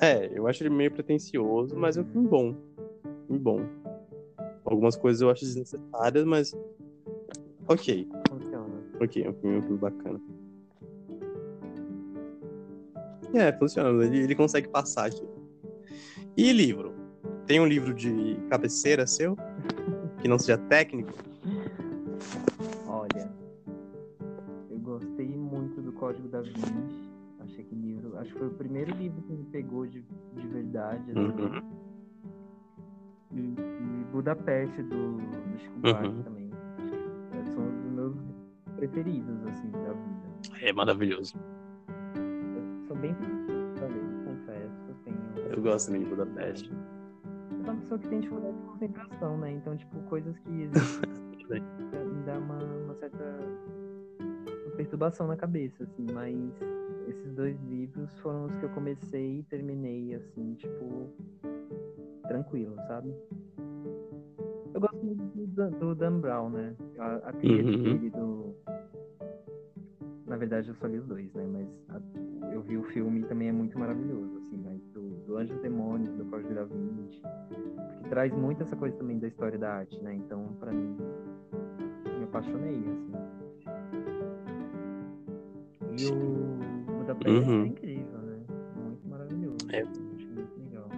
É, eu acho ele meio pretencioso, mas é um filme bom. Filme bom. Algumas coisas eu acho desnecessárias, mas. Ok. Funciona. Ok, é um filme, um filme bacana. É, funciona. Ele, ele consegue passar aqui. E livro? Tem um livro de cabeceira seu? Que não seja técnico? Olha, eu gostei muito do Código da Vinci acho que foi o primeiro livro que me pegou de, de verdade. Assim. Uhum. E, e, Budapeste do, do Chico uhum. também. Acho que são os meus preferidos, assim, da vida. É maravilhoso. Bem falei, confesso. Tenho... eu gosto também de Budapeste. Eu sou uma pessoa que tem dificuldade de concentração, né? Então, tipo, coisas que me dá uma, uma certa uma perturbação na cabeça, assim, mas esses dois livros foram os que eu comecei e terminei, assim, tipo, tranquilo, sabe? Eu gosto muito do, do Dan Brown, né? A, a uhum. dele, do Na verdade, eu só li os dois, né? Mas a, eu vi o filme e também é muito maravilhoso, assim, mas do, do Anjos Demônios, do Código da Vinci, porque traz muito essa coisa também da história da arte, né? Então, pra mim, me apaixonei, assim. E o, o da Peste Uhum. é incrível, né? Muito maravilhoso. É. assim, acho muito legal.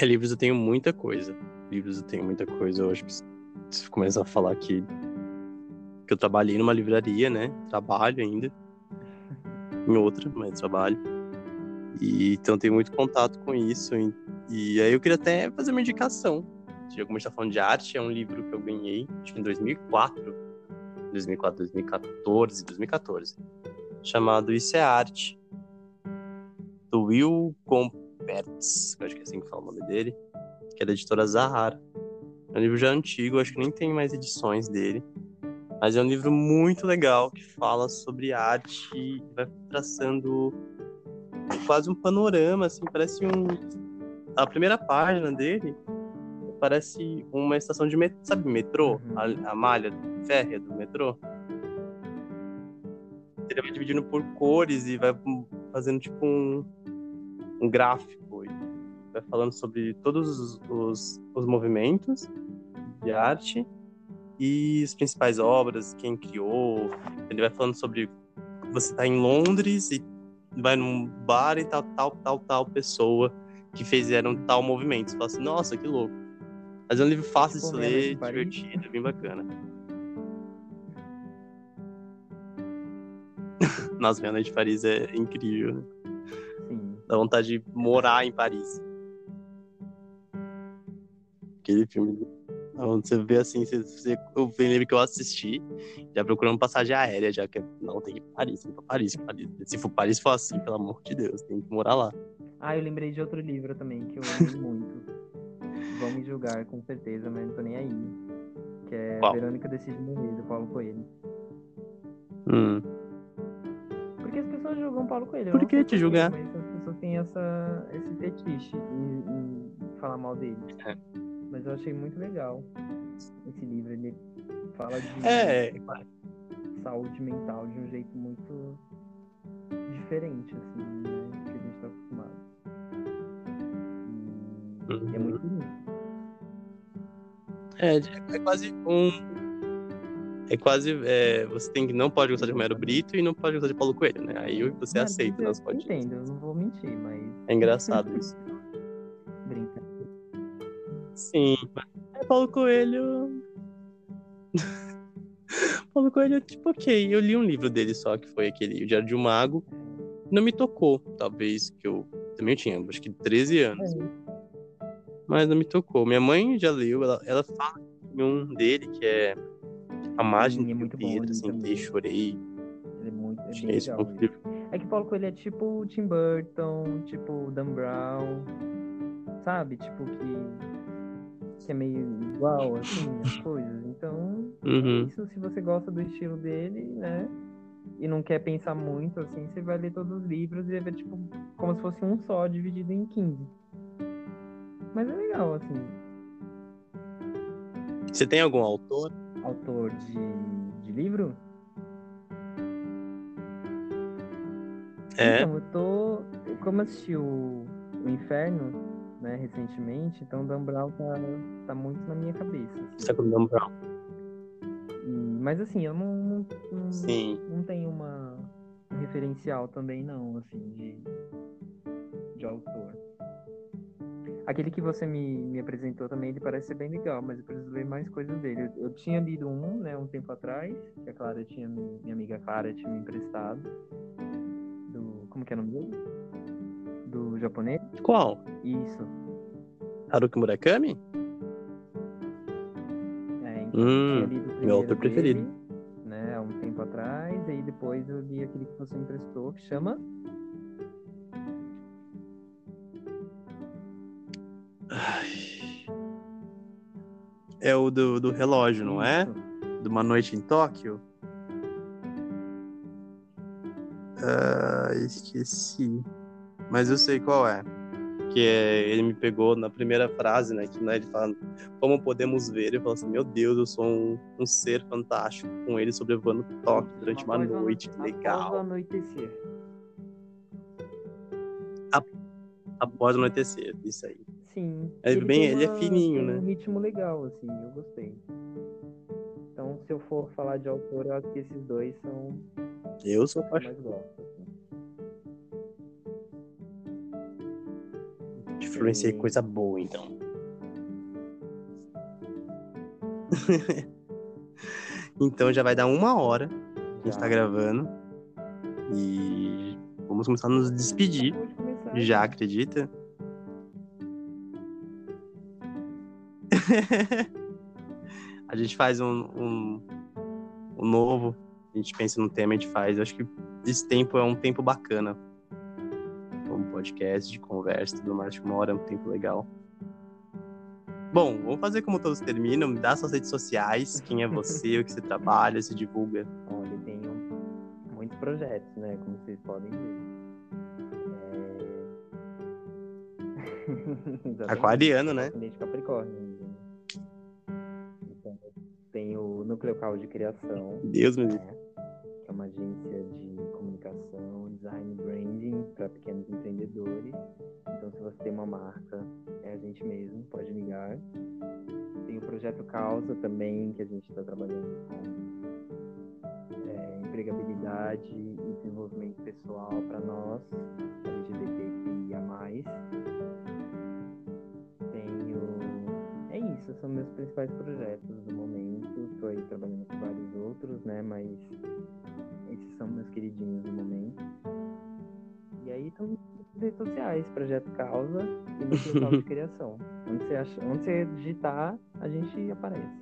É, livros eu tenho muita coisa. Livros eu tenho muita coisa. Eu acho que começar a falar que, que eu trabalhei numa livraria, né? Trabalho ainda. Em outra, mas trabalho. E, então tenho muito contato com isso. E, e aí eu queria até fazer uma indicação. Já como a gente tá falando de arte, é um livro que eu ganhei, acho que em 2004. 2004, 2014, 2014. Chamado Isso é Arte. Do Will eu acho que é assim que fala o nome dele. Que é da editora Zahara. É um livro já antigo, acho que nem tem mais edições dele. Mas é um livro muito legal que fala sobre arte e vai traçando quase um panorama, assim, parece um. A primeira página dele parece uma estação de metrô, sabe, metrô? Uhum. A, a malha férrea do metrô. Ele vai dividindo por cores e vai fazendo tipo um, um gráfico. Vai falando sobre todos os, os, os movimentos de arte e as principais obras, quem criou. Ele vai falando sobre você tá em Londres e vai num bar e tal, tal, tal, tal pessoa que fizeram tal movimento. Você fala assim, nossa, que louco. Mas é um livro fácil de ler, divertido, bem bacana. Nossa, Meia Noite de Paris é incrível, né? Sim. Dá vontade de morar em Paris. Aquele filme. Onde você vê assim, você, você, eu lembro que eu assisti, já procurando passagem aérea, já que não tem que ir pra Paris, tem que ir pra Paris, Paris. Se for Paris for assim, pelo amor de Deus, tem que morar lá. Ah, eu lembrei de outro livro também que eu amei muito. Vão me julgar com certeza, mas não tô nem aí. Que é Qual? Verônica Decide Morrer, do Paulo Coelho. Hum. Porque as pessoas julgam Paulo Coelho. Por que te julgar? As pessoas têm essa, esse fetiche em, em falar mal dele. É. Mas eu achei muito legal esse livro. Ele fala de É, saúde mental de um jeito muito diferente, assim, né? Do que a gente tá acostumado. E, e é Uhum. muito bonito. é, é quase um. É quase. é, você tem que não pode gostar de Romero Brito e não pode gostar de Paulo Coelho, né? Aí você Não, aceita, não pode. Entendo, eu não vou mentir, mas É engraçado isso. Sim. É Paulo Coelho. Paulo Coelho, tipo, ok. Eu li um livro dele só, que foi aquele O Diário de um Mago. Não me tocou, talvez, que eu também tinha, acho que 13 anos. Mas não me tocou. Minha mãe já leu, ela, ela fala de um dele, que é A Margem Sim, é muito Pedro, também. chorei. Ele é muito é bem legal. É que Paulo Coelho é tipo Tim Burton, tipo Dan Brown, sabe? Tipo que, que é meio igual, assim, as coisas. Então, Uhum. isso se você gosta do estilo dele, né? E não quer pensar muito, assim, você vai ler todos os livros e vai ver, tipo, como se fosse um só, dividido em 15. Mas é legal, assim. Você tem algum autor? Autor de, de livro? É. Então, eu tô. Como eu assisti o, o Inferno, né, recentemente, então Dan Brown tá, tá muito na minha cabeça. assim. Você tá com o Dan Brown? E- mas assim, eu não, não, não, Sim. não tenho uma um referencial também não, assim, de, de autor. Aquele que você me, me apresentou também, ele parece ser bem legal, mas eu preciso ler mais coisas dele. Eu, eu tinha lido um, né, um tempo atrás, que a Clara tinha, minha amiga Clara tinha me emprestado. Do, como que é o nome dele? Do japonês? Qual? Isso. Haruki Murakami? É, então, Hum, meu autor preferido. Né, há um tempo atrás, e aí depois eu li aquele que você me emprestou, que chama. É o do, do relógio, não é? Isso. De uma noite em Tóquio? Ah, esqueci. Mas eu sei qual é. que é, ele me pegou na primeira frase, né? Que né, ele fala, como podemos ver? Eu falo assim, meu Deus, eu sou um, um ser fantástico, com ele sobrevoando Tóquio durante uma o noite, ano- Após o legal. anoitecer. Após o anoitecer, isso aí. Sim. É bem- tem ele é uma- fininho, né? um ritmo legal, assim, eu gostei. Então, se eu for falar de autor, eu acho que esses dois são Eu sou apaixonado. Influenciei coisa boa, então. então já vai dar uma hora que a gente tá gravando. E vamos começar a nos despedir. Já acredita? a gente faz um, um, um novo, a gente pensa no tema, a gente faz. Eu acho que esse tempo é um tempo bacana. Podcast de conversa tudo mais, uma hora é um tempo legal. Bom, vamos fazer como todos terminam. Me dá suas redes sociais, quem é você, o que você trabalha, se divulga. Olha, eu tenho muitos projetos, né? Como vocês podem ver. É... Aquariano, né? Ascendente Capricórnio. ainda. Então, tenho o Núcleo Cal de Criação, Deus me livre. né? que é uma agência de comunicação, design branding para pequenos empreendedores. Então, se você tem uma marca, é a gente mesmo, pode ligar. Tem o Projeto Causa também, que a gente está trabalhando com é, empregabilidade e desenvolvimento pessoal para nós, LGBTQIA+. Tenho... É isso, são meus principais projetos do momento. Estou aí trabalhando com vários outros, né? Mas esses são meus queridinhos do momento. E aí estão nas redes sociais, Projeto Causa e Núcleo Causa de Criação. Onde você, acha, onde você digitar, a gente aparece.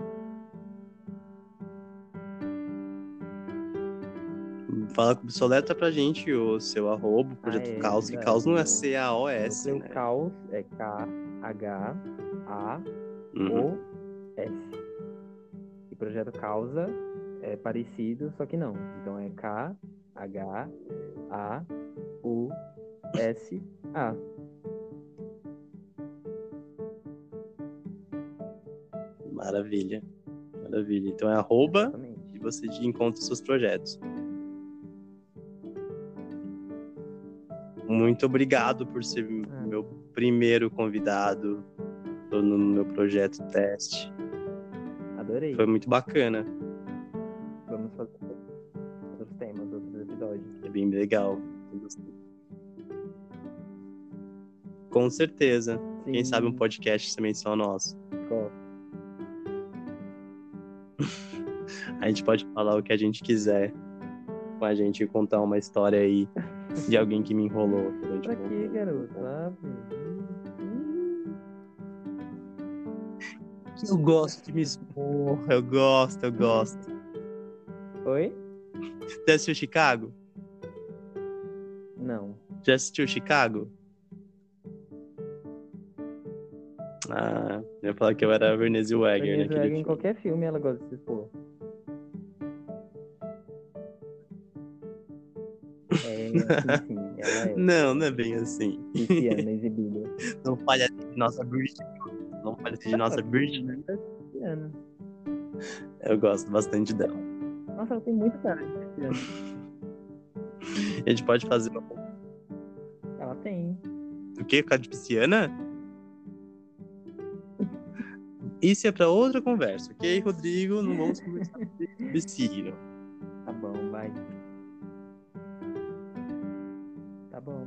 Fala com o letra pra gente o seu arroba, o projeto é, Caos, que verdade, Caos não é? C-A-O-S, né? Caos é K-H-A-O-S. Uhum. E Projeto Causa é parecido, só que não. Então é K-H-A-U-S-A. Maravilha. Maravilha. Então é arroba Exatamente. e você encontra os seus projetos. Muito obrigado por ser Ah. meu primeiro convidado no no meu projeto teste. Adorei. Foi muito bacana. Legal. Com certeza. Quem Sim, sabe um podcast também só nosso. gosto. A gente pode falar o que a gente quiser com a gente e contar uma história aí de alguém que me enrolou Pra um quê, garoto? Sabe? Eu gosto de me expor. Eu gosto, eu gosto. Oi? Já assistiu Chicago? Já assistiu Chicago? Ah, eu ia falar que eu era a Vernese Wagner Renée naquele Zellweger, em qualquer filme ela gosta de se expor. É, sim, sim, é. Não, não é bem assim. Exibida. Não fale assim de nossa Britney. Não fale assim de nossa Britney. Pisciana. Eu gosto bastante dela. Nossa, ela tem muito cara de pisciana. A gente pode fazer uma... O quê? Ficar de pisciana? Isso é pra outra conversa, ok, Rodrigo? Não vamos conversar sobre. Tá bom, vai. Tá bom.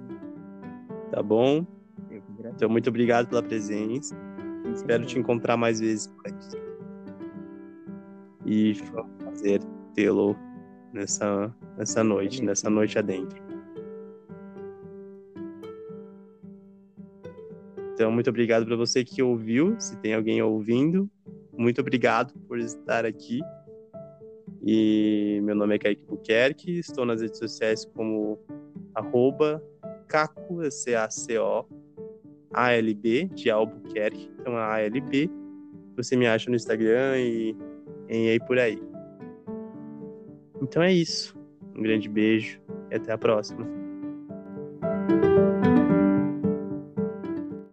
Tá bom? Então, muito obrigado pela presença. Espero te encontrar mais vezes por aqui. E foi um prazer tê-lo nessa, nessa noite, nessa noite adentro. Então, muito obrigado para você que ouviu. Se tem alguém ouvindo, muito obrigado por estar aqui. E meu nome é Kaique Buquerque, estou nas redes sociais como arroba caco, C-A-C-O, ALB, de Albuquerque, então a ALB. Você me acha no Instagram e, e aí por aí. Então é isso. Um grande beijo e até a próxima.